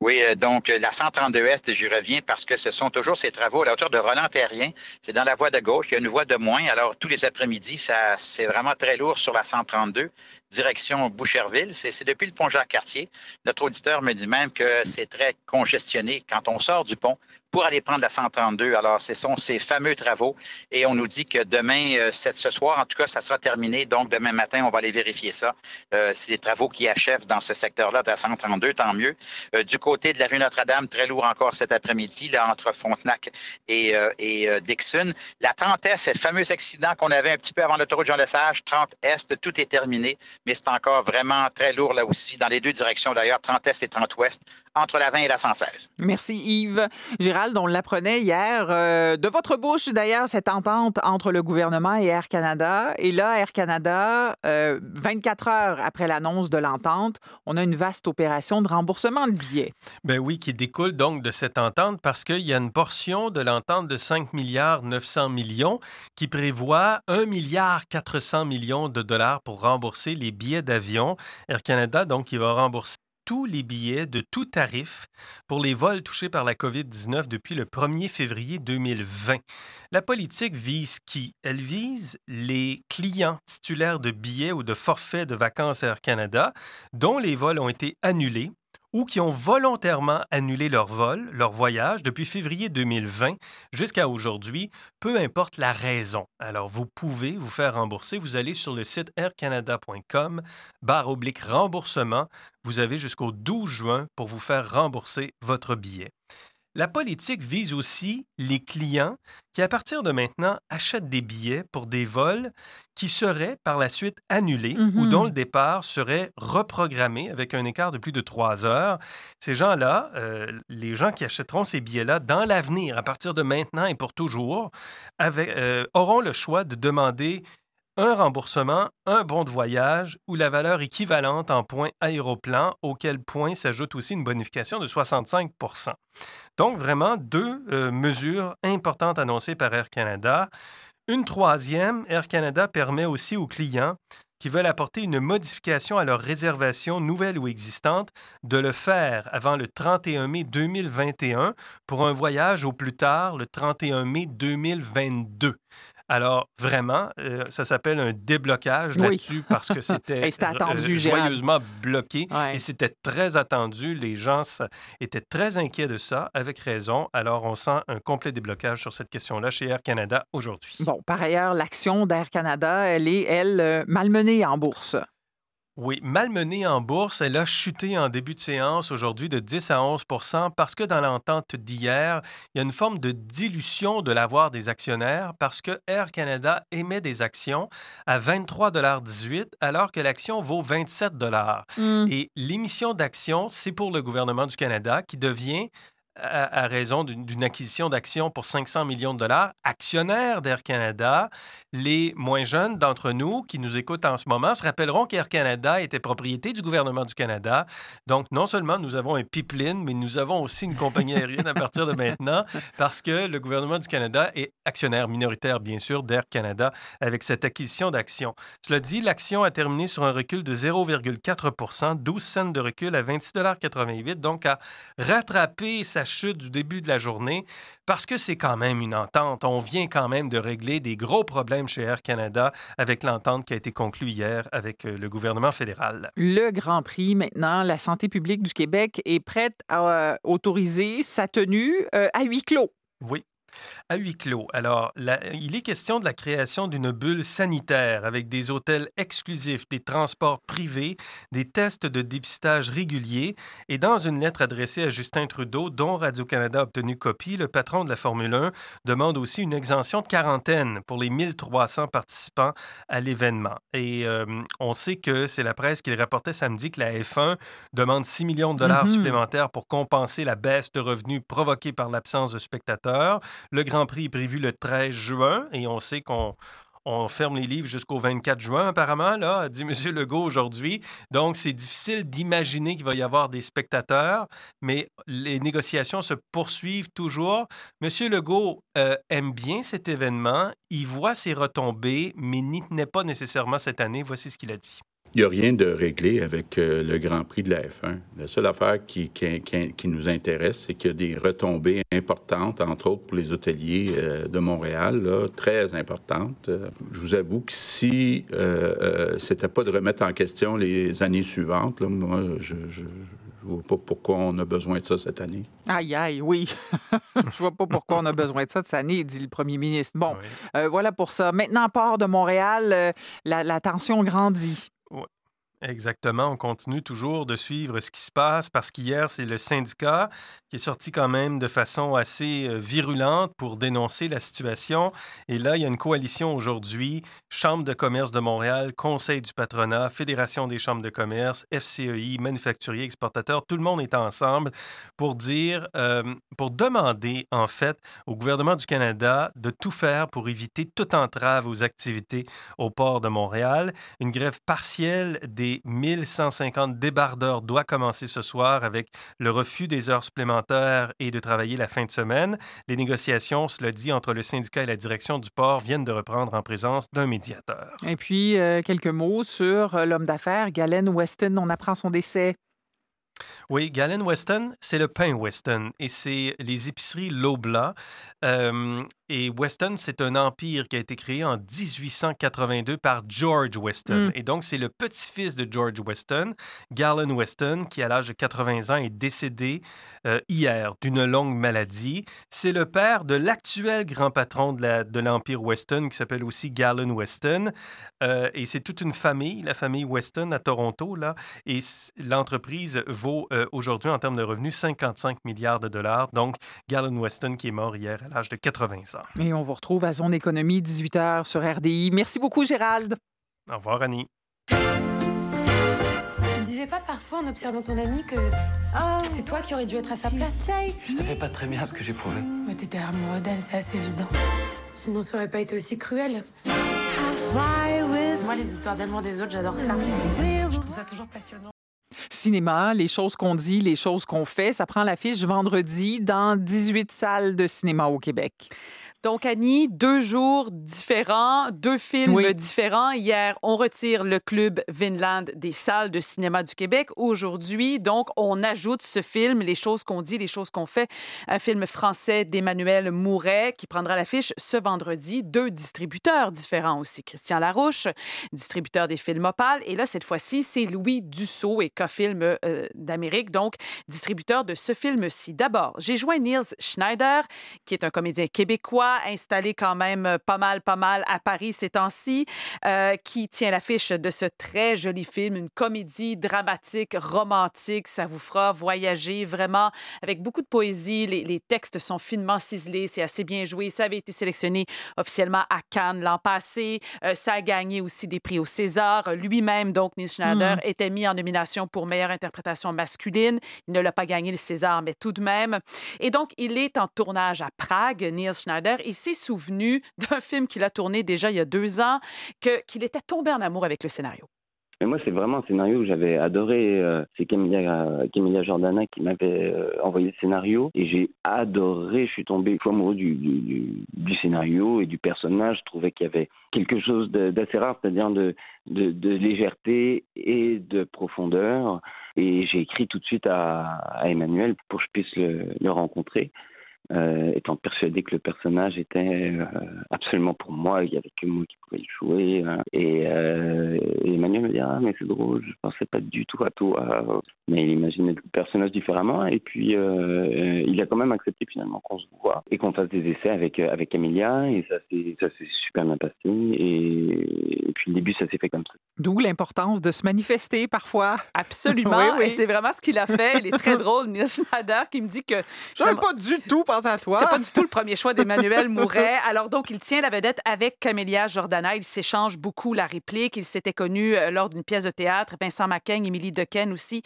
Oui, euh, donc euh, la 132 Est, j'y reviens parce que ce sont toujours ces travaux à la hauteur de Roland-Terrien. C'est dans la voie de gauche, il y a une voie de moins. Alors, tous les après-midi, ça, c'est vraiment très lourd sur la 132, direction Boucherville. C'est, c'est depuis le pont Jacques-Cartier. Notre auditeur me dit même que c'est très congestionné quand on sort du pont pour aller prendre la 132. Alors, ce sont ces fameux travaux et on nous dit que demain, euh, ce soir, en tout cas, ça sera terminé. Donc, demain matin, on va aller vérifier ça. Euh, c'est des travaux qui achèvent dans ce secteur-là de la 132, tant mieux. Euh, du côté de la rue Notre-Dame, très lourd encore cet après-midi, là, entre Frontenac et, euh, Dixon. La 30 Est, le fameux accident qu'on avait un petit peu avant l'autoroute Jean-Lesage. 30 Est, tout est terminé, mais c'est encore vraiment très lourd là aussi, dans les deux directions d'ailleurs, 30 Est et 30 Ouest, entre la 20 et la 116. Merci Yves. Gérald, on l'apprenait hier, euh, de votre bouche d'ailleurs, cette entente entre le gouvernement et Air Canada. Et là, Air Canada, euh, 24 heures après l'annonce de l'entente, on a une vaste opération de remboursement de billets. Ben oui, qui découle donc de cette entente parce qu'il y a une portion de l'entente de 5 milliards 900 millions qui prévoit 1 milliard 400 millions de dollars pour rembourser les billets d'avion. Air Canada, donc, il va rembourser tous les billets de tout tarif pour les vols touchés par la COVID-19 depuis le 1er février 2020. La politique vise qui? Elle vise les clients titulaires de billets ou de forfaits de vacances Air Canada dont les vols ont été annulés ou qui ont volontairement annulé leur vol, leur voyage depuis février 2020 jusqu'à aujourd'hui, peu importe la raison. Alors, vous pouvez vous faire rembourser. Vous allez sur le site aircanada.com, barre oblique remboursement. Vous avez jusqu'au 12 juin pour vous faire rembourser votre billet. La politique vise aussi les clients qui, à partir de maintenant, achètent des billets pour des vols qui seraient par la suite annulés ou Mhm. dont le départ serait reprogrammé avec un écart de plus de trois heures. Ces gens-là, euh, les gens qui achèteront ces billets-là dans l'avenir, à partir de maintenant et pour toujours, avec- euh, auront le choix de demander un remboursement, un bon de voyage ou la valeur équivalente en points aéroplan, auquel point s'ajoute aussi une bonification de 65% Donc, vraiment, deux euh, mesures importantes annoncées par Air Canada. Une troisième, Air Canada permet aussi aux clients qui veulent apporter une modification à leur réservation nouvelle ou existante de le faire avant le 31 mai 2021 pour un voyage au plus tard le 31 mai 2022. Alors, vraiment, euh, ça s'appelle un déblocage Oui. là-dessus parce que [LAUGHS] c'était euh, attendu, joyeusement bloqué Ouais. et c'était très attendu. Les gens étaient très inquiets de ça, avec raison. Alors, on sent un complet déblocage sur cette question-là chez Air Canada aujourd'hui. Bon, par ailleurs, l'action d'Air Canada, elle est, elle, euh, malmenée en bourse. Oui, malmenée en bourse, elle a chuté en début de séance aujourd'hui de 10 à 11% parce que dans l'entente d'hier, il y a une forme de dilution de l'avoir des actionnaires parce que Air Canada émet des actions à 23,18 alors que l'action vaut 27 Mm. Et l'émission d'actions, c'est pour le gouvernement du Canada qui devient à, raison d'une acquisition d'actions pour 500 millions de dollars, actionnaire d'Air Canada. Les moins jeunes d'entre nous qui nous écoutent en ce moment se rappelleront qu'Air Canada était propriété du gouvernement du Canada. Donc, non seulement nous avons un pipeline, mais nous avons aussi une compagnie aérienne à partir de maintenant parce que le gouvernement du Canada est actionnaire minoritaire, bien sûr, d'Air Canada avec cette acquisition d'actions. Cela dit, l'action a terminé sur un recul de 0,4 12 cents de recul à 26,88 donc à rattraper sa chute du début de la journée parce que c'est quand même une entente. On vient quand même de régler des gros problèmes chez Air Canada avec l'entente qui a été conclue hier avec euh, le gouvernement fédéral. Le Grand Prix, maintenant, la santé publique du Québec est prête à euh, autoriser sa tenue euh, à huis clos. Oui. À huis clos. Alors, il est question de la création d'une bulle sanitaire avec des hôtels exclusifs, des transports privés, des tests de dépistage réguliers. Et dans une lettre adressée à Justin Trudeau, dont Radio-Canada a obtenu copie, le patron de la Formule 1 demande aussi une exemption de quarantaine pour les 1300 participants à l'événement. Et euh, on sait que c'est la presse qui rapportait samedi que la F1 demande 6 millions de dollars mm-hmm. supplémentaires pour compenser la baisse de revenus provoquée par l'absence de spectateurs. Le Grand Prix est prévu le 13 juin et on sait qu'on on ferme les livres jusqu'au 24 juin, apparemment, là, dit M. Legault aujourd'hui. Donc, c'est difficile d'imaginer qu'il va y avoir des spectateurs, mais les négociations se poursuivent toujours. M. Legault euh, aime bien cet événement, il voit ses retombées, mais n'y tenait pas nécessairement cette année. Voici ce qu'il a dit. Il n'y a rien de réglé avec euh, le Grand Prix de la F1. La seule affaire qui, qui, nous intéresse, c'est qu'il y a des retombées importantes, entre autres pour les hôteliers euh, de Montréal, très importantes. Euh, je vous avoue que si euh, c'était pas de remettre en question les années suivantes, moi, je, ne vois pas pourquoi on a besoin de ça cette année. Aïe, aïe, oui. [LAUGHS] je vois pas pourquoi on a besoin de ça cette année, dit le premier ministre. Bon, voilà pour ça. Maintenant, port de Montréal, la, la tension grandit. Exactement. On continue toujours de suivre ce qui se passe parce qu'hier, c'est le syndicat qui est sorti quand même de façon assez virulente pour dénoncer la situation. Et là, il y a une coalition aujourd'hui, Chambre de commerce de Montréal, Conseil du patronat, Fédération des chambres de commerce, FCEI, manufacturiers, exportateurs. Tout le monde est ensemble pour dire, pour demander en fait au gouvernement du Canada de tout faire pour éviter toute entrave aux activités au port de Montréal. Une grève partielle des 1150 débardeurs doit commencer ce soir avec le refus des heures supplémentaires et de travailler la fin de semaine. Les négociations, cela dit, entre le syndicat et la direction du port viennent de reprendre en présence d'un médiateur. Et puis, euh, quelques mots sur euh, l'homme d'affaires, Galen Weston. On apprend son décès. Oui, Galen Weston, c'est le pain Weston et c'est les épiceries Lobla. Euh, et Weston, c'est un empire qui a été créé en 1882 par George Weston. Mm. Et donc, c'est le petit-fils de George Weston, Galen Weston, qui à l'âge de 80 ans est décédé euh, hier d'une longue maladie. C'est le père de l'actuel grand patron de l'empire Weston, qui s'appelle aussi Galen Weston. Euh, et c'est toute une famille, la famille Weston à Toronto, là. Et l'entreprise vaut euh, aujourd'hui, en termes de revenus, 55 milliards de dollars. Donc, Galen Weston qui est mort hier à l'âge de 80 ans. Et on vous retrouve à Zone Économie, 18h sur RDI. Merci beaucoup, Gérald. Au revoir, Annie. Tu ne disais pas parfois en observant ton ami que c'est toi qui aurais dû être à sa place Je savais pas très bien ce que j'éprouvais. Mais t'étais amoureux d'elle, c'est assez évident. Sinon, ça aurait pas été aussi cruel. Moi, les histoires d'amour des autres, j'adore ça. Je trouve ça toujours passionnant. Cinéma, les choses qu'on dit, les choses qu'on fait, ça prend l'affiche vendredi dans 18 salles de cinéma au Québec. Donc, Annie, deux jours différents, deux films différents. Hier, on retire le club Vinland des salles de cinéma du Québec. Aujourd'hui, donc, on ajoute ce film, Les choses qu'on dit, les choses qu'on fait, un film français d'Emmanuel Mouret qui prendra l'affiche ce vendredi. Deux distributeurs différents aussi. Christian Larouche, distributeur des films Opal. Et là, cette fois-ci, c'est Louis Dussault et Cofilm euh, d'Amérique, donc distributeur de ce film-ci. D'abord, j'ai joint Niels Schneider, qui est un comédien québécois installé quand même euh, pas mal, pas mal à Paris ces temps-ci, euh, qui tient l'affiche de ce très joli film, une comédie dramatique, romantique. Ça vous fera voyager vraiment avec beaucoup de poésie. Les, textes sont finement ciselés, c'est assez bien joué. Ça avait été sélectionné officiellement à Cannes l'an passé. Euh, ça a gagné aussi des prix au César. Lui-même, donc, Nils Schneider, mm. était mis en nomination pour meilleure interprétation masculine. Il ne l'a pas gagné le César, mais tout de même. Et donc, il est en tournage à Prague, Nils Schneider, il s'est souvenu [LAUGHS] d'un film qu'il a tourné déjà il y a deux ans, qu'il était tombé en amour avec le scénario. Mais moi, c'est vraiment un scénario que j'avais adoré. Euh, c'est Camilla, Jordana qui m'avait euh, envoyé le scénario et j'ai adoré. Je suis tombé fou amoureux du, du, scénario et du personnage. Je trouvais qu'il y avait quelque chose d'assez rare, c'est-à-dire de, légèreté et de profondeur. Et j'ai écrit tout de suite à, Emmanuel pour que je puisse le rencontrer. Euh, étant persuadé que le personnage était euh, absolument pour moi, il n'y avait que moi qui pouvais le jouer. hein. Et, euh, Emmanuel me dit Ah, mais c'est drôle, je pensais pas du tout à toi. Mais il imaginait le personnage différemment. Et puis, euh, il a quand même accepté finalement qu'on se voit et qu'on fasse des essais avec, euh, avec Emilia. Et ça s'est super bien passé. Et, et puis, le début, ça s'est fait comme ça. D'où l'importance de se manifester parfois. [LAUGHS] Absolument. Oui, oui. Et c'est vraiment ce qu'il a fait. Il est très [LAUGHS] drôle, Neil Schneider, qui me dit que. J'avais pas du tout pensé à toi. C'était pas du tout le premier choix d'Emmanuel [LAUGHS] Mouret. Alors, donc, il tient la vedette avec Camélia Jordana. Ils s'échangent beaucoup la réplique. Ils s'étaient connus euh, lors d'une pièce de théâtre. Vincent Macaigne, Émilie Dequesne aussi.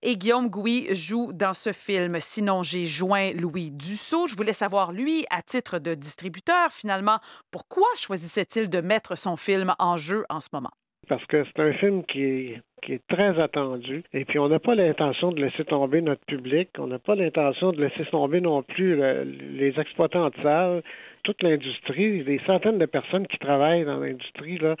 Et Guillaume Gouy joue dans ce film. Sinon, j'ai joint Louis Dussault. Je voulais savoir, lui, à titre de distributeur, finalement, pourquoi choisissait-il de mettre son film en jeu en ce moment? Parce que c'est un film qui est, qui est très attendu. Et puis, on n'a pas l'intention de laisser tomber notre public. On n'a pas l'intention de laisser tomber non plus le- les exploitants de salles, toute l'industrie, des centaines de personnes qui travaillent dans l'industrie. Là,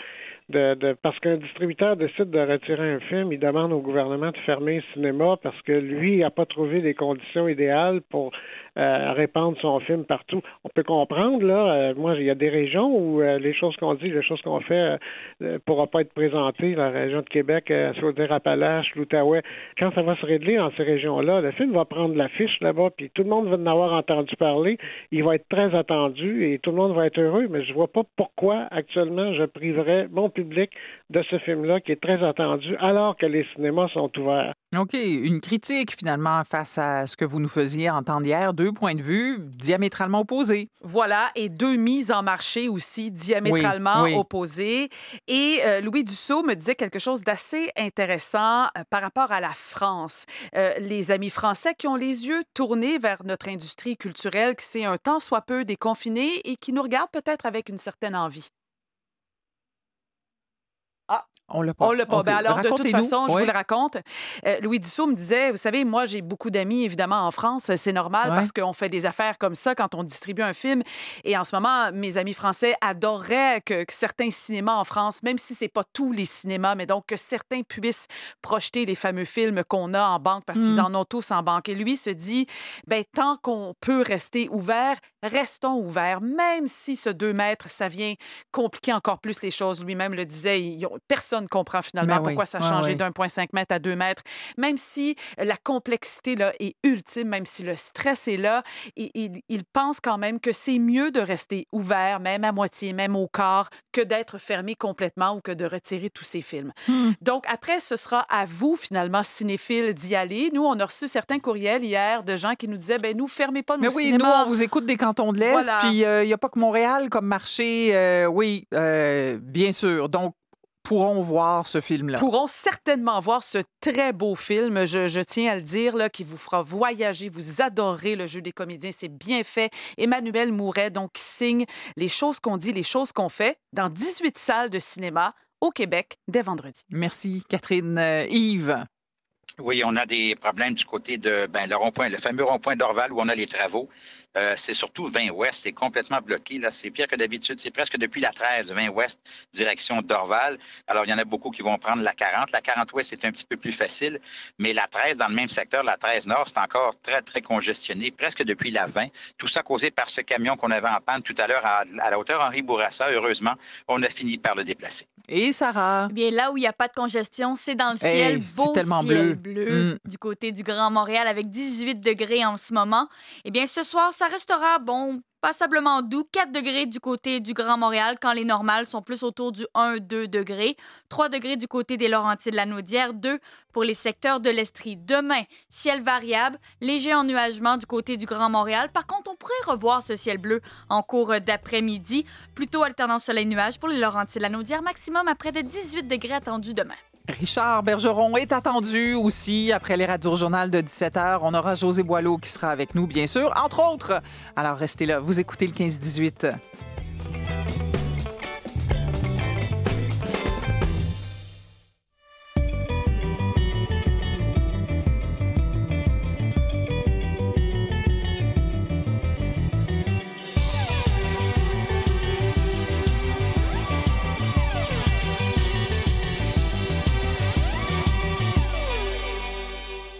de, de, parce qu'un distributeur décide de retirer un film, il demande au gouvernement de fermer le cinéma parce que lui n'a pas trouvé les conditions idéales pour euh, répandre son film partout. On peut comprendre, là, euh, moi, il y a des régions où euh, les choses qu'on dit, les choses qu'on fait ne pourra pas être présentées. La région de Québec, euh, Chaudière-Appalaches, l'Outaouais. Quand ça va se régler dans ces régions-là, le film va prendre l'affiche là-bas, puis tout le monde va en avoir entendu parler. Il va être très attendu et tout le monde va être heureux, mais je vois pas pourquoi actuellement je priverais mon public de ce film-là qui est très attendu alors que les cinémas sont ouverts. OK, une critique finalement face à ce que vous nous faisiez entendre hier, deux points de vue diamétralement opposés. Voilà, et deux mises en marché aussi diamétralement Oui, oui. opposées. Et euh, Louis Dussault me disait quelque chose d'assez intéressant euh, par rapport à la France. Euh, les amis français qui ont les yeux tournés vers notre industrie culturelle, qui s'est un tant soit peu déconfinée et qui nous regardent peut-être avec une certaine envie. On l'a pas. on l'a pas. Ben alors, de toute façon, je vous le raconte. Euh, Louis Dussault me disait, vous savez, moi, j'ai beaucoup d'amis, évidemment, en France. C'est normal Ouais. parce qu'on fait des affaires comme ça quand on distribue un film. Et en ce moment, mes amis français adoreraient que, que certains cinémas en France, même si c'est pas tous les cinémas, mais donc que certains puissent projeter les fameux films qu'on a en banque parce qu'ils Mm. en ont tous en banque. Et lui se dit, ben, tant qu'on peut rester ouvert, restons ouverts, même si ce 2 mètres, ça vient compliquer encore plus les choses. Lui-même le disait, personne comprend finalement Ben oui. pourquoi ça a changé ouais. d'un point cinq mètres à 2 mètres. Même si la complexité là, est ultime, même si le stress est là, il, il- il pense quand même que c'est mieux de rester ouvert, même à moitié, même au quart, que d'être fermé complètement ou que de retirer tous ses films. Hmm. Donc après, ce sera à vous finalement, cinéphiles, d'y aller. Nous, on a reçu certains courriels hier de gens qui nous disaient, ben nous, fermez pas nos Mais oui, cinémas. nous, on vous écoute des cantons de l'Est, Voilà. puis euh, il n'y a pas que Montréal comme marché. euh, oui, euh, bien sûr. Donc, pourront voir ce film-là. pourront certainement voir ce très beau film, je, je tiens à le dire, là, qui vous fera voyager. Vous adorez le jeu des comédiens, c'est bien fait. Emmanuel Mouret, donc, signe Les choses qu'on dit, les choses qu'on fait dans 18 salles de cinéma au Québec dès vendredi. Merci, Catherine. Euh, Yves. Oui, on a des problèmes du côté de ben, le rond-point, le fameux rond-point d'Orval où on a les travaux. Euh, c'est surtout 20 ouest, c'est complètement bloqué. Là, c'est pire que d'habitude. C'est presque depuis la 13, 20 ouest, direction d'Orval. Alors, il y en a beaucoup qui vont prendre la 40. La 40 ouest, c'est un petit peu plus facile. Mais la 13, dans le même secteur, la 13 nord, c'est encore très, très congestionné, presque depuis la 20. Tout ça causé par ce camion qu'on avait en panne tout à l'heure à, à la hauteur Henri Bourassa. Heureusement, on a fini par le déplacer. Et Sarah? Eh Bien, là où il n'y a pas de congestion, c'est dans le Hey, ciel, c'est beau tellement ciel bleu. bleu, Mm. du côté du Grand Montréal avec 18 degrés en ce moment. Eh bien, ce soir, ça restera, bon, passablement doux, 4 degrés du côté du Grand Montréal, quand les normales sont plus autour du 1-2 degrés, 3 degrés du côté des Laurentides de la Naudière, 2 pour les secteurs de l'Estrie. Demain, ciel variable, léger ennuagement du côté du Grand Montréal. Par contre, on pourrait revoir ce ciel bleu en cours d'après-midi, plutôt alternant soleil-nuage pour les Laurentides de la Naudière, maximum à près de 18 degrés attendus demain. Richard Bergeron est attendu aussi après les radios journal de 17h. On aura José Boileau qui sera avec nous, bien sûr, entre autres. Alors, restez là. Vous écoutez le 15-18.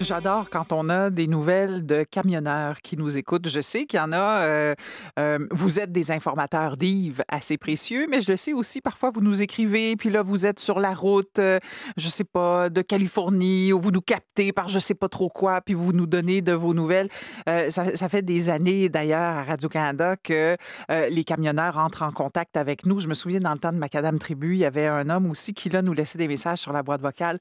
J'adore quand on a des nouvelles de camionneurs qui nous écoutent. Je sais qu'il y en a. Euh, euh, vous êtes des informateurs d'Yves assez précieux, mais je le sais aussi. Parfois, vous nous écrivez, puis là, vous êtes sur la route, euh, je sais pas, de Californie, ou vous nous captez par je sais pas trop quoi, puis vous nous donnez de vos nouvelles. Ça, ça, fait des années, d'ailleurs, à Radio-Canada que les camionneurs entrent en contact avec nous. Je me souviens, dans le temps de Macadam Tribu, il y avait un homme aussi qui, là, nous laissait des messages sur la boîte vocale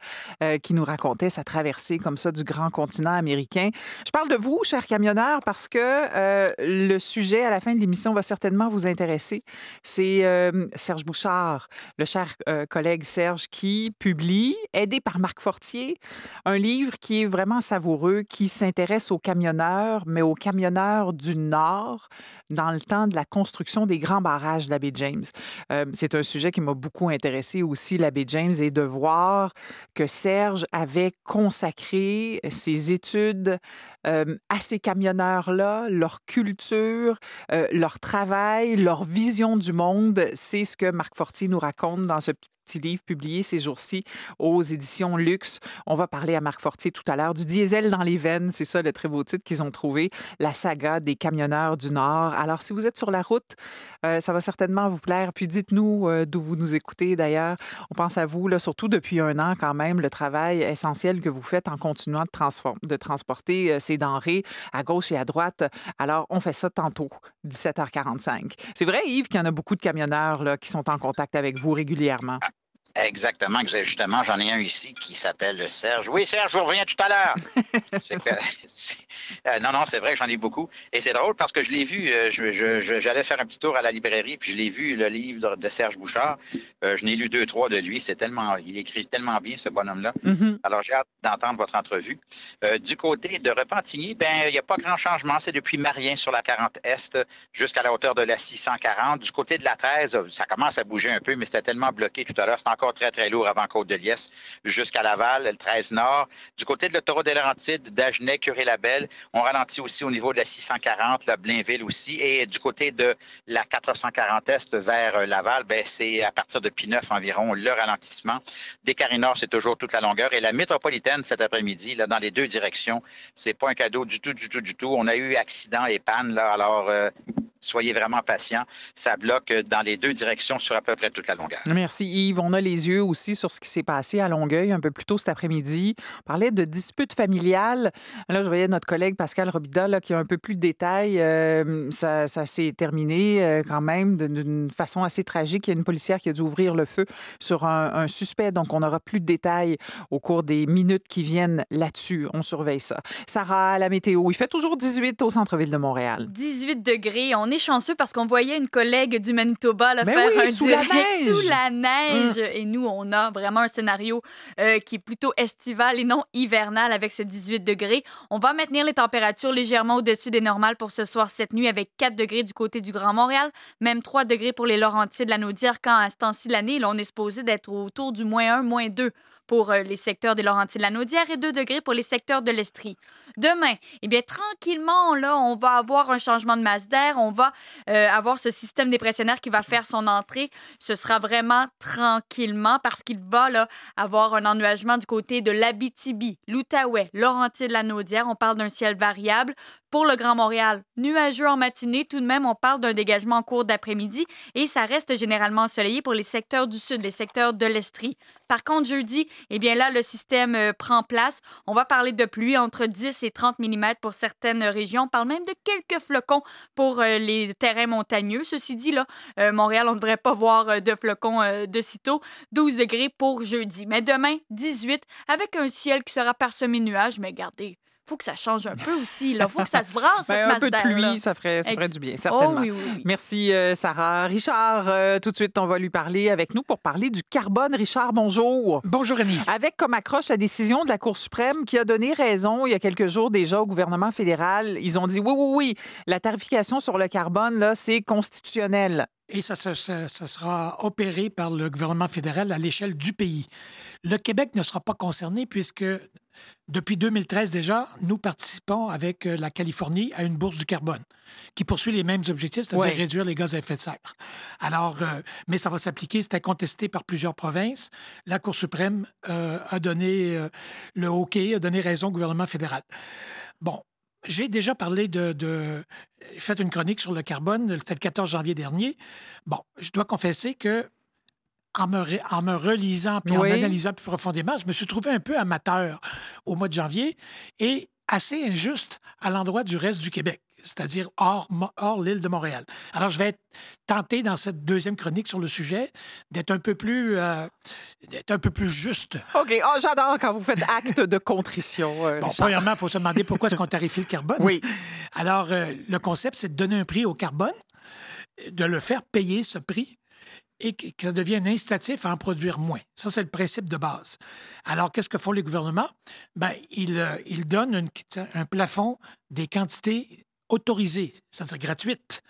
qui nous racontait sa traversée comme ça du grand continent américain. Je parle de vous, cher camionneur, parce que euh, le sujet à la fin de l'émission va certainement vous intéresser. C'est euh, Serge Bouchard, le cher euh, collègue Serge, qui publie, aidé par Marc Fortier, un livre qui est vraiment savoureux, qui s'intéresse aux camionneurs, mais aux camionneurs du Nord dans le temps de la construction des grands barrages de la James. c'est un sujet qui m'a beaucoup intéressé aussi, la James, et de voir que Serge avait consacré ses études à ces camionneurs-là, leur culture, leur travail, leur vision du monde. C'est ce que Marc Fortier nous raconte dans ce petit livre publié ces jours-ci aux éditions Luxe. On va parler à Marc Fortier tout à l'heure du diesel dans les veines. C'est ça le très beau titre qu'ils ont trouvé, la saga des camionneurs du Nord. Alors, si vous êtes sur la route, euh, ça va certainement vous plaire. Puis dites-nous euh, d'où vous nous écoutez d'ailleurs. On pense à vous, là, surtout depuis un an quand même, le travail essentiel que vous faites en continuant de, transporter euh, ces denrées à gauche et à droite. Alors, on fait ça tantôt, 17h45. C'est vrai, Yves, qu'il y en a beaucoup de camionneurs là, qui sont en contact avec vous régulièrement. Exactement, justement, j'en ai un ici qui s'appelle Serge. Oui, Serge, je vous reviens tout à l'heure. [LAUGHS] euh, non, non, c'est vrai que j'en ai beaucoup. Et c'est drôle parce que je l'ai vu, euh, j'allais faire un petit tour à la librairie, puis je l'ai vu, le livre de Serge Bouchard. Euh, je n'ai lu deux, trois de lui. C'est tellement, il écrit tellement bien, ce bonhomme-là. Mm-hmm. Alors, j'ai hâte d'entendre votre entrevue. Du côté de Repentigny, ben, il n'y a pas grand changement. C'est depuis Marien sur la 40 Est jusqu'à la hauteur de la 640. Du côté de la 13, ça commence à bouger un peu, mais c'était tellement bloqué tout à l'heure. C'est encore très, très lourd avant Côte-de-Liesse jusqu'à Laval, le 13 Nord. Du côté de l'autoroute des Laurentides, d'Agenais, Curé-Labelle, on ralentit aussi au niveau de la 640, la Blainville aussi. Et du côté de la 440 Est vers Laval, ben, c'est à partir de Pineuf environ le ralentissement. Des Nord, c'est toujours toute la longueur. Et la métropolitaine cet après-midi, là, dans les deux directions, c'est pas un cadeau du tout, du tout, du tout. On a eu accident et panne, là. Alors, euh, soyez vraiment patients. Ça bloque dans les deux directions sur à peu près toute la longueur. Merci Yves. On a les yeux aussi sur ce qui s'est passé à Longueuil un peu plus tôt cet après-midi. On parlait de disputes familiales. Là, je voyais notre collègue Pascal Robida là, qui a un peu plus de détails. Euh, ça, s'est terminé euh, quand même d'une façon assez tragique. Il y a une policière qui a dû ouvrir le feu sur un, un suspect. Donc, on n'aura plus de détails au cours des minutes qui viennent là-dessus. On surveille ça. Sarah, la météo. Il fait toujours 18 au centre-ville de Montréal. 18 degrés. On est chanceux parce qu'on voyait une collègue du Manitoba là, ben faire un sous direct la neige. sous la neige. Mm. Et nous, on a vraiment un scénario euh, qui est plutôt estival et non hivernal avec ce 18 degrés. On va maintenir les températures légèrement au-dessus des normales pour ce soir, cette nuit, avec 4 degrés du côté du Grand Montréal, même 3 degrés pour les Laurentides, la Naudière, quand à ce temps-ci de l'année, on est supposé d'être autour du moins 1, moins 2 pour euh, les secteurs des Laurentides de et 2 degrés pour les secteurs de l'Estrie. Demain, eh bien, tranquillement, là, on va avoir un changement de masse d'air, on va euh, avoir ce système dépressionnaire qui va faire son entrée. Ce sera vraiment tranquillement parce qu'il va là, avoir un ennuagement du côté de l'Abitibi, l'Outaouais, Laurentides de la Naudière. On parle d'un ciel variable. Pour le Grand Montréal, nuageux en matinée, tout de même, on parle d'un dégagement en cours d'après-midi et ça reste généralement ensoleillé pour les secteurs du sud, les secteurs de l'Estrie. Par contre, jeudi, eh bien là, le système euh, prend place. On va parler de pluie entre 10 et 30 mm pour certaines régions. On parle même de quelques flocons pour euh, les terrains montagneux. Ceci dit, là, euh, Montréal, on ne devrait pas voir de flocons de sitôt. 12 degrés pour jeudi. Mais demain, 18, avec un ciel qui sera parsemé de nuages. Mais gardez, faut que ça change un peu [LAUGHS] aussi. Il faut que ça se brasse, ben, Un peu de pluie, ça ferait, ça ferait du bien, certainement. Oh Merci, euh, Sarah. Richard, euh, tout de suite, on va lui parler avec nous pour parler du carbone. Richard, bonjour. Bonjour, Annie. Avec comme accroche la décision de la Cour suprême qui a donné raison il y a quelques jours déjà au gouvernement fédéral. Ils ont dit oui, oui, oui, la tarification sur le carbone, là, c'est constitutionnel. Et ça, ça, ça, sera opéré par le gouvernement fédéral à l'échelle du pays. Le Québec ne sera pas concerné puisque depuis 2013 déjà, nous participons avec euh, la Californie à une bourse du carbone qui poursuit les mêmes objectifs, c'est-à-dire réduire les gaz à effet de serre. Alors, euh, mais ça va s'appliquer, c'était contesté par plusieurs provinces. La Cour suprême euh, a donné euh, le OK, a donné raison au gouvernement fédéral. Bon, j'ai déjà parlé de, de fait une chronique sur le carbone, c'était le 14 janvier dernier. Bon, je dois confesser que en me, ré- en me relisant puis Oui. en analysant plus profondément, je me suis trouvé un peu amateur au mois de janvier et assez injuste à l'endroit du reste du Québec, c'est-à-dire hors, l'île de Montréal. Alors, je vais être tenté dans cette deuxième chronique sur le sujet d'être un peu plus, euh, d'être un peu plus juste. OK. Oh, J'adore quand vous faites acte de contrition. euh, Bon, premièrement, il faut se demander pourquoi est-ce qu'on tarifie le carbone. Oui. Alors, euh, le concept, c'est de donner un prix au carbone, de le faire payer ce prix et que ça devienne incitatif à en produire moins. Ça, c'est le principe de base. Alors, qu'est-ce que font les gouvernements? Ben, ils, euh, ils donnent une- un plafond des quantités autorisées, c'est-à-dire gratuites,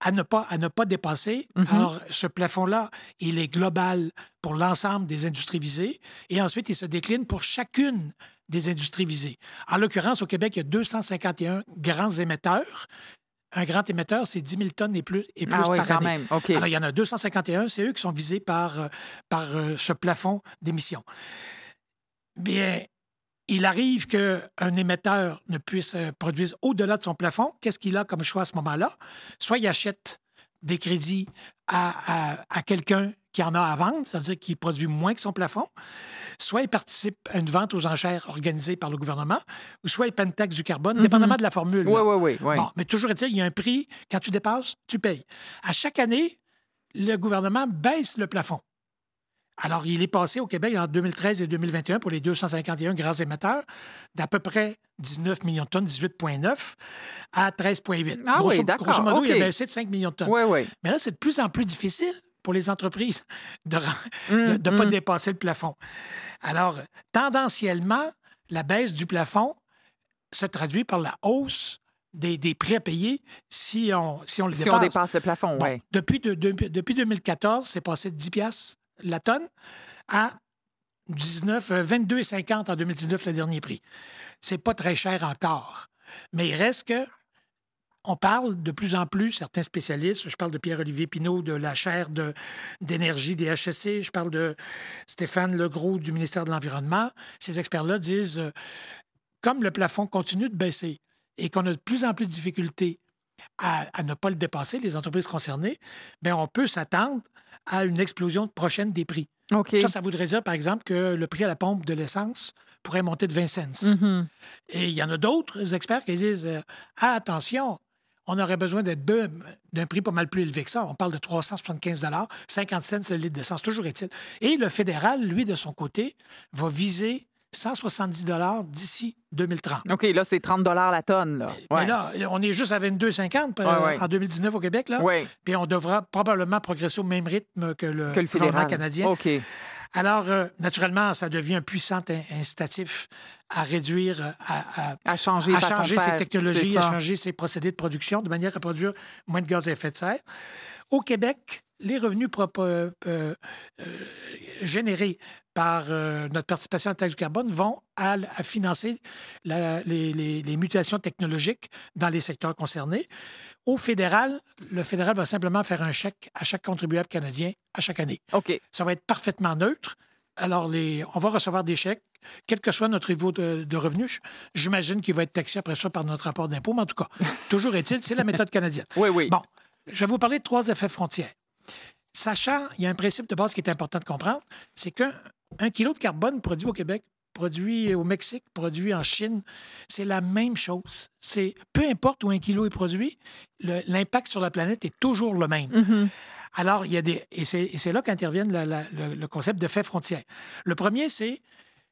à ne pas, à ne pas dépasser. Mhm. Alors, ce plafond-là, il est global pour l'ensemble des industries visées et ensuite, il se décline pour chacune des industries visées. En l'occurrence, au Québec, il y a 251 grands émetteurs. Un grand émetteur, c'est 10 000 tonnes et plus, et plus Ah oui, par quand année. même. OK. Alors, il y en a 251, c'est eux qui sont visés par, euh, par euh, ce plafond d'émissions. Bien, il arrive qu'un émetteur ne puisse euh, produire au-delà de son plafond. Qu'est-ce qu'il a comme choix à ce moment-là? Soit il achète des crédits à, à- à quelqu'un qui en a à vendre, c'est-à-dire qui produit moins que son plafond, soit il participe à une vente aux enchères organisée par le gouvernement, ou soit il paie une taxe du carbone, Mhm. dépendamment de la formule. Oui, oui, oui. oui. Bon, mais toujours est-il, il y a un prix. Quand tu dépasses, tu payes. À chaque année, le gouvernement baisse le plafond. Alors, il est passé au Québec en 2013 et 2021 pour les 251 grands émetteurs d'à peu près 19 millions de tonnes, 18,9 à 13,8. Ah grosso, oui, d'accord, Grosso modo, il a baissé de 5 millions de tonnes. Oui, oui. Mais là, c'est de plus en plus difficile pour les entreprises de ne de, pas hum. dépasser le plafond. Alors, tendanciellement, la baisse du plafond se traduit par la hausse des, des prix à payer si on, si on le Si dépasse. on dépasse le plafond, Bon, oui. depuis, de- de- depuis 2014, c'est passé de 10 piastres la tonne à 19, euh, 22,50 en 2019, le dernier prix. C'est pas très cher encore. Mais il reste que on parle de plus en plus, certains spécialistes, je parle de Pierre-Olivier Pinault de la chaire de- d'énergie des HSC, je parle de Stéphane Legros du ministère de l'Environnement. Ces experts-là disent, euh, comme le plafond continue de baisser et qu'on a de plus en plus de difficultés à, à ne pas le dépasser, les entreprises concernées, bien, on peut s'attendre à une explosion prochaine des prix. Ça, ça voudrait dire, par exemple, que le prix à la pompe de l'essence pourrait monter de 20 cents. Mhm. Et il y en a d'autres experts qui disent euh, Ah, attention, on aurait besoin d'être d'un prix pas mal plus élevé que ça. On parle de 375 50 cents le litre d'essence, toujours est-il. Et le fédéral, lui, de son côté, va viser 170 d'ici 2030. OK, là, c'est 30 la tonne. Là. Mais là, on est juste à 22,50 euh, Ouais, ouais. en 2019 au Québec. Là. Puis on devra probablement progresser au même rythme que le, que le fédéral. canadien. OK. Alors, euh, naturellement, ça devient un puissant in- incitatif à réduire, euh, à, À changer à changer faire, ses technologies, à changer ses procédés de production de manière à produire moins de gaz à effet de serre. Au Québec, les revenus propo- euh, euh, générés par euh, notre participation à la taxe du carbone vont à, à financer la- les, les- les mutations technologiques dans les secteurs concernés. Au fédéral, le fédéral va simplement faire un chèque à chaque contribuable canadien à chaque année. OK. Ça va être parfaitement neutre. Alors, les, on va recevoir des chèques, quel que soit notre niveau de, de revenus. J'imagine qu'il va être taxé après ça par notre rapport d'impôt, mais en tout cas, [LAUGHS] toujours est-il, c'est la méthode canadienne. Oui, oui. Bon, je vais vous parler de trois effets frontières. Sachant, il y a un principe de base qui est important de comprendre, c'est qu'un un kilo de carbone produit au Québec, produit au Mexique, produit en Chine, c'est la même chose. C'est peu importe où un kilo est produit, l'impact sur la planète est toujours le même. Mhm. Alors, il y a des. Et c'est là qu'intervient le, le concept d'effet frontière. Le premier, c'est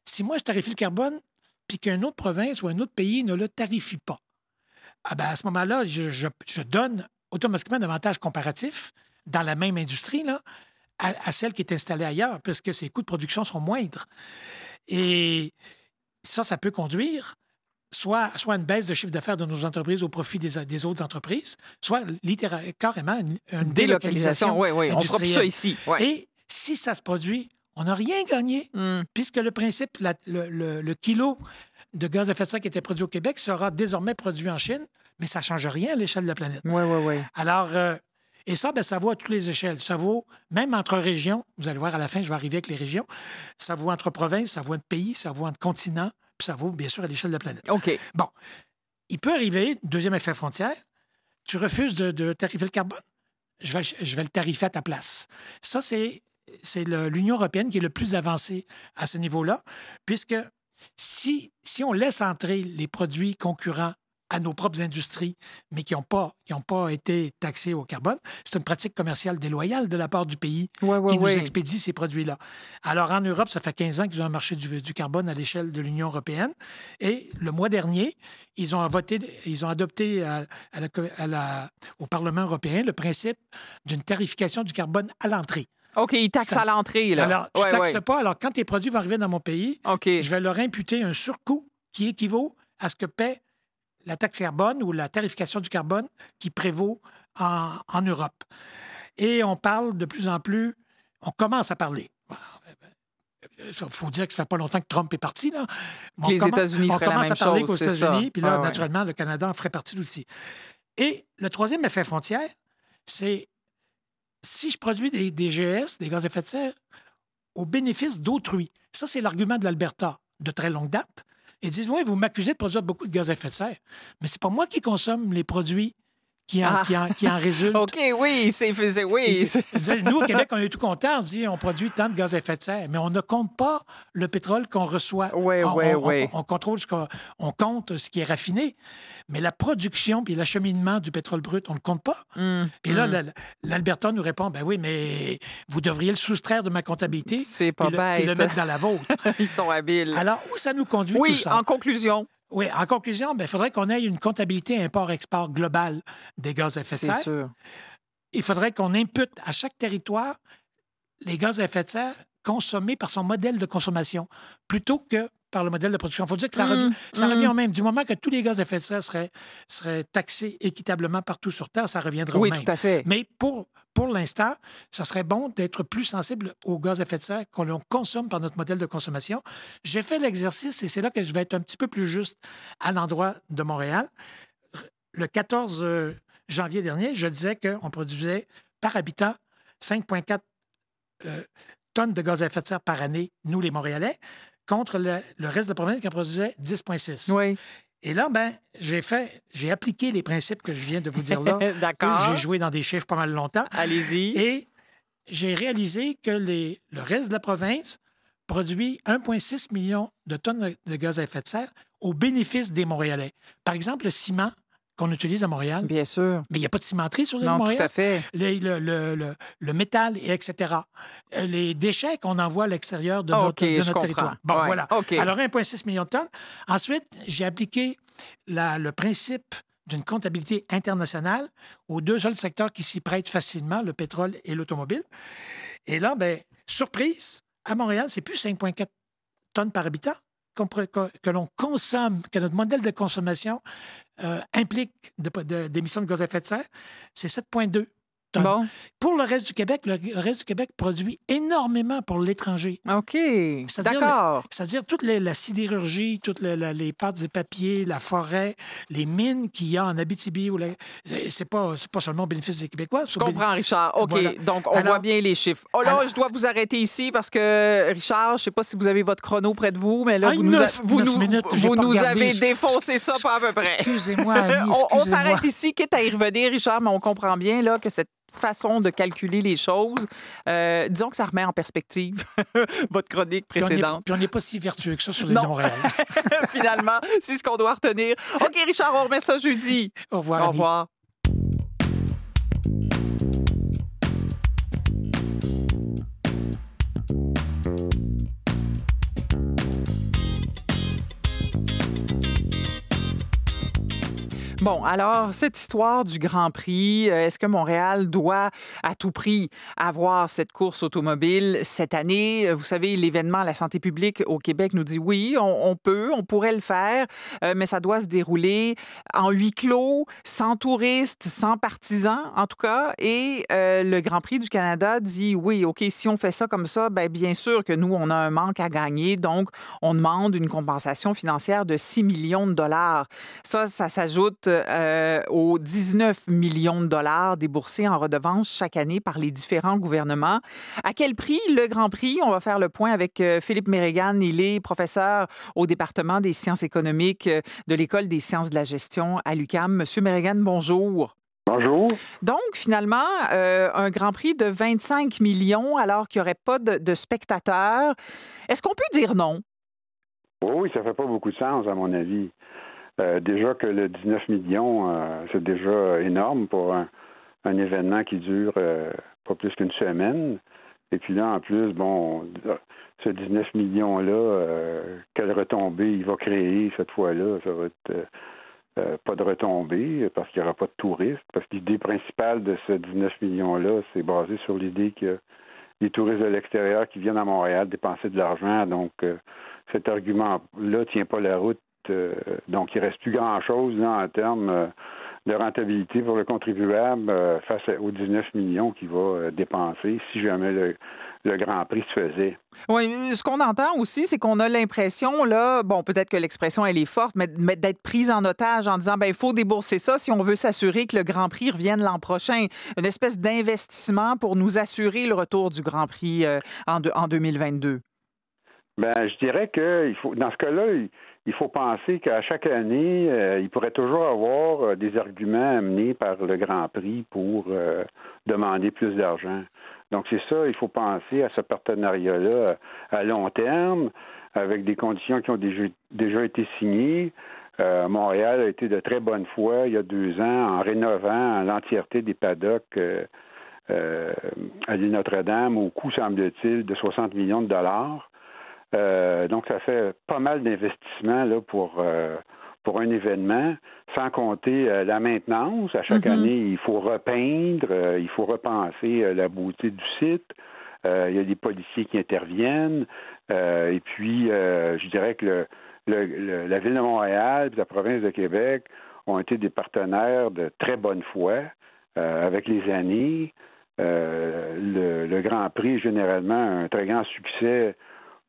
si moi je tarifie le carbone, puis qu'une autre province ou un autre pays ne le tarifie pas, ah ben à ce moment-là, je, je- je donne automatiquement un avantage comparatif dans la même industrie là, à, à celle qui est installée ailleurs, parce que ses coûts de production sont moindres. Et ça, ça peut conduire soit, soit à une baisse de chiffre d'affaires de nos entreprises au profit des, des autres entreprises, soit littéralement carrément une, une Délocalisation, délocalisation oui, oui. On fera ça ici. ouais. Et si ça se produit, On n'a rien gagné, Hmm. puisque le principe, la- le, le- le kilo de gaz à effet de serre qui était produit au Québec sera désormais produit en Chine, mais ça ne change rien à l'échelle de la planète. Oui, oui, oui. Alors, euh, et ça, ben, ça vaut à toutes les échelles. Ça vaut même entre régions. Vous allez voir à la fin, je vais arriver avec les régions. Ça vaut entre provinces, ça vaut entre pays, ça vaut entre continents, puis ça vaut bien sûr à l'échelle de la planète. OK. Bon, il peut arriver, deuxième effet frontière, tu refuses de, de tarifer le carbone. Je vais, je vais le tarifer à ta place. Ça, c'est c'est l'Union européenne qui est le plus avancée à ce niveau-là, puisque si, si on laisse entrer les produits concurrents à nos propres industries, mais qui n'ont pas, qui ont pas été taxés au carbone, c'est une pratique commerciale déloyale de la part du pays Ouais, ouais, qui nous expédie ces produits-là. Alors, en Europe, ça fait 15 ans qu'ils ont un marché du, du carbone à l'échelle de l'Union européenne. Et le mois dernier, ils ont voté, ils ont adopté à- à la co- à la- au Parlement européen le principe d'une tarification du carbone à l'entrée. OK, ils taxent à l'entrée, là. Alors, je Ouais, taxe ouais. pas. Alors, quand tes produits vont arriver dans mon pays, je vais leur imputer un surcoût qui équivaut à ce que paie la taxe carbone ou la tarification du carbone qui prévaut en, en Europe. Et on parle de plus en plus, on commence à parler. Il faut dire que ça fait pas longtemps que Trump est parti. Là. Les États-Unis On la commence même à parler qu'aux. États-Unis, puis là, ouais. naturellement, le Canada en ferait partie aussi. Et le troisième effet frontière, c'est si je produis des, des GS, des gaz à effet de serre, au bénéfice d'autrui. Ça, c'est l'argument de l'Alberta de très longue date. Ils disent Oui, vous m'accusez de produire beaucoup de gaz à effet de serre, mais c'est pas moi qui consomme les produits qui en, Ah. qui en- qui en résultent. OK, oui, c'est oui. Nous, au Québec, on est tout contents. On dit on produit tant de gaz à effet de serre, mais on ne compte pas le pétrole qu'on reçoit. Ouais, on, ouais, on- ouais. on- on contrôle ce qu'on on compte ce qui est raffiné, mais la production puis l'acheminement du pétrole brut, on ne le compte pas. Hum, Et là, la- l'Alberta nous répond ben oui, mais vous devriez le soustraire de ma comptabilité. C'est pas puis le, puis le mettre dans la vôtre. [LAUGHS] Ils sont habiles. Alors, où ça nous conduit Oui, tout ça? en conclusion. Oui, en conclusion, il faudrait qu'on ait une comptabilité import-export globale des gaz à effet de C'est serre. sûr. Il faudrait qu'on impute à chaque territoire les gaz à effet de serre consommés par son modèle de consommation plutôt que par le modèle de production. Il faut dire que ça, Mm, revient, ça mm. revient au même. Du moment que tous les gaz à effet de serre seraient, seraient taxés équitablement partout sur Terre, ça reviendrait Oui, au même. tout à fait. Mais pour, pour l'instant, ça serait bon d'être plus sensible aux gaz à effet de serre qu'on consomme par notre modèle de consommation. J'ai fait l'exercice et c'est là que je vais être un petit peu plus juste à l'endroit de Montréal. Le 14 euh, janvier dernier, je disais qu'on produisait par habitant 5,4 euh, tonnes de gaz à effet de serre par année, nous les Montréalais, contre le, le reste de la province qui en produisait 10,6. Oui. Et là, ben, j'ai fait, j'ai appliqué les principes que je viens de vous dire là. [LAUGHS] D'accord. J'ai joué dans des chiffres pas mal longtemps. Allez-y. Et j'ai réalisé que les, le reste de la province produit 1,6 million de tonnes de- de gaz à effet de serre au bénéfice des Montréalais. Par exemple, le ciment qu'on utilise à Montréal. Bien sûr. Mais il n'y a pas de cimenterie sur l'île Non, de tout Montréal. à fait. Le, le- le- le- le métal, et etc. Euh, Les déchets qu'on envoie à l'extérieur de notre, OK, de je notre comprends. territoire. Bon, Ouais, voilà. Alors, 1,6 million de tonnes. Ensuite, j'ai appliqué la- le principe d'une comptabilité internationale aux deux seuls secteurs qui s'y prêtent facilement, le pétrole et l'automobile. Et là, ben, surprise, à Montréal, c'est plus 5,4 tonnes par habitant que, que l'on consomme, que notre modèle de consommation euh, implique d'émissions de, gaz à effet de serre, c'est 7,2 tonnes. Bon. Pour le reste du Québec, le le reste du Québec produit énormément pour l'étranger. OK. D'accord. C'est-à-dire toute les- la sidérurgie, toutes les, les pâtes et papiers, la forêt, les mines qu'il y a en Abitibi. C'est- pas, pas seulement au bénéfice des Québécois. Je comprends, bénéfice- Richard. OK. Voilà. Donc, on Alors- voit bien les chiffres. Oh là, Alors- je dois vous arrêter ici parce que, Richard, je ne sais pas si vous avez votre chrono près de vous, mais là, Ah, vous nous, a- vous nous, minutes, vous nous avez défoncé ça pas à peu près. Excusez-moi, [LAUGHS] on s'arrête ici, quitte à y revenir, Richard, mais on comprend bien là, que cette façon de calculer les choses, euh, disons que ça remet en perspective [LAUGHS] votre chronique précédente. Puis on n'est pas si vertueux que ça sur les Non. Montréal. [LAUGHS] Finalement, c'est ce qu'on doit retenir. OK, Richard, on remet ça jeudi. Au revoir. Au Annie. Bon, alors, cette histoire du Grand Prix, euh, est-ce que Montréal doit à tout prix avoir cette course automobile cette année? Vous savez, l'événement, la santé publique au Québec nous dit oui, on, peut, on pourrait le faire, euh, mais ça doit se dérouler en huis clos, sans touristes, sans partisans, en tout cas. Et euh, le Grand Prix du Canada dit oui, OK, si on fait ça comme ça, ben, bien sûr que nous, on a un manque à gagner. Donc, on demande une compensation financière de 6 millions de dollars. Ça, ça s'ajoute euh, aux 19 millions de dollars déboursés en redevances chaque année par les différents gouvernements. À quel prix? Le Grand Prix? On va faire le point avec euh, Philippe Mérégan. Il est professeur au département des sciences économiques euh, de l'École des sciences de la gestion à l'UCAM. Monsieur Mérégan, bonjour. Bonjour. Donc, finalement, un Grand Prix de 25 millions alors qu'il n'y aurait pas de, de spectateurs. Est-ce qu'on peut dire non? Oui, ça fait pas beaucoup de sens, à mon avis. Euh, déjà que le 19 millions, euh, c'est déjà énorme pour un, événement qui dure euh, pas plus qu'une semaine. Et puis là, en plus, bon, ce 19 millions-là, quelle retombée il va créer cette fois-là? Ça va être pas de retombée parce qu'il n'y aura pas de touristes. Parce que l'idée principale de ce 19 millions-là, c'est basé sur l'idée que les touristes de l'extérieur qui viennent à Montréal dépenser de l'argent. Donc, cet argument-là tient pas la route euh, donc, il ne reste plus grand-chose en termes euh, de rentabilité pour le contribuable euh, face aux 19 millions qu'il va dépenser si jamais le, Grand Prix se faisait. Oui, ce qu'on entend aussi, c'est qu'on a l'impression, là, bon, peut-être que l'expression, elle est forte, mais, d'être prise en otage en disant, ben il faut débourser ça si on veut s'assurer que le Grand Prix revienne l'an prochain. Une espèce d'investissement pour nous assurer le retour du Grand Prix en, en 2022. Ben, je dirais que il faut, dans ce cas-là, il faut penser qu'à chaque année, euh, il pourrait toujours avoir euh, des arguments amenés par le Grand Prix pour euh, demander plus d'argent. Donc c'est ça, il faut penser à ce partenariat-là à long terme, avec des conditions qui ont déjà, été signées. Montréal a été de très bonne foi il y a deux ans en rénovant l'entièreté des paddocks à l'île Notre-Dame au coût, semble-t-il, de 60 millions de dollars. Euh, donc, ça fait pas mal d'investissements là, pour, euh, pour un événement, sans compter euh, la maintenance. À chaque mm-hmm. année, il faut repeindre, il faut repenser la beauté du site. il y a des policiers qui interviennent. et puis, je dirais que le, la Ville de Montréal et la province de Québec ont été des partenaires de très bonne foi avec les années. le, le, Grand Prix, généralement, un très grand succès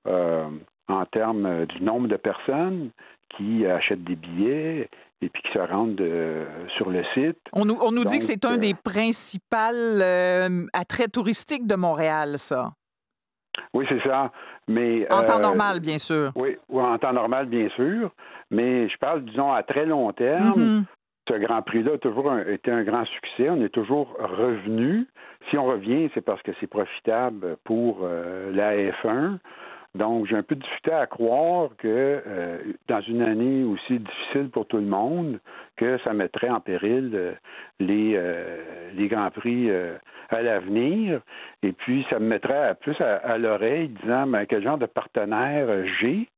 euh, en termes euh, du nombre de personnes qui achètent des billets et puis qui se rendent euh, sur le site. On nous, on nous dit que c'est un des principaux attraits touristiques de Montréal, ça. Oui, c'est ça. Mais, en temps normal, bien sûr. Oui, en temps normal, bien sûr. Mais je parle, disons, à très long terme. Mm-hmm. Ce Grand Prix-là a toujours été un grand succès. On est toujours revenu. Si on revient, c'est parce que c'est profitable pour la F1. Donc, j'ai un peu de difficulté à croire que euh, dans une année aussi difficile pour tout le monde, que ça mettrait en péril euh, les, euh, les Grands Prix à l'avenir. Et puis, ça me mettrait plus à, l'oreille disant ben, quel genre de partenaire j'ai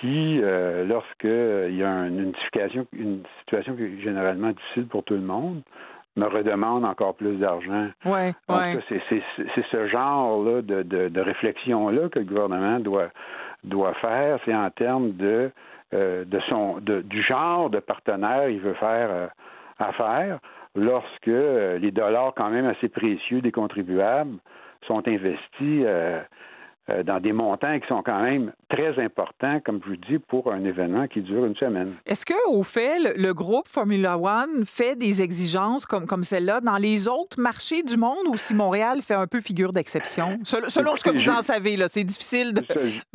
qui, lorsqu'il y a une, situation, une situation qui est généralement difficile pour tout le monde, me redemande encore plus d'argent. Ouais, ouais. C'est ce genre-là de, de, réflexion-là que le gouvernement doit, doit faire. C'est en termes de, euh, de son de, du genre de partenaire il veut faire euh, affaire lorsque euh, les dollars quand même assez précieux des contribuables sont investis euh, dans des montants qui sont quand même très importants, comme je vous dis, pour un événement qui dure une semaine. Est-ce que, au fait, le, groupe Formula One fait des exigences comme, comme celle-là dans les autres marchés du monde ou si Montréal fait un peu figure d'exception? Selon, ce que vous en savez, là, c'est difficile de.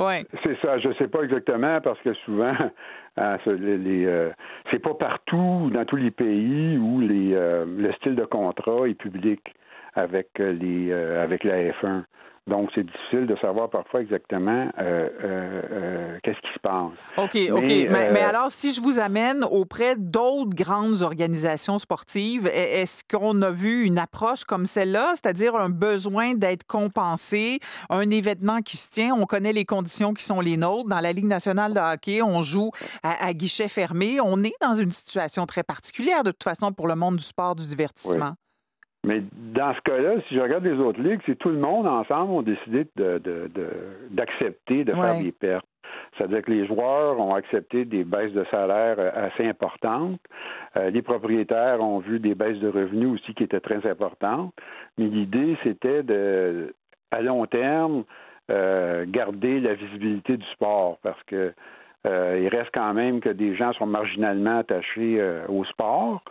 Ouais. C'est ça, je ne sais pas exactement parce que souvent. [LAUGHS] Euh, euh, c'est pas partout, dans tous les pays où les, le style de contrat est public avec les avec la F1. Donc, c'est difficile de savoir parfois exactement euh, euh, euh, qu'est-ce qui se passe. OK, OK. Mais, alors, si je vous amène auprès d'autres grandes organisations sportives, e-, est-ce qu'on a vu une approche comme celle-là, c'est-à-dire un besoin d'être compensé, un événement qui se tient, on connaît les conditions qui sont les nôtres. Dans la Ligue nationale de hockey, on joue à, guichet fermé. On est dans une situation très particulière, de toute façon, pour le monde du sport, du divertissement. Mais dans ce cas-là, si je regarde les autres ligues, c'est tout le monde ensemble ont décidé d'accepter de, de, faire des pertes. C'est-à-dire que les joueurs ont accepté des baisses de salaire euh, assez importantes. Euh, les propriétaires ont vu des baisses de revenus aussi qui étaient très importantes. Mais l'idée, c'était de, à long terme, euh, garder la visibilité du sport parce que il reste quand même que des gens sont marginalement attachés au sport.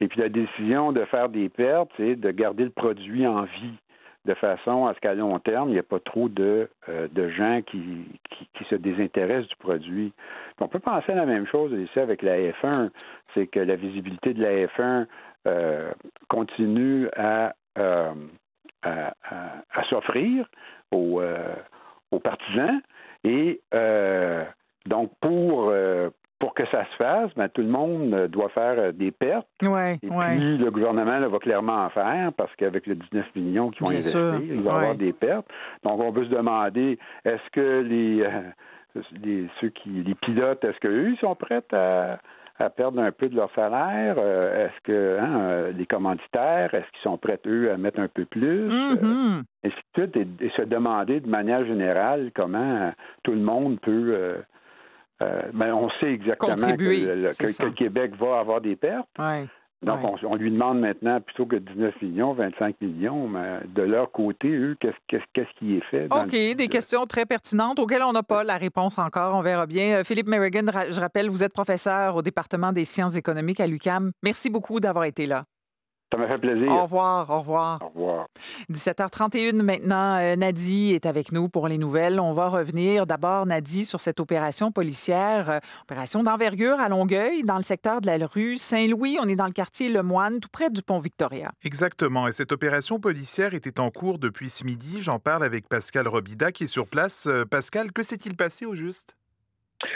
Et puis la décision de faire des pertes, c'est de garder le produit en vie de façon à ce qu'à long terme, il n'y ait pas trop de, euh, de gens qui, qui, se désintéressent du produit. on peut penser à la même chose ici avec la F1, c'est que la visibilité de la F1 euh, continue à, euh, à, à, s'offrir aux, aux partisans et donc pour pour que ça se fasse, ben, tout le monde euh, doit faire euh, des pertes. Ouais, et puis, le gouvernement va clairement en faire parce qu'avec les 19 millions qui vont investir, il va y avoir des pertes. Donc, on peut se demander, est-ce que les, euh, les, ceux qui, les pilotes, est-ce qu'eux, sont prêts à, à perdre un peu de leur salaire? est-ce que hein, les commanditaires, est-ce qu'ils sont prêts, eux, à mettre un peu plus? Mm-hmm. et, tout, et, se demander de manière générale comment tout le monde peut euh, mais on sait exactement que le, Québec va avoir des pertes. Donc, On, lui demande maintenant, plutôt que 19 millions, 25 millions, mais de leur côté, eux, qu'est-ce qui est fait? OK, des questions très pertinentes auxquelles on n'a pas la réponse encore. On verra bien. Euh, Philippe Merrigan, je rappelle, vous êtes professeur au département des sciences économiques à l'UCAM. Merci beaucoup d'avoir été là. Ça m'a fait plaisir. Au revoir, au revoir. Au revoir. 17h31 maintenant, euh, Nadie est avec nous pour les nouvelles. On va revenir d'abord, Nadie, sur cette opération policière, euh, opération d'envergure à Longueuil, dans le secteur de la rue Saint-Louis. On est dans le quartier Le Moine, tout près du pont Victoria. Exactement. Et cette opération policière était en cours depuis ce midi. J'en parle avec Pascal Robida qui est sur place. Euh, Pascal, que s'est-il passé au juste?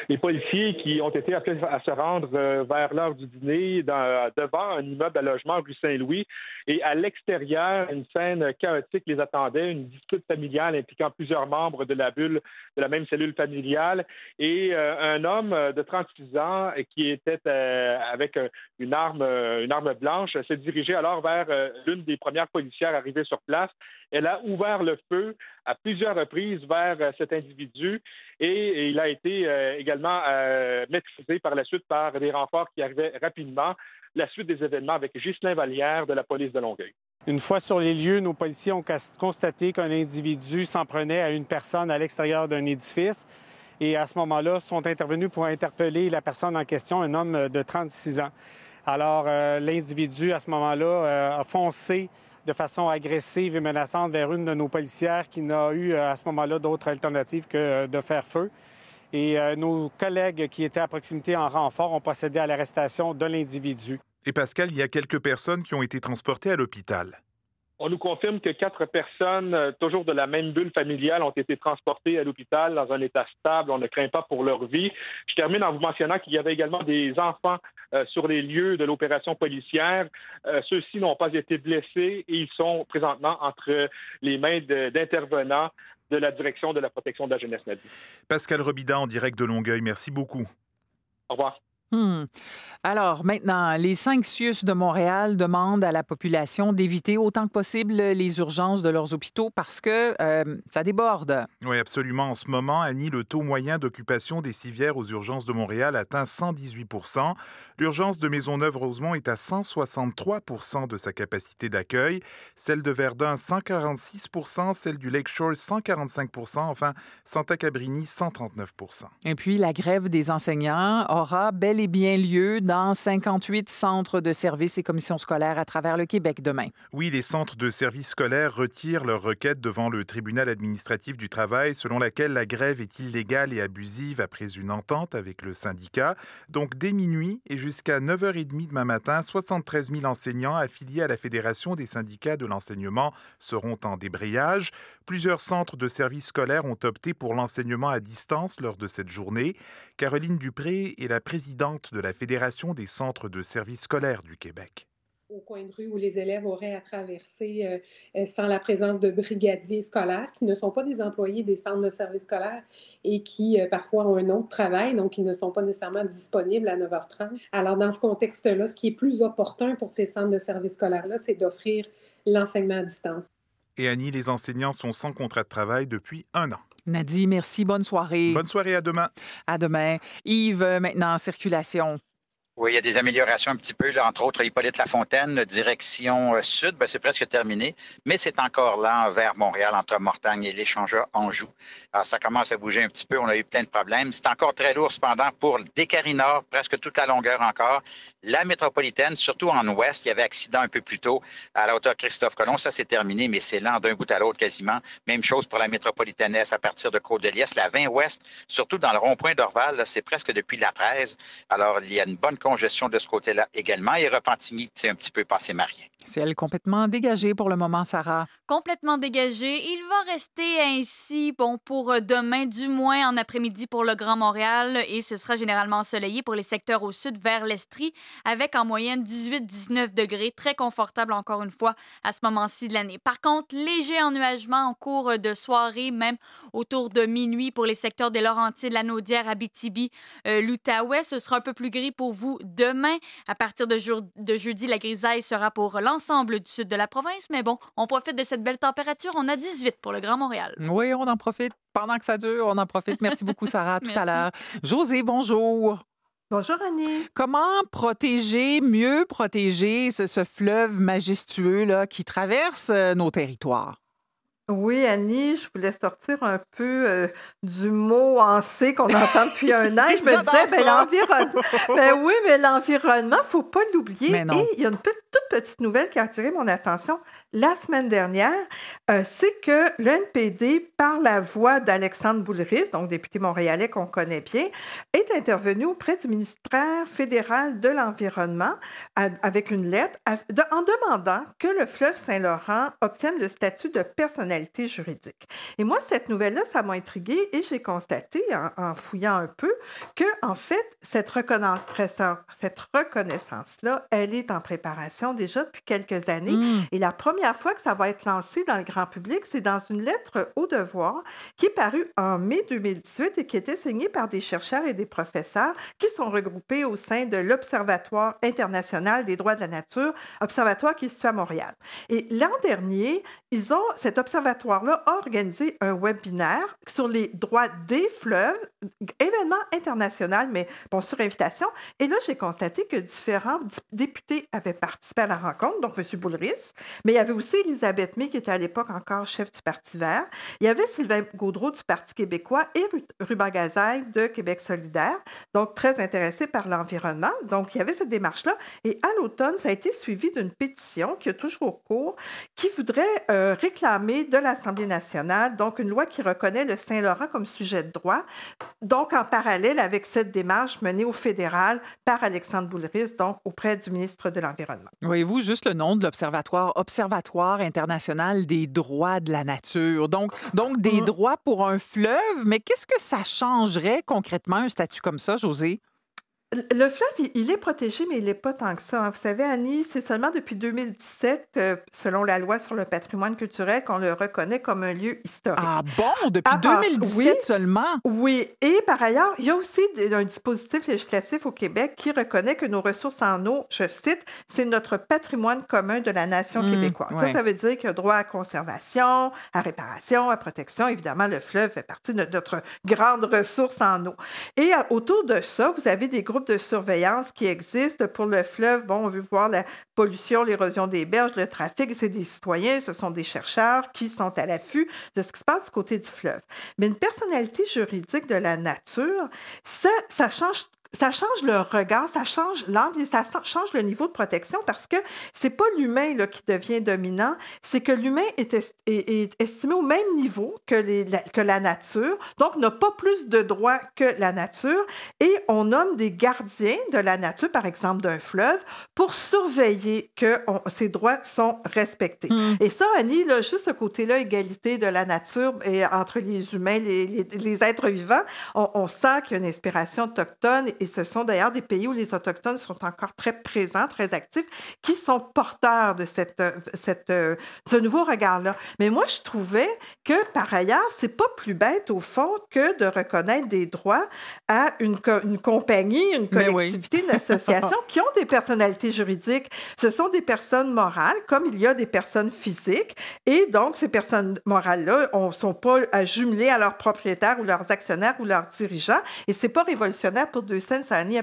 Les policiers qui ont été appelés à se rendre euh, vers l'heure du dîner devant un immeuble à logement rue Saint-Louis. Et à l'extérieur, une scène chaotique les attendait, une dispute familiale impliquant plusieurs membres de la bulle de la même cellule familiale et euh, un homme de 36 ans qui était euh, avec une arme, une arme blanche s'est dirigé alors vers l'une des premières policières arrivées sur place. Elle a ouvert le feu à plusieurs reprises vers cet individu et il a été également euh, maîtrisé par la suite par des renforts qui arrivaient rapidement. La suite des événements avec Ghislain Vallière de la police de Longueuil. Une fois sur les lieux, nos policiers ont constaté qu'un individu s'en prenait à une personne à l'extérieur d'un édifice et à ce moment-là, sont intervenus pour interpeller la personne en question, un homme de 36 ans. Alors, euh, l'individu, à ce moment-là, euh, a foncé de façon agressive et menaçante vers une de nos policières qui n'a eu à ce moment-là d'autres alternatives que de faire feu. Et euh, nos collègues qui étaient à proximité en renfort ont procédé à l'arrestation de l'individu. Et Pascal, il y a quelques personnes qui ont été transportées à l'hôpital. On nous confirme que quatre personnes, euh, toujours de la même bulle familiale, ont été transportées à l'hôpital dans un état stable. On ne craint pas pour leur vie. Je termine en vous mentionnant qu'il y avait également des enfants euh, sur les lieux de l'opération policière. Ceux-ci n'ont pas été blessés et ils sont présentement entre les mains d'intervenants de la direction de la protection de la jeunesse. Pascal Robida en direct de Longueuil, merci beaucoup. Au revoir. Hmm. Alors, maintenant, les cinq CIUS de Montréal demandent à la population d'éviter autant que possible les urgences de leurs hôpitaux parce que euh, ça déborde. Oui, absolument. En ce moment, Annie, le taux moyen d'occupation des civières aux urgences de Montréal atteint 118 L'urgence de Maisonneuve-Rosemont est à 163 de sa capacité d'accueil. Celle de Verdun, 146 Celle du Lakeshore, 145% Enfin, Santa Cabrini, 139 Et puis, la grève des enseignants aura bel et journée bien lieu dans 58 centres de services et commissions scolaires à travers le Québec demain. Oui, les centres de services scolaires retirent leur requête devant le tribunal administratif du travail selon laquelle la grève est illégale et abusive après une entente avec le syndicat. Donc dès minuit et jusqu'à 9h30 demain matin, 73 000 enseignants affiliés à la Fédération des syndicats de l'enseignement seront en débrayage. Plusieurs centres de services scolaires ont opté pour l'enseignement à distance lors de cette journée. Caroline Dupré est la présidente de la Fédération des centres de services scolaires du Québec au coin de rue où les élèves auraient à traverser euh, euh, sans la présence de brigadiers scolaires qui ne sont pas des employés des centres de services scolaires et qui euh, parfois ont un autre travail, donc ils ne sont pas nécessairement disponibles à 9h30. Alors dans ce contexte-là, ce qui est plus opportun pour ces centres de services scolaires-là, c'est d'offrir l'enseignement à distance. Et Annie, les enseignants sont sans contrat de travail depuis un an. Nadie, merci. Bonne soirée. Bonne soirée. À demain. À demain. Yves, maintenant en circulation. Oui, il y a des améliorations un petit peu, là, entre autres Hippolyte Lafontaine, direction euh, sud, ben, c'est presque terminé, mais c'est encore là vers Montréal, entre Mortagne et l'échangeur Anjou. Alors, ça commence à bouger un petit peu, on a eu plein de problèmes. C'est encore très lourd cependant pour Descaries Nord, presque toute la longueur encore. La métropolitaine, surtout en ouest, il y avait accident un peu plus tôt à la hauteur Christophe Colomb. Ça, c'est terminé, mais c'est lent d'un bout à l'autre quasiment. Même chose pour la métropolitaine à partir de Côte-de-Liesse. La 20 ouest, surtout dans le rond-point d'Orval, c'est presque depuis la 13. Alors, il y a une bonne congestion de ce côté-là également. Et Repentigny, c'est un petit peu passé marié. C'est elle complètement dégagée pour le moment, Sarah. Complètement dégagée. Il va rester ainsi, bon, pour euh, demain, du moins en après-midi pour le Grand Montréal, et ce sera généralement ensoleillé pour les secteurs au sud vers l'Estrie, avec en moyenne 18-19 degrés, très confortable encore une fois à ce moment-ci de l'année. Par contre, léger ennuagement en cours de soirée, même autour de minuit pour les secteurs des Laurentides, la Naudière, Abitibi, euh, l'Outaouais. Ce sera un peu plus gris pour vous demain. À partir de, de jeudi, la grisaille sera pour l'ensemble du sud de la province, mais bon, on profite de cette belle température. On a 18 pour le Grand Montréal. Oui, on en profite. Pendant que ça dure, on en profite. Merci beaucoup, Sarah. [LAUGHS] tout à l'heure. José, bonjour. Bonjour Annie. Comment protéger, mieux protéger ce, fleuve majestueux là, qui traverse euh, nos territoires? Oui, Annie, je voulais sortir un peu euh, du mot en C qu'on entend depuis un an. Je [LAUGHS] me disais, ben, l'environnement. ben oui, mais l'environnement, il ne faut pas l'oublier. Et il y a une toute petite nouvelle qui a attiré mon attention la semaine dernière, euh, c'est que le NPD, par la voix d'Alexandre Boulris, donc député montréalais qu'on connaît bien, est intervenu auprès du ministère fédéral de l'Environnement avec une lettre en demandant que le fleuve Saint-Laurent obtienne le statut de personnalité juridique. Et moi, cette nouvelle-là, ça m'a intriguée et j'ai constaté, en, fouillant un peu, que, en fait, cette reconnaissance-là, elle est en préparation déjà depuis quelques années. Mmh. Et la première fois que ça va être lancé dans le grand public, c'est dans une lettre au devoir qui est parue en mai 2018 et qui a été signée par des chercheurs et des professeurs qui sont regroupés au sein de l'Observatoire international des droits de la nature, observatoire qui est situé à Montréal. Et l'an dernier, ils ont, cet observatoire-là a organisé un webinaire sur les droits des fleuves, événement international, mais bon, sur invitation. Et là, j'ai constaté que différents députés avaient participé à la rencontre, donc M. Boulris, mais il y avait aussi Elisabeth May, qui était à l'époque encore chef du Parti vert. Il y avait Sylvain Gaudreau du Parti québécois et Ruben Gazaille de Québec solidaire, donc très intéressé par l'environnement. Donc, il y avait cette démarche-là. Et à l'automne, ça a été suivi d'une pétition qui est toujours cours, qui voudrait euh, réclamer de l'Assemblée nationale, donc une loi qui reconnaît le Saint-Laurent comme sujet de droit, donc en parallèle avec cette démarche menée au fédéral par Alexandre Boulris, donc auprès du ministre de l'Environnement. Voyez-vous juste le nom de l'Observatoire, Observatoire international des droits de la nature. Donc, donc des mmh. droits pour un fleuve, mais qu'est-ce que ça changerait concrètement un statut comme ça, José? Le fleuve, il est protégé, mais il n'est pas tant que ça. Hein. Vous savez, Annie, c'est seulement depuis 2017, euh, selon la loi sur le patrimoine culturel, qu'on le reconnaît comme un lieu historique. Ah bon? Depuis 2017 seulement? Oui. Et par ailleurs, il y a aussi un dispositif législatif au Québec qui reconnaît que nos ressources en eau, je cite, c'est notre patrimoine commun de la nation mmh, québécoise. Ça, ça veut dire qu'il y a droit à conservation, à réparation, à protection. Évidemment, le fleuve fait partie de notre grande ressource en eau. Et euh, autour de ça, vous avez des groupes de surveillance qui existe pour le fleuve. Bon, on veut voir la pollution, l'érosion des berges, le trafic. C'est des citoyens, ce sont des chercheurs qui sont à l'affût de ce qui se passe du côté du fleuve. Mais une personnalité juridique de la nature, ça, ça change ça change le regard, ça change l'angle et ça change le niveau de protection parce que c'est pas l'humain qui devient dominant, c'est que l'humain est, estimé au même niveau que, la, que la nature, donc n'a pas plus de droits que la nature et on nomme des gardiens de la nature, par exemple d'un fleuve, pour surveiller que ces droits sont respectés. Hmm. Et ça, Annie, là, juste ce côté-là, égalité de la nature et entre les humains, les, les, êtres vivants, on, on sent qu'il y a une inspiration autochtone et ce sont d'ailleurs des pays où les Autochtones sont encore très présents, très actifs, qui sont porteurs de cette, cette, ce nouveau regard-là. Mais moi, je trouvais que par ailleurs, c'est pas plus bête au fond que de reconnaître des droits à une, une compagnie, une collectivité, une association [LAUGHS] qui ont des personnalités juridiques. Ce sont des personnes morales, comme il y a des personnes physiques. Et donc, ces personnes morales-là ne sont pas à jumeler à leurs propriétaires ou leurs actionnaires ou leurs dirigeants. Et c'est pas révolutionnaire pour deux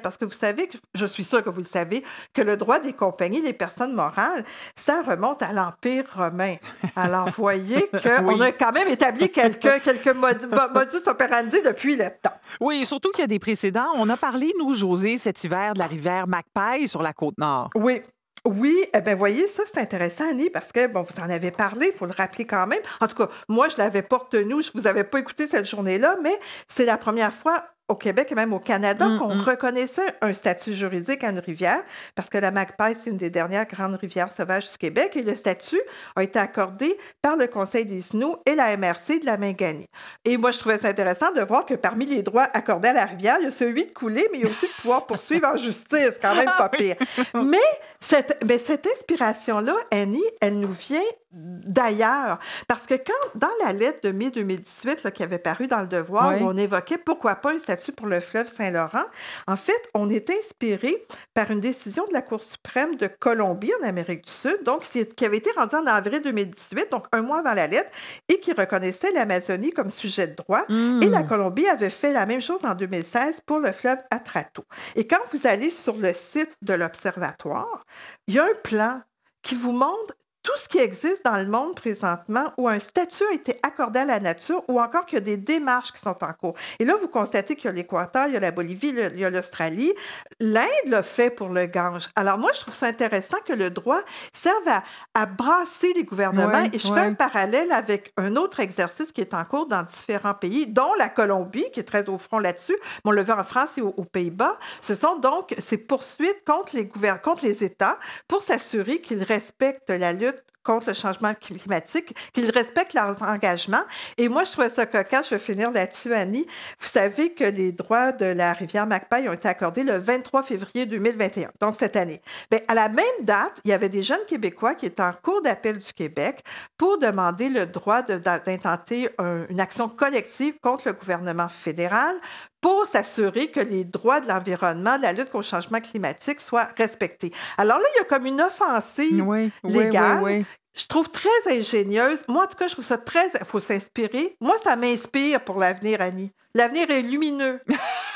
parce que vous savez, je suis sûre que vous le savez, que le droit des compagnies, des personnes morales, ça remonte à l'Empire romain. Alors, voyez [LAUGHS] qu'on a quand même établi quelques, quelques modus operandi depuis le temps. Oui, surtout qu'il y a des précédents. On a parlé, nous, José, cet hiver de la rivière Magpie sur la côte nord. Oui, oui, eh bien, voyez, ça, c'est intéressant, Annie, parce que, bon, vous en avez parlé, il faut le rappeler quand même. En tout cas, moi, je ne l'avais pas retenu, je ne vous avais pas écouté cette journée-là, mais c'est la première fois au Québec et même au Canada mmh, qu'on mmh. reconnaissait un statut juridique à une rivière, parce que la Magpie, c'est une des dernières grandes rivières sauvages du Québec, et le statut a été accordé par le Conseil des Snows et la MRC de la Mingani. Et moi, je trouvais ça intéressant de voir que parmi les droits accordés à la rivière, il y a celui de couler, mais il y a aussi de pouvoir poursuivre en justice, quand même [LAUGHS] pas pire. [LAUGHS] Mais cette, mais cette inspiration-là, Annie, elle nous vient d'ailleurs. Parce que quand, dans la lettre de mai 2018 qui avait paru dans Le Devoir, où on évoquait pourquoi pas un statut pour le fleuve Saint-Laurent, en fait, on est inspiré par une décision de la Cour suprême de Colombie en Amérique du Sud, donc qui avait été rendue en avril 2018, donc un mois avant la lettre, et qui reconnaissait l'Amazonie comme sujet de droit. Et la mmh. Colombie avait fait la même chose en 2016 pour le fleuve Atrato. Et quand vous allez sur le site de l'Observatoire, il y a un plan qui vous montre tout ce qui existe dans le monde présentement où un statut a été accordé à la nature ou encore qu'il y a des démarches qui sont en cours. Et là, vous constatez qu'il y a l'Équateur, il y a la Bolivie, il y a l'Australie. L'Inde l'a fait pour le Gange. Alors moi, je trouve ça intéressant que le droit serve à, brasser les gouvernements. et je fais un parallèle avec un autre exercice qui est en cours dans différents pays, dont la Colombie, qui est très au front là-dessus. on le voit en France et aux, Pays-Bas. Ce sont donc ces poursuites contre les, contre les États pour s'assurer qu'ils respectent la lutte contre le changement climatique, qu'ils respectent leurs engagements. Et moi, je trouvais ça cocasse. Je vais finir là-dessus, Annie. Vous savez que les droits de la rivière Magpie ont été accordés le 23 février 2021, donc cette année. Bien, à la même date, il y avait des jeunes Québécois qui étaient en cours d'appel du Québec pour demander le droit d'intenter une action collective contre le gouvernement fédéral pour s'assurer que les droits de l'environnement, de la lutte contre le changement climatique soient respectés. Alors là, il y a comme une offensive légale. je trouve très ingénieuse. Moi, en tout cas, je trouve ça très. Il faut s'inspirer. Moi, ça m'inspire pour l'avenir, Annie. L'avenir est lumineux.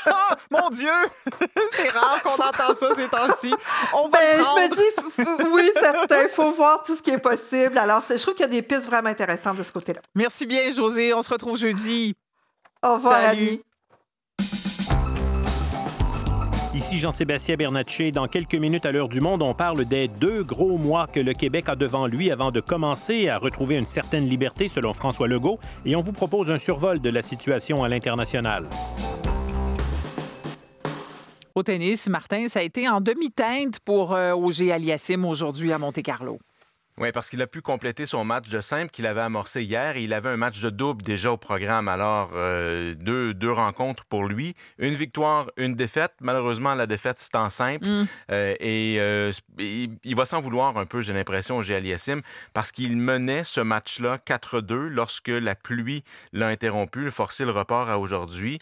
oh, [LAUGHS] mon Dieu! [LAUGHS] C'est rare qu'on entend ça ces temps-ci. On va ben, Je me dis, oui, [LAUGHS] certain. Il faut voir tout ce qui est possible. Alors, je trouve qu'il y a des pistes vraiment intéressantes de ce côté-là. Merci bien, José. On se retrouve jeudi. Au revoir, Annie. Ici Jean-Sébastien Bernatchez. Dans quelques minutes à l'heure du monde, on parle des deux gros mois que le Québec a devant lui avant de commencer à retrouver une certaine liberté, selon François Legault, et on vous propose un survol de la situation à l'international. Au tennis, Martin, ça a été en demi-teinte pour euh, Auger Aliassim aujourd'hui à Monte-Carlo. Oui, parce qu'il a pu compléter son match de simple qu'il avait amorcé hier et il avait un match de double déjà au programme. Alors, euh, deux, deux rencontres pour lui. Une victoire, une défaite. Malheureusement, la défaite, c'est en simple. Mm. Euh, et euh, il, va s'en vouloir un peu, j'ai l'impression, au Aliassim, parce qu'il menait ce match-là 4-2 lorsque la pluie l'a interrompu, forcé le report à aujourd'hui.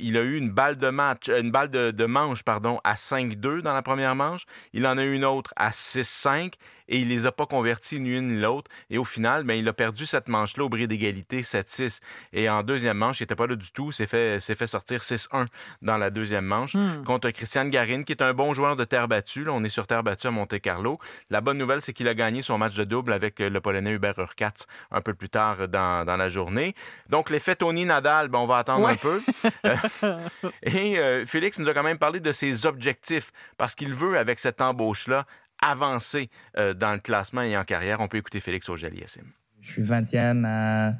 il a eu une balle de match, une balle de, de manche, pardon, à 5-2 dans la première manche. Il en a eu une autre à 6-5 et il les a pas convertis ni une ni l'autre. Et au final, ben, il a perdu cette manche-là au bris d'égalité 7-6. Et en deuxième manche, il n'était pas là du tout. S'est fait, s'est fait sortir 6-1 dans la deuxième manche Hmm. contre Christian Garin, qui est un bon joueur de terre battue. Là, on est sur terre battue à Monte-Carlo. La bonne nouvelle, c'est qu'il a gagné son match de double avec euh, le Polonais Hubert Urkatz un peu plus tard dans, dans la journée. Donc, l'effet Tony Nadal, ben, on va attendre Ouais. un peu. [LAUGHS] Et euh, Félix nous a quand même parlé de ses objectifs parce qu'il veut, avec cette embauche-là, avancer euh, dans le classement et en carrière. On peut écouter Félix Auger-Aliassime. Je suis 20e euh,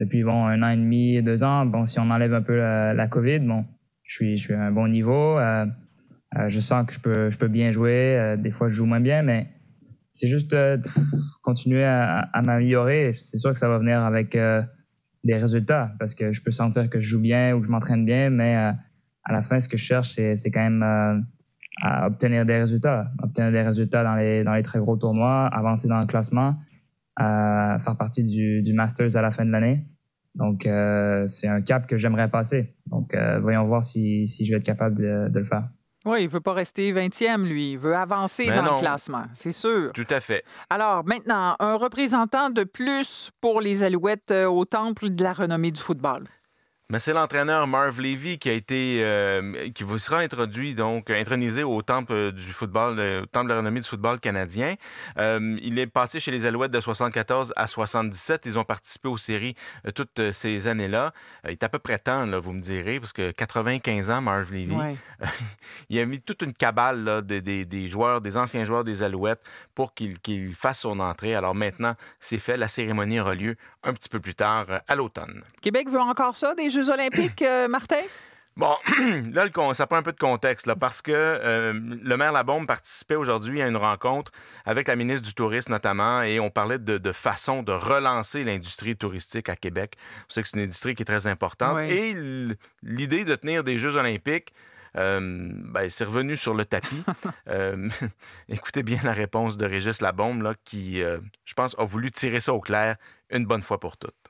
depuis bon, un an et demi, deux ans. Bon, si on enlève un peu la, COVID, bon, je suis, je suis à un bon niveau. Euh, je sens que je peux, je peux bien jouer. Des fois, je joue moins bien, mais c'est juste continuer à, m'améliorer. C'est sûr que ça va venir avec des résultats parce que je peux sentir que je joue bien ou que je m'entraîne bien, mais à la fin, ce que je cherche, c'est, quand même à obtenir des résultats. Obtenir des résultats dans les, dans les très gros tournois, avancer dans le classement, euh, faire partie du, du Masters à la fin de l'année. Donc, euh, c'est un cap que j'aimerais passer. Donc, euh, voyons voir si, si je vais être capable de, de le faire. Oui, il veut pas rester 20e, lui. Il veut avancer Mais dans non. le classement, c'est sûr. Tout à fait. Alors, maintenant, un représentant de plus pour les Alouettes au temple de la renommée du football. Mais c'est l'entraîneur Marv Levy qui a été, euh, qui vous sera introduit, donc intronisé au temple euh, du football, au temple de la renommée du football canadien. Euh, il est passé chez les Alouettes de 74 à 77. Ils ont participé aux séries euh, toutes ces années-là. Il est à peu près temps, là, vous me direz, parce que 95 ans, Marv Levy. Ouais. [LAUGHS] il a mis toute une cabale là, des- des joueurs, des anciens joueurs des Alouettes pour qu'il qu'il fasse son entrée. Alors maintenant, c'est fait. La cérémonie aura lieu un petit peu plus tard à l'automne. Québec veut encore ça, des Jeux olympiques, euh, Martin? Bon, [CLEARS THROAT] là, le ça prend un peu de contexte, là, parce que euh, le maire Labombe participait aujourd'hui à une rencontre avec la ministre du Tourisme, notamment, et on parlait de, de façon de relancer l'industrie touristique à Québec. On sait que c'est une industrie qui est très importante. Oui. Et l'idée de tenir des Jeux olympiques, euh, ben, c'est revenu sur le tapis. [LAUGHS] Euh, [LAUGHS] écoutez bien la réponse de Régis Labombe, là, qui, je pense, a voulu tirer ça au clair une bonne fois pour toutes.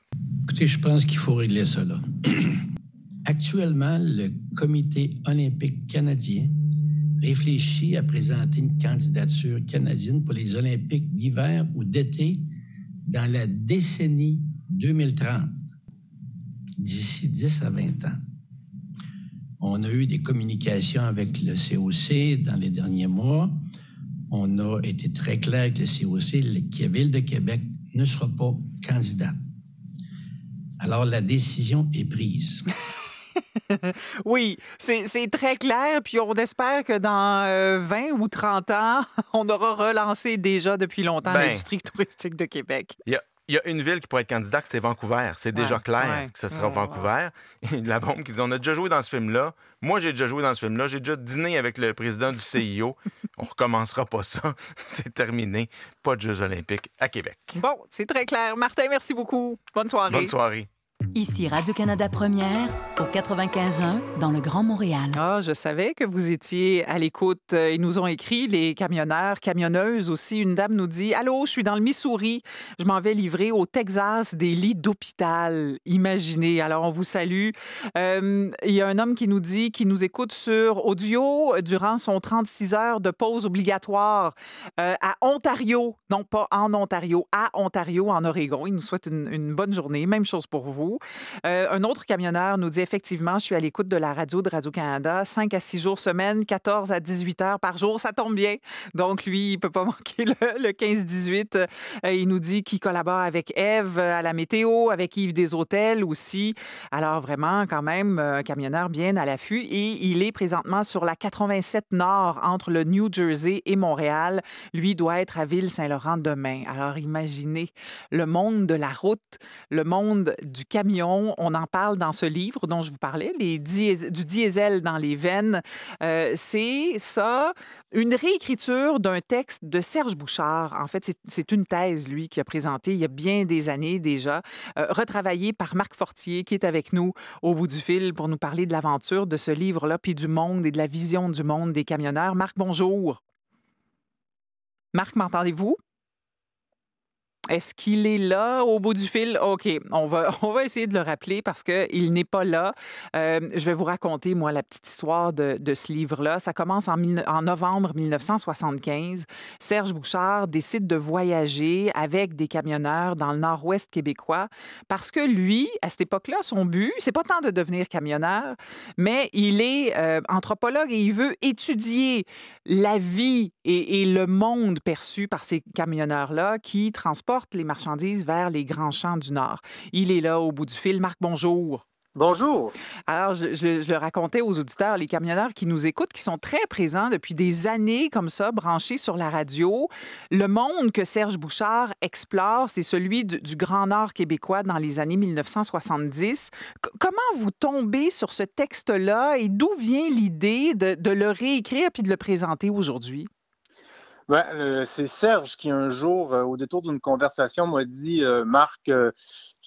Écoutez, je pense qu'il faut régler ça. [CLEARS THROAT] Actuellement, le Comité olympique canadien réfléchit à présenter une candidature canadienne pour les Olympiques d'hiver ou d'été dans la décennie 2030, d'ici 10 à 20 ans. On a eu des communications avec le COC dans les derniers mois. On a été très clair avec le COC, la Ville de Québec ne sera pas candidat. Alors, la décision est prise. [LAUGHS] Oui, c'est très clair. Puis on espère que dans euh, 20 ou 30 ans, [LAUGHS] on aura relancé déjà depuis longtemps Ben. l'industrie touristique de Québec. Il y, a, il y a une ville qui pourrait être candidate, c'est Vancouver. C'est déjà Ouais, clair ouais. que ce sera Ouais, Vancouver. [LAUGHS] Et la bombe qui dit on a déjà joué dans ce film-là. Moi, j'ai déjà joué dans ce film-là. J'ai déjà dîné avec le président du CIO. [LAUGHS] on recommencera pas ça. [LAUGHS] c'est terminé. Pas de Jeux olympiques à Québec. Bon, c'est très clair. Martin, merci beaucoup. Bonne soirée. Bonne soirée. Ici Radio-Canada Première, au 95.1, dans le Grand Montréal. Ah, je savais que vous étiez à l'écoute. Euh, Ils nous ont écrit, les camionneurs, camionneuses aussi. Une dame nous dit Allô, je suis dans le Missouri. Je m'en vais livrer au Texas des lits d'hôpital. Imaginez. Alors, on vous salue. Euh, Il y a un homme qui nous dit, qui nous écoute sur audio durant son 36 heures de pause obligatoire euh, à Ontario. Non, pas en Ontario, à Ontario, en Oregon. Il nous souhaite une bonne journée. Même chose pour vous. Euh, un autre camionneur nous dit effectivement, je suis à l'écoute de la radio de Radio-Canada, 5 à 6 jours semaine, 14 à 18 heures par jour. Ça tombe bien. Donc, lui, il peut pas [LAUGHS] manquer le, le 15-18. Euh, il nous dit qu'il collabore avec Eve à la météo, avec Yves des Hôtels aussi. Alors, vraiment, quand même, un camionneur bien à l'affût. Et il est présentement sur la 87 Nord entre le New Jersey et Montréal. Lui doit être à Ville-Saint-Laurent demain. Alors, imaginez le monde de la route, le monde du camion. On en parle dans ce livre dont je vous parlais, du diesel dans les veines. Euh, c'est ça, une réécriture d'un texte de Serge Bouchard. En fait, c'est- c'est une thèse, lui, qui a présenté il y a bien des années déjà, euh, retravaillée par Marc Fortier, qui est avec nous au bout du fil pour nous parler de l'aventure de ce livre-là, puis du monde et de la vision du monde des camionneurs. Marc, bonjour. Marc, m'entendez-vous? Est-ce qu'il est là au bout du fil? OK, on va, [LAUGHS] on va essayer de le rappeler parce qu'il n'est pas là. Euh, je vais vous raconter, moi, la petite histoire de, ce livre-là. Ça commence en, en, novembre 1975. Serge Bouchard décide de voyager avec des camionneurs dans le nord-ouest québécois parce que lui, à cette époque-là, son but, c'est pas tant de devenir camionneur, mais il est euh, anthropologue et il veut étudier la vie et, le monde perçu par ces camionneurs-là qui transportent les marchandises vers les grands champs du Nord. Il est là au bout du fil. Marc, bonjour. Bonjour. Alors, je, je, je, le racontais aux auditeurs, les camionneurs qui nous écoutent, qui sont très présents depuis des années comme ça, branchés sur la radio. Le monde que Serge Bouchard explore, c'est celui du, du, Grand Nord québécois dans les années 1970. C comment vous tombez sur ce texte-là et d'où vient l'idée de, de, le réécrire puis de le présenter aujourd'hui? Ben, euh, c'est Serge qui, un jour, euh, au détour d'une conversation, m'a dit euh, Marc,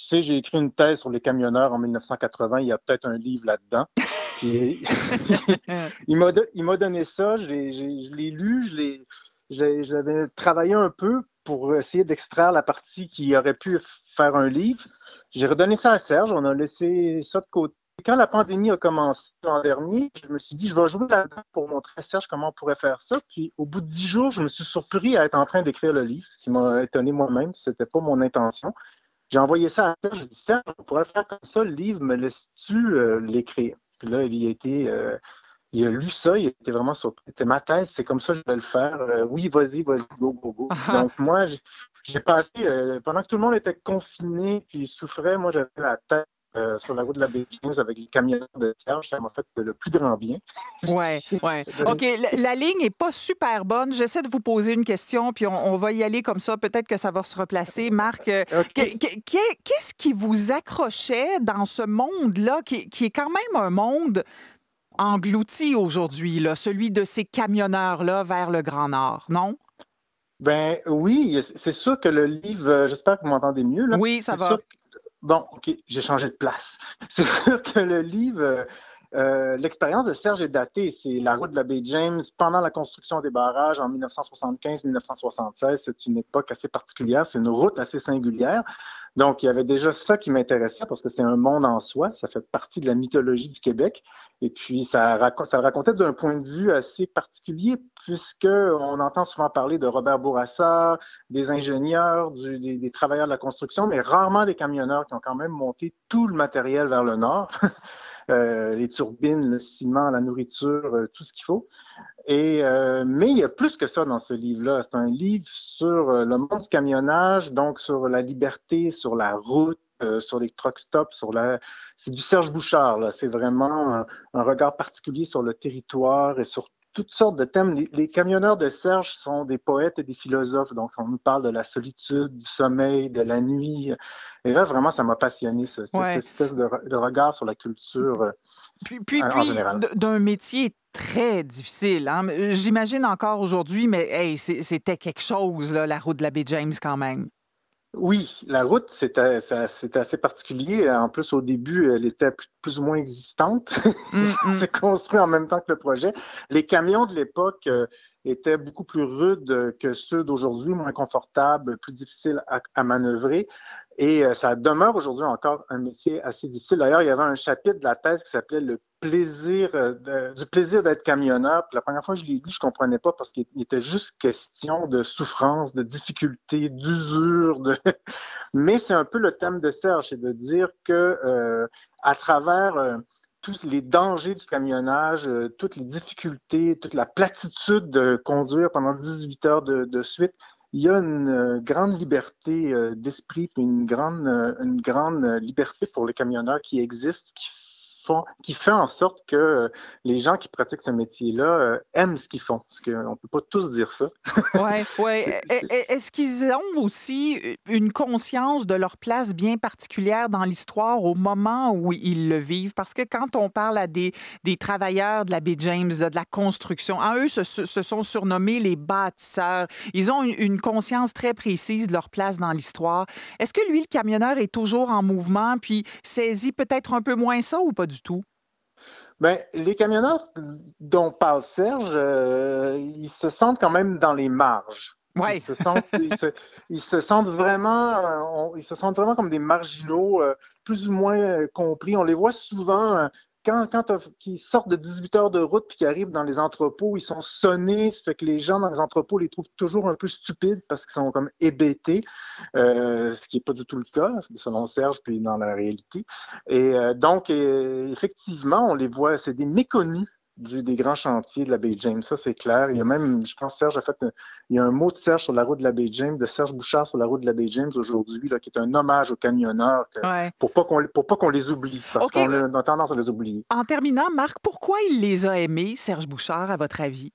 tu sais, j'ai écrit une thèse sur les camionneurs en 1980, il y a peut-être un livre là-dedans. [LAUGHS] Puis, [LAUGHS] il m'a donné ça, je l'ai lu, je l'avais travaillé un peu pour essayer d'extraire la partie qui aurait pu faire un livre. J'ai redonné ça à Serge, on a laissé ça de côté quand la pandémie a commencé l'an dernier, je me suis dit, je vais jouer là-dedans pour montrer à Serge comment on pourrait faire ça. Puis, au bout de dix jours, je me suis surpris à être en train d'écrire le livre, ce qui m'a étonné moi-même. Ce n'était pas mon intention. J'ai envoyé ça à Serge. J'ai dit, Serge, on pourrait faire comme ça, le livre, me laisses-tu euh, l'écrire? Puis là, il a été. Euh, il a lu ça, il était vraiment surpris. C'était ma thèse, c'est comme ça que je vais le faire. Euh, oui, vas-y, vas-y, go, go, go. [LAUGHS] Donc, moi, j'ai passé, euh, pendant que tout le monde était confiné puis souffrait, moi, j'avais la tête euh, sur la route de la baie avec les camionneurs de Serge. Ça m'a fait le plus grand bien. Oui, [LAUGHS] oui. OK, la, la ligne n'est pas super bonne. J'essaie de vous poser une question, puis on, on va y aller comme ça. Peut-être que ça va se replacer. Marc, euh, okay. qu'est-ce qui vous accrochait dans ce monde-là, qui, qui, est quand même un monde englouti aujourd'hui, celui de ces camionneurs-là vers le Grand Nord, non? Ben oui, c'est sûr que le livre, euh, j'espère que vous m'entendez mieux. Là. Oui, ça va. Sûr, Bon, OK, j'ai changé de place. [LAUGHS] C'est sûr que le livre, euh, l'expérience de Serge est datée. C'est la route de la baie James pendant la construction des barrages en 1975-1976. C'est une époque assez particulière. C'est une route assez singulière. Donc, il y avait déjà ça qui m'intéressait parce que c'est un monde en soi. Ça fait partie de la mythologie du Québec. Et puis, ça, rac ça racontait d'un point de vue assez particulier puisqu'on entend souvent parler de Robert Bourassa, des ingénieurs, des, travailleurs de la construction, mais rarement des camionneurs qui ont quand même monté tout le matériel vers le nord. [LAUGHS] Euh, les turbines, le ciment, la nourriture, euh, tout ce qu'il faut. Et, euh, mais il y a plus que ça dans ce livre-là. C'est un livre sur le monde du camionnage, donc sur la liberté, sur la route, sur les truck stops. C'est du Serge Bouchard. C'est vraiment un, un, regard particulier sur le territoire et sur toutes sortes de thèmes. Les, les, camionneurs de Serge sont des poètes et des philosophes. Donc, on nous parle de la solitude, du sommeil, de la nuit. Et là, vraiment, ça m'a passionné, ça, cette ouais. espèce de, de, regard sur la culture. Puis, puis, puis d'un métier très difficile. Hein? J'imagine encore aujourd'hui, mais hey, c'était quelque chose, là, la route de la baie James, quand même. Oui, la route, c'était assez particulier. En plus, au début, elle était plus ou moins existante. [LAUGHS] Mm -hmm. C'est construit en même temps que le projet. Les camions de l'époque euh, étaient beaucoup plus rudes que ceux d'aujourd'hui, moins confortables, plus difficiles à, manœuvrer. Et euh, ça demeure aujourd'hui encore un métier assez difficile. D'ailleurs, il y avait un chapitre de la thèse qui s'appelait le plaisir euh, du plaisir d'être camionneur. Puis la première fois que je l'ai dit, je comprenais pas parce qu'il était juste question de souffrance, de difficulté, d'usure. De... [LAUGHS] Mais c'est un peu le thème de Serge, c'est de dire que euh, à travers euh, tous les dangers du camionnage, euh, toutes les difficultés, toute la platitude de conduire pendant 18 heures de, suite, il y a une euh, grande liberté euh, d'esprit, une grande, une grande liberté pour les camionneurs qui existent, qui font, qui fait en sorte que les gens qui pratiquent ce métier-là aiment ce qu'ils font. Parce qu'on ne peut pas tous dire ça. [LAUGHS] Oui, oui. Est-ce qu'ils ont aussi une conscience de leur place bien particulière dans l'histoire au moment où ils le vivent? Parce que quand on parle à des, des travailleurs de la baie James, de, de la construction, en eux se, se, sont surnommés les bâtisseurs. Ils ont une, une conscience très précise de leur place dans l'histoire. Est-ce que lui, le camionneur, est toujours en mouvement puis saisit peut-être un peu moins ça ou pas du tout? Bien, les camionneurs dont parle Serge, euh, ils se sentent quand même dans les marges. Ouais. Ils, se sentent, ils, se, sentent vraiment, ils se sentent vraiment comme des marginaux, plus ou moins compris. On les voit souvent quand, quand qui sortent de 18 heures de route puis qui arrivent dans les entrepôts, ils sont sonnés. Ça fait que les gens dans les entrepôts les trouvent toujours un peu stupides parce qu'ils sont comme hébétés, euh, ce qui n'est pas du tout le cas, selon Serge, puis dans la réalité. Et euh, donc, effectivement, on les voit, c'est des méconnus des grands chantiers de la baie James. Ça, c'est clair. Il y a même, je pense, Serge a fait, il y a un mot de Serge sur la route de la baie James, de Serge Bouchard sur la route de la baie James aujourd'hui, qui est un hommage aux camionneurs pour pas qu'on pour pas qu'on les oublie, parce qu'on a tendance à les oublier. En terminant, Marc, pourquoi il les a aimés, Serge Bouchard, à votre avis?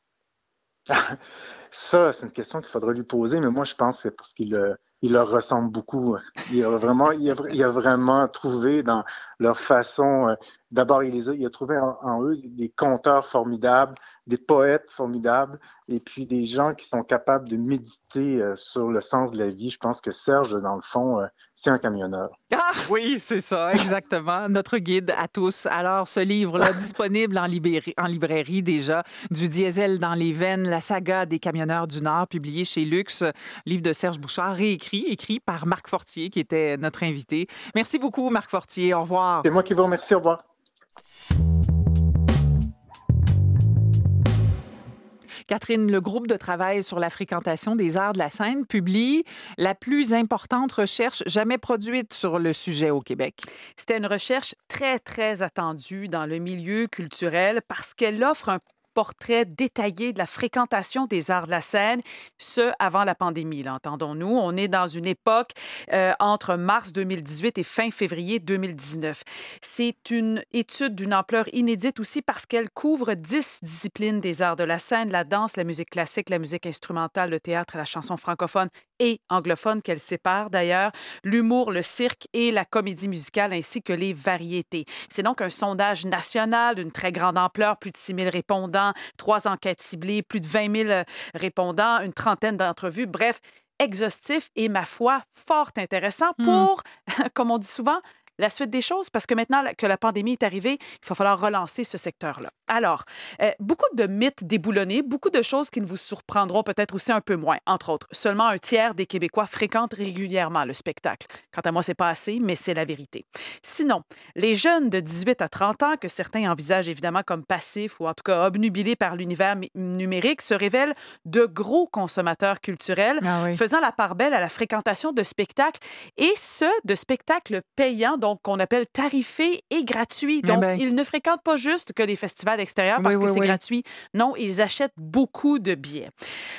[LAUGHS] Ça, c'est une question qu'il faudrait lui poser, mais moi, je pense que c'est parce qu'il il leur ressemble beaucoup. Il a vraiment, il a, vraiment trouvé dans leur façon. Euh, d'abord, il, il a trouvé en, eux des conteurs formidables, des poètes formidables, et puis des gens qui sont capables de méditer euh, sur le sens de la vie. Je pense que Serge, dans le fond, euh, c'est un camionneur. Ah [LAUGHS] oui, c'est ça, exactement. Notre guide à tous. Alors, ce livre-là, [LAUGHS] disponible en librairie, en librairie déjà, Du diesel dans les veines, la saga des camionneurs du Nord, publié chez Lux, livre de Serge Bouchard, réécrit, écrit par Marc Fortier, qui était notre invité. Merci beaucoup, Marc Fortier. Au revoir. C'est moi qui vous remercie. Au revoir. Catherine, le groupe de travail sur la fréquentation des arts de la scène publie la plus importante recherche jamais produite sur le sujet au Québec. C'était une recherche très, très attendue dans le milieu culturel parce qu'elle offre un portrait détaillé de la fréquentation des arts de la scène, ce avant la pandémie, entendons-nous. On est dans une époque euh, entre mars 2018 et fin février 2019. C'est une étude d'une ampleur inédite aussi parce qu'elle couvre dix disciplines des arts de la scène, la danse, la musique classique, la musique instrumentale, le théâtre, la chanson francophone et anglophone qu'elle sépare d'ailleurs, l'humour, le cirque et la comédie musicale ainsi que les variétés. C'est donc un sondage national d'une très grande ampleur, plus de 6 000 répondants, trois enquêtes ciblées, plus de 20 000 répondants, une trentaine d'entrevues, bref, exhaustif et, ma foi, fort intéressant hmm. pour, [LAUGHS] comme on dit souvent, la suite des choses parce que maintenant que la pandémie est arrivée, il va falloir relancer ce secteur-là. Alors, euh, beaucoup de mythes déboulonnés, beaucoup de choses qui ne vous surprendront peut-être aussi un peu moins. Entre autres, seulement un tiers des Québécois fréquentent régulièrement le spectacle. Quant à moi, c'est pas assez, mais c'est la vérité. Sinon, les jeunes de 18 à 30 ans, que certains envisagent évidemment comme passifs ou en tout cas obnubilés par l'univers numérique, se révèlent de gros consommateurs culturels, ah faisant la part belle à la fréquentation de spectacles et ce, de spectacles payants donc qu'on appelle tarifé et gratuit. Eh donc, ben. ils ne fréquentent pas juste que les festivals extérieurs parce que c'est gratuit. Non, ils achètent beaucoup de billets.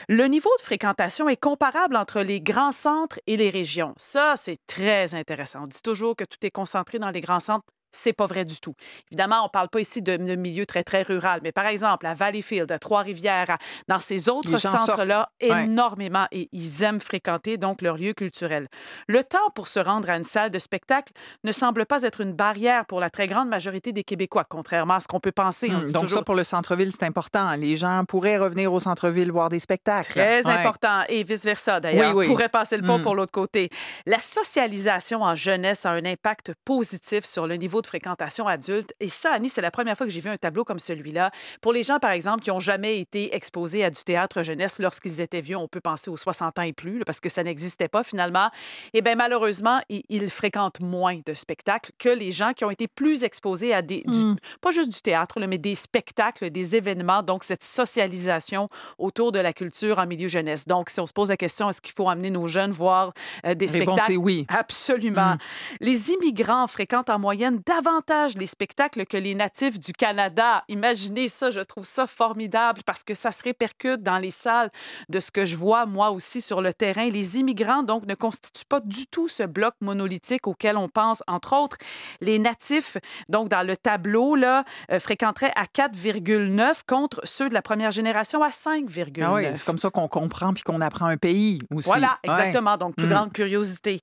Le niveau de fréquentation est comparable entre les grands centres et les régions. Ça, c'est très intéressant. On dit toujours que tout est concentré dans les grands centres c'est pas vrai du tout. Évidemment, on parle pas ici de, milieu très, très rural, mais par exemple, à Valleyfield, à Trois-Rivières, dans ces autres centres-là, énormément, et ils aiment fréquenter donc leur lieu culturel. Le temps pour se rendre à une salle de spectacle ne semble pas être une barrière pour la très grande majorité des Québécois, contrairement à ce qu'on peut penser. Hum, donc ça, pour le centre-ville, c'est important. Les gens pourraient revenir au centre-ville voir des spectacles. Très important, et vice-versa d'ailleurs. Oui, pourrait passer le pont hum. pour l'autre côté. La socialisation en jeunesse a un impact positif sur le niveau de fréquentation adulte. Et ça, Annie, c'est la première fois que j'ai vu un tableau comme celui-là. Pour les gens, par exemple, qui n'ont jamais été exposés à du théâtre jeunesse lorsqu'ils étaient vieux, on peut penser aux 60 ans et plus, parce que ça n'existait pas finalement. Et eh bien, malheureusement, ils, fréquentent moins de spectacles que les gens qui ont été plus exposés à des, hmm. pas juste du théâtre, mais des spectacles, des événements. Donc, cette socialisation autour de la culture en milieu jeunesse. Donc, si on se pose la question, est-ce qu'il faut amener nos jeunes voir euh, des spectacles? oui. Absolument. Hmm. Les immigrants fréquentent en moyenne davantage les spectacles que les natifs du Canada. Imaginez ça, je trouve ça formidable parce que ça se répercute dans les salles de ce que je vois moi aussi sur le terrain. Les immigrants, donc, ne constituent pas du tout ce bloc monolithique auquel on pense, entre autres. Les natifs, donc, dans le tableau, là, euh, fréquenteraient à 4,9 contre ceux de la première génération à 5,9. Ah oui, c'est comme ça qu'on comprend puis qu'on apprend un pays aussi. Voilà, exactement. Donc, plus mm. grande curiosité.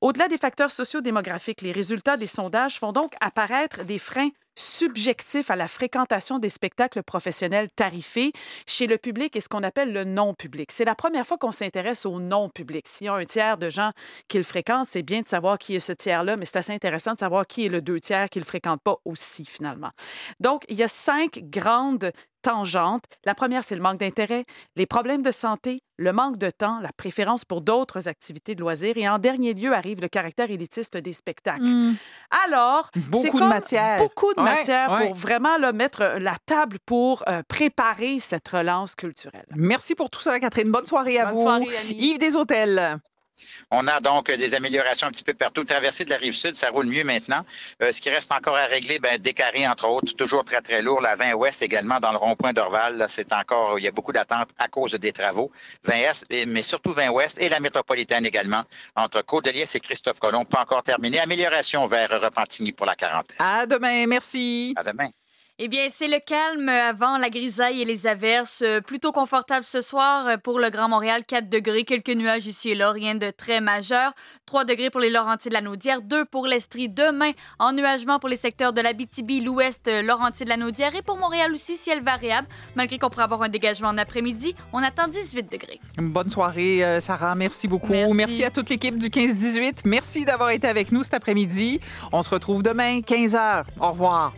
Au-delà des facteurs sociodémographiques, les résultats des sondages font donc apparaître des freins subjectif à la fréquentation des spectacles professionnels tarifés chez le public et ce qu'on appelle le non-public. C'est la première fois qu'on s'intéresse au non-public. S'il y a un tiers de gens qui le fréquentent, c'est bien de savoir qui est ce tiers-là, mais c'est assez intéressant de savoir qui est le deux tiers qui ne le fréquente pas aussi, finalement. Donc, il y a cinq grandes tangentes. La première, c'est le manque d'intérêt, les problèmes de santé, le manque de temps, la préférence pour d'autres activités de loisirs et en dernier lieu arrive le caractère élitiste des spectacles. Hmm. Alors, beaucoup de matière. Beaucoup de Ouais, matière ouais. pour vraiment là, mettre euh, la table pour euh, préparer cette relance culturelle. Merci pour tout ça, Catherine. Bonne soirée à Bonne vous. soirée, Annie. Yves des Hôtels. On a donc des améliorations un petit peu partout. Traversée de la rive sud, ça roule mieux maintenant. Euh, ce qui reste encore à régler, ben, Décarré, entre autres, toujours très, très lourd. La 20 ouest également, dans le rond-point d'Orval, c'est encore, il y a beaucoup d'attentes à cause des travaux. 20 est, mais surtout 20 ouest et la métropolitaine également, entre Côte-de-Liesse et Christophe Colomb, pas encore terminé. Amélioration vers Repentigny pour la 40. À demain. Merci. À demain. Eh bien, c'est le calme avant la grisaille et les averses. Euh, Plutôt confortable ce soir euh, pour le Grand Montréal, 4 degrés, quelques nuages ici et là, rien de très majeur. 3 degrés pour les Laurentides de la Naudière, 2 pour l'Estrie. Demain, ennuagement pour les secteurs de l'Abitibi, l'Ouest, euh, Laurentides de la Naudière et pour Montréal aussi, ciel variable. Malgré qu'on pourrait avoir un dégagement en après-midi, on attend 18 degrés. Bonne soirée, Sarah. Merci beaucoup. Merci. à toute l'équipe du 15-18. Merci d'avoir été avec nous cet après-midi. On se retrouve demain, 15h. Au revoir.